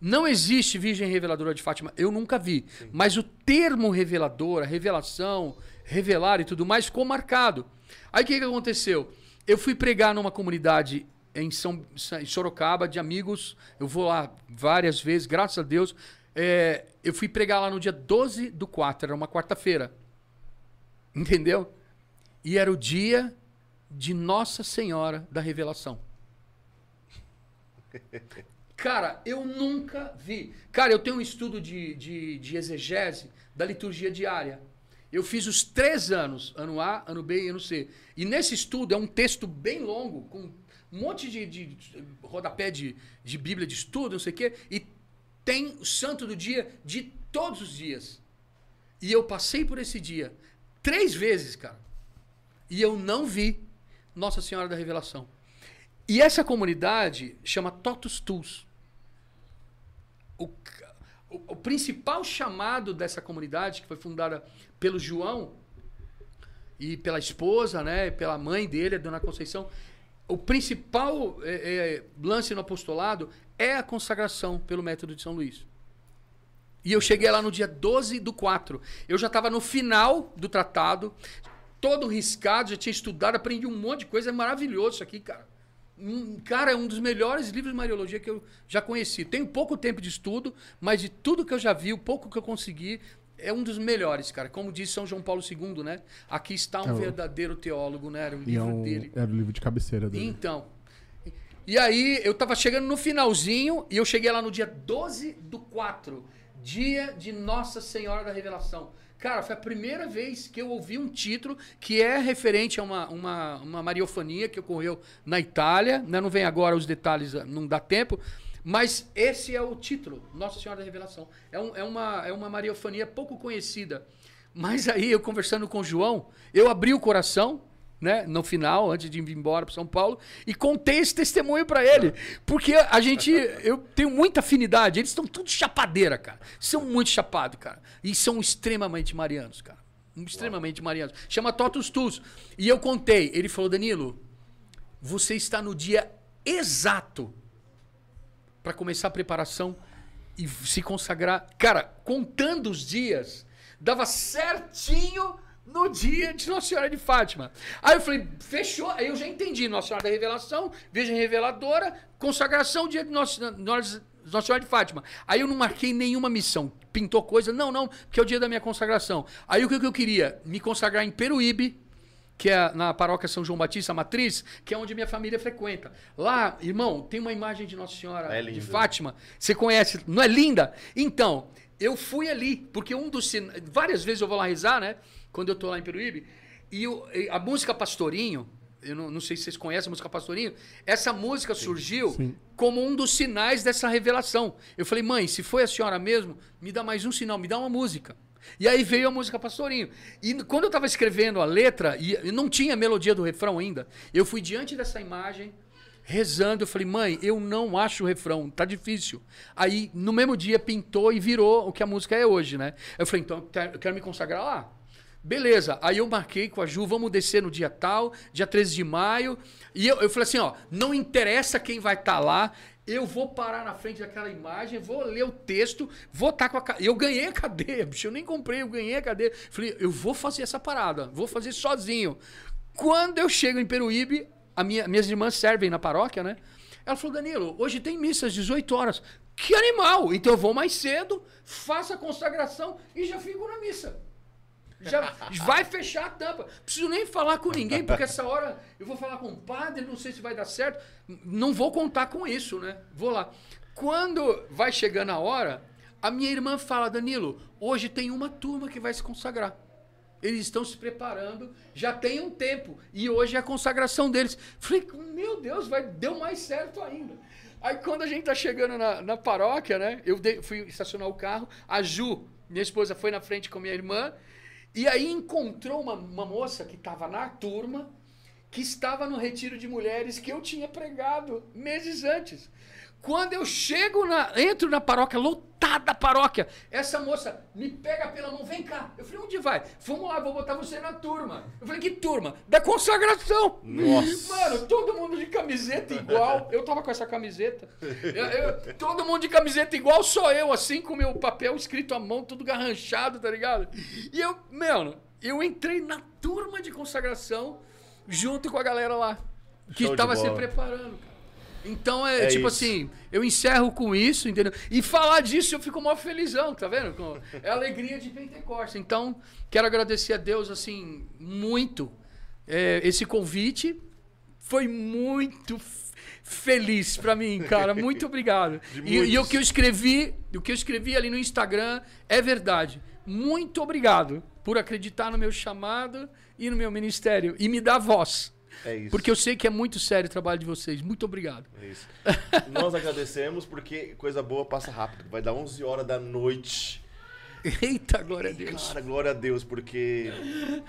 Não existe Virgem Reveladora de Fátima, eu nunca vi. Mas o termo reveladora, revelação, revelar e tudo mais ficou marcado. Aí o que, que aconteceu? Eu fui pregar numa comunidade em, São, em Sorocaba de amigos. Eu vou lá várias vezes, graças a Deus. É, eu fui pregar lá no dia 12 do 4, era uma quarta-feira. Entendeu? E era o dia de Nossa Senhora da Revelação. Cara, eu nunca vi. Cara, eu tenho um estudo de, de, de exegese da liturgia diária. Eu fiz os três anos, ano A, ano B e ano C. E nesse estudo é um texto bem longo, com um monte de, de, rodapé de, de Bíblia de estudo, não sei o quê. E tem o santo do dia de todos os dias. E eu passei por esse dia três vezes, cara. E eu não vi Nossa Senhora da Revelação. E essa comunidade chama Totus Tus. O, o- o principal chamado dessa comunidade, que foi fundada pelo João e pela esposa, né, pela mãe dele, a Dona Conceição, o principal é, é, lance no apostolado é a consagração pelo método de São Luís. E eu cheguei lá no dia 12 do 4. Eu já estava no final do tratado, todo riscado, já tinha estudado, aprendi um monte de coisa. É maravilhoso isso aqui, cara. Cara, é um dos melhores livros de Mariologia que eu já conheci. Tenho pouco tempo de estudo, mas de tudo que eu já vi, o pouco que eu consegui, é um dos melhores, cara. Como diz São João Paulo II, né? Aqui está um É verdadeiro teólogo, né? Era o E é, livro um, dele. é o livro de cabeceira dele. Então. E aí, eu tava chegando no finalzinho e eu cheguei lá no dia 12 do 4, dia de Nossa Senhora da Revelação. Cara, foi a primeira vez que eu ouvi um título que é referente a uma, uma, uma mariofania que ocorreu na Itália. né? Não vem agora os detalhes, não dá tempo. Mas esse é o título, Nossa Senhora da Revelação. É, um- é uma, é uma mariofania pouco conhecida. Mas aí, eu conversando com o João, eu abri o coração, né, no final, antes de ir embora para São Paulo, e contei esse testemunho para ele. Porque a gente, eu tenho muita afinidade, eles estão tudo chapadeira, cara. São muito chapados, cara. E são extremamente marianos, cara. Extremamente marianos. Chama Totus Tus. E eu contei, ele falou, Danilo, você está no dia exato para começar a preparação e se consagrar. Cara, contando os dias, dava certinho no dia de Nossa Senhora de Fátima. Aí eu falei, fechou. Aí eu já entendi. Nossa Senhora da Revelação, Virgem Reveladora, consagração, dia de Nossa, Nossa, Nossa Senhora de Fátima. Aí eu não marquei nenhuma missão. Pintou coisa? Não, não, porque é o dia da minha consagração. Aí o que eu queria? Me consagrar em Peruíbe, que é na paróquia São João Batista Matriz, que é onde minha família frequenta. Lá, irmão, tem uma imagem de Nossa Senhora É de. Fátima. Você conhece? Não é linda? Então, eu fui ali, porque um dos. Várias vezes eu vou lá rezar, né? Quando eu tô lá em Peruíbe. E a música Pastorinho, eu não, não sei se vocês conhecem a música Pastorinho, essa música surgiu Sim. como um dos sinais dessa revelação. Eu falei, mãe, se foi a senhora mesmo, me dá mais um sinal, me dá uma música. E aí veio a música Pastorinho. E quando eu estava escrevendo a letra, e e não tinha a melodia do refrão ainda, eu fui diante dessa imagem, rezando. Eu falei, mãe, eu não acho o refrão, tá difícil. Aí, no mesmo dia, pintou e virou o que a música é hoje, né? Eu falei, então, eu quero me consagrar lá. Beleza, aí eu marquei com a Ju, vamos descer no dia tal, dia 13 de maio. E eu, eu falei assim: ó, não interessa quem vai estar tá lá, eu vou parar na frente daquela imagem, vou ler o texto, vou estar tá com a. Eu ganhei a cadeia, bicho, eu nem comprei, eu ganhei a cadeia. Falei, eu vou fazer essa parada, vou fazer sozinho. Quando eu chego em Peruíbe, a minha, minhas irmãs servem na paróquia, né? Ela falou, Danilo, hoje tem missa às 18 horas. Que animal! Então eu vou mais cedo, faço a consagração e já fico na missa. Já vai fechar a tampa. Preciso nem falar com ninguém, porque essa hora eu vou falar com o padre, não sei se vai dar certo. Não vou contar com isso, né? Vou lá. Quando vai chegando a hora, a minha irmã fala: Danilo, hoje tem uma turma que vai se consagrar. Eles estão se preparando, já tem um tempo. E hoje é a consagração deles. Falei, meu Deus, vai, deu mais certo ainda. Aí quando a gente tá chegando na, na paróquia, né? Eu fui estacionar o carro, a Ju, minha esposa, foi na frente com minha irmã e aí encontrou uma, uma moça que estava na turma, que estava no retiro de mulheres que eu tinha pregado meses antes. Quando eu chego na. entro na paróquia, lotada a paróquia, essa moça me pega pela mão, vem cá. Eu falei, onde vai? Vamos lá, vou botar você na turma. Eu falei, que turma? Da consagração. Nossa. Mano, todo mundo de camiseta igual. Eu tava com essa camiseta. Eu, eu, todo mundo de camiseta igual, só eu, assim, com meu papel escrito à mão, tudo garranchado, tá ligado? E eu, mano, eu entrei na turma de consagração junto com a galera lá. Que Show estava se preparando, cara. Então é, é tipo isso. assim, eu encerro com isso, entendeu? E falar disso eu fico mó felizão, tá vendo? É a alegria de Pentecostes. Então, quero agradecer a Deus, assim, muito. É, esse convite foi muito feliz para mim, cara. Muito obrigado. E, e, o que eu escrevi, o que eu escrevi ali no Instagram é verdade. Muito obrigado por acreditar no meu chamado e no meu ministério e me dar voz. É isso. Porque eu sei que é muito sério o trabalho de vocês. Muito obrigado. É isso. Nós agradecemos porque coisa boa passa rápido. Vai dar 11 horas da noite. Eita, glória a Deus. Cara, glória a Deus, porque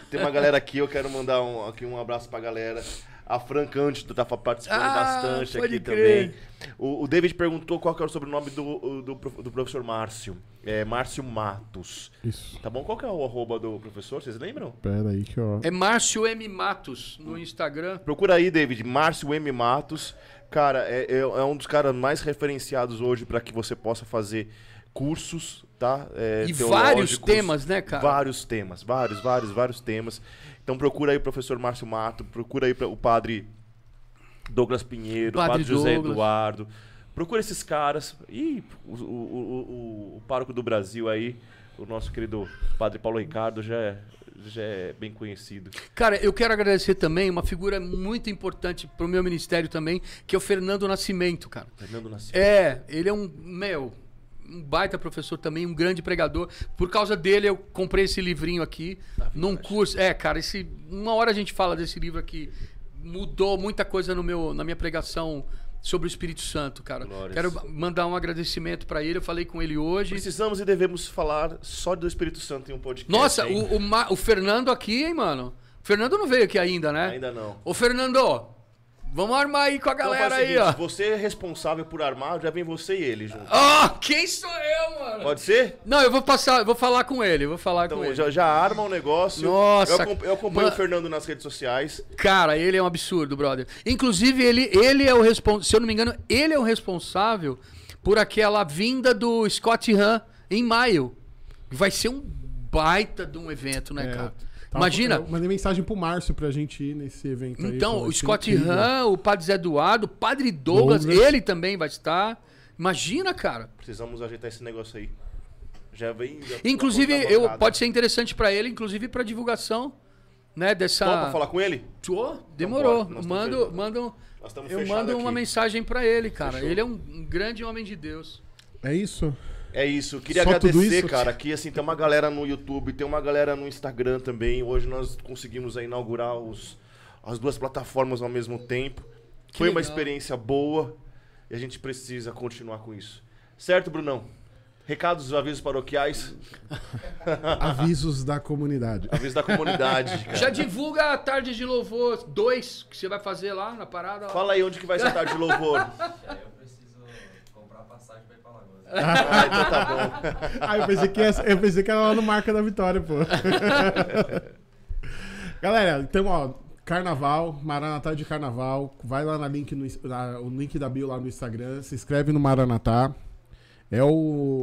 tem uma galera aqui, eu quero mandar um, aqui um abraço pra galera. A Fran Cândido tá participando ah, bastante aqui crer. também. O, o, David perguntou qual que era o sobrenome do, do, do professor Márcio. É Márcio Matos. Isso. Tá bom? Qual que é o arroba do professor? Vocês lembram? Pera aí que eu... É Márcio M. Matos no Instagram. Procura aí, David. Márcio M. Matos. Cara, é, é, é um dos caras mais referenciados hoje para que você possa fazer cursos, tá? É, e vários temas, né, cara? Vários temas, vários, vários, vários temas. Então procura aí o professor Márcio Mato, procura aí o padre Douglas Pinheiro, o padre, padre José Douglas. Eduardo. Procura esses caras. E o, o, o, o pároco do Brasil aí, o nosso querido padre Paulo Ricardo, já é, já é bem conhecido. Cara, eu quero agradecer também uma figura muito importante para o meu ministério também, que é o Fernando Nascimento, cara. Fernando Nascimento. É, ele é um, meu, um baita professor também, um grande pregador. Por causa dele, eu comprei esse livrinho aqui tá num curso. É, cara, esse, uma hora a gente fala desse livro aqui. Mudou muita coisa no meu, na minha pregação sobre o Espírito Santo, cara. Glórias. Quero mandar um agradecimento para ele. Eu falei com ele hoje. Precisamos e devemos falar só do Espírito Santo em um podcast. Nossa, o, o, o, Fernando aqui, hein, mano? O Fernando não veio aqui ainda, né? Ainda não. Ô, Fernando, Vamos armar aí com a então galera então, aí, ó. Você é responsável por armar, já vem você e ele junto. Ah, oh, quem sou eu, mano? Pode ser? Não, eu vou passar, eu vou falar com ele, vou falar então, com ele. Já, já arma o um negócio. Nossa. Eu, acompanho, eu acompanho o Fernando nas redes sociais. Cara, ele é um absurdo, brother. Inclusive, ele, ele é o responsável, se eu não me engano, ele é o responsável por aquela vinda do Scott Han em maio. Vai ser um baita de um evento, né, é. cara? Tava, Imagina. Eu mandei mensagem pro Márcio pra gente ir nesse evento então, aí. Então, o Scott Han, o Padre Zé Eduardo, o Padre Douglas, Douglas, ele também vai estar. Imagina, cara. Precisamos ajeitar esse negócio aí. Já vem. Já inclusive, eu, pode ser interessante para ele, inclusive para divulgação, né, dessa. Topa falar com ele? Tô, demorou. Mando, mando, eu mando uma mensagem para ele, cara. Fechou. Ele é um, um grande homem de Deus. É isso. É isso. Queria Só agradecer, isso? cara, que assim, tem uma galera no YouTube, tem uma galera no Instagram também. Hoje nós conseguimos aí, inaugurar os, as duas plataformas ao mesmo tempo. Que Foi legal. uma experiência boa e a gente precisa continuar com isso. Certo, Brunão? Recados, avisos paroquiais, Avisos da comunidade. avisos da comunidade. cara. Já divulga a tarde de louvor 2 que você vai fazer lá na parada. lá. Fala aí onde que vai ser a tarde de louvor. Aí eu preciso comprar passagem pra ir pra Lagoas. Ah, então tá bom. Ah, eu pensei que, essa- eu pensei que era lá no Marca da Vitória, pô. Galera, então, ó, Carnaval, Maranatá de Carnaval, vai lá na link no, na- o link da bio lá no Instagram, se inscreve no Maranatá. É o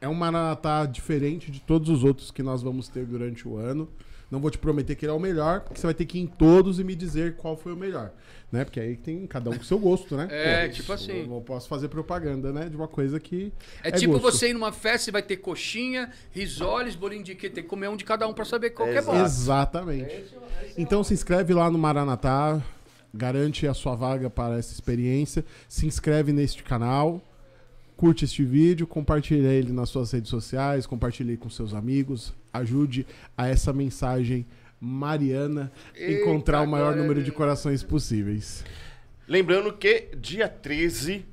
é um Maranatá diferente de todos os outros que nós vamos ter durante o ano. Não vou te prometer que ele é o melhor, porque você vai ter que ir em todos e me dizer qual foi o melhor, né? Porque aí tem cada um com seu gosto, né? É, tipo assim. Eu não posso fazer propaganda, né, de uma coisa que É, tipo gosto. você ir numa festa e vai ter coxinha, risoles, bolinho de quê? Tem que comer um de cada um pra saber qual que é bom. Exatamente. Então se inscreve lá no Maranatá, garante a sua vaga para essa experiência, se inscreve neste canal, curte este vídeo, compartilha ele nas suas redes sociais, compartilhe com seus amigos, ajude a essa mensagem mariana Eita, encontrar o maior glória a número de corações possíveis. Lembrando que dia 13.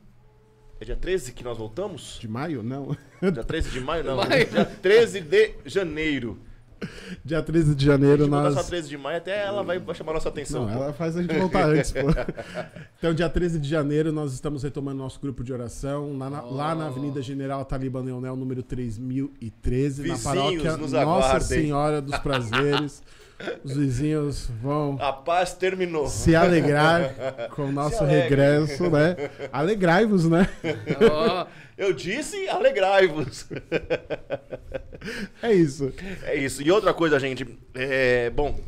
É dia 13 que nós voltamos? De maio? Não. Dia 13 de maio? Não. Maio. Dia 13 de janeiro. Dia 13 de janeiro nós só 13 de maio, até ela vai, chamar nossa atenção. Não, pô. ela faz a gente voltar antes, pô. Então, dia 13 de janeiro, nós estamos retomando nosso grupo de oração lá na, lá na Avenida General Talibã Leonel, número 3013, na Vizinhos, paróquia nos Nossa. Senhora dos Prazeres. Os vizinhos vão A paz terminou. se alegrar com o nosso regresso, né? Alegrai-vos, né? Ó, Eu disse, alegrai-vos. É isso. É isso. E outra coisa, gente. É, bom,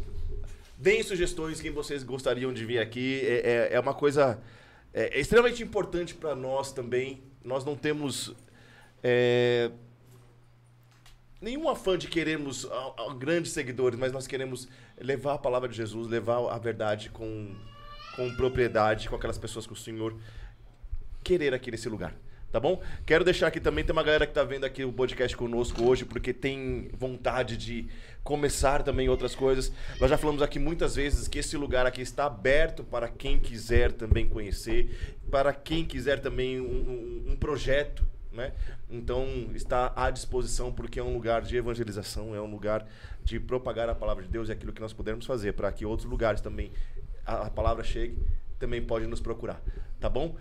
deem sugestões quem vocês gostariam de vir aqui. É, é- é uma coisa é, é extremamente importante para nós também. Nós não temos é, nenhum afã de querermos ah, ah, grandes seguidores, mas nós queremos levar a palavra de Jesus, levar a verdade com, com propriedade, com aquelas pessoas que o Senhor querer aqui nesse lugar. Tá bom? Quero deixar aqui também, tem uma galera que tá vendo aqui o podcast conosco hoje, porque tem vontade de começar também outras coisas. Nós já falamos aqui muitas vezes que esse lugar aqui está aberto para quem quiser também conhecer, para quem quiser também um, um- um projeto, né? Então está à disposição porque é um lugar de evangelização, é um lugar de propagar a palavra de Deus e aquilo que nós pudermos fazer para que outros lugares também a, a palavra chegue, também pode nos procurar, tá bom?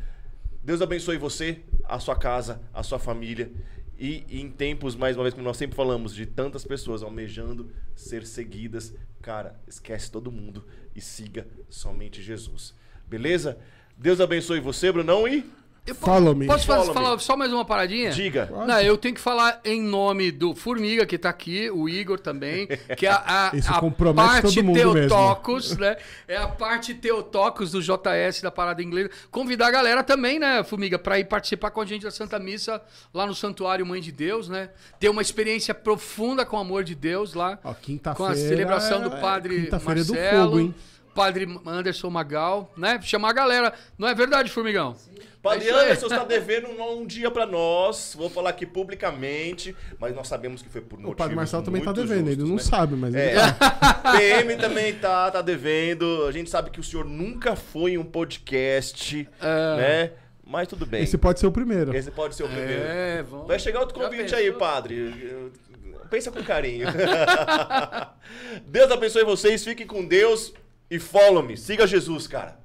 Deus abençoe você, a sua casa, a sua família. E em tempos, mais uma vez, como nós sempre falamos, de tantas pessoas almejando ser seguidas, cara, esquece todo mundo e siga somente Jesus. Beleza? Deus abençoe você, Brunão, e eu Follow me. Posso fazer- Follow me. falar só mais uma paradinha? diga. Não, eu tenho que falar em nome do Formiga, que tá aqui, o Igor também, que é a, a, Isso a compromete parte todo mundo mesmo. Teotocos, né? É a parte Teotocos do JS da Parada Inglesa. Convidar a galera também, né, Formiga, para ir participar com a gente da Santa Missa lá no Santuário Mãe de Deus, né? Ter uma experiência profunda com o amor de Deus lá. Ó, quinta-feira. Com a celebração do é- padre é do Marcelo, fogo, hein? padre Anderson Magal, né? Chamar a galera. Não é verdade, Formigão? Padre É. Anderson está devendo um, um dia pra nós. Vou falar aqui publicamente, mas nós sabemos que foi por O motivos padre Marcelo também tá muito devendo, ele justos, não né? sabe, mas É. ele tá. PM também tá, tá devendo. A gente sabe que o senhor nunca foi em um podcast, né? Mas tudo bem. Esse pode ser o primeiro. Esse pode ser o primeiro. É, vamos. Vai chegar outro convite aí, padre. Pensa com carinho. Deus abençoe vocês, fiquem com Deus e follow me. Siga Jesus, cara.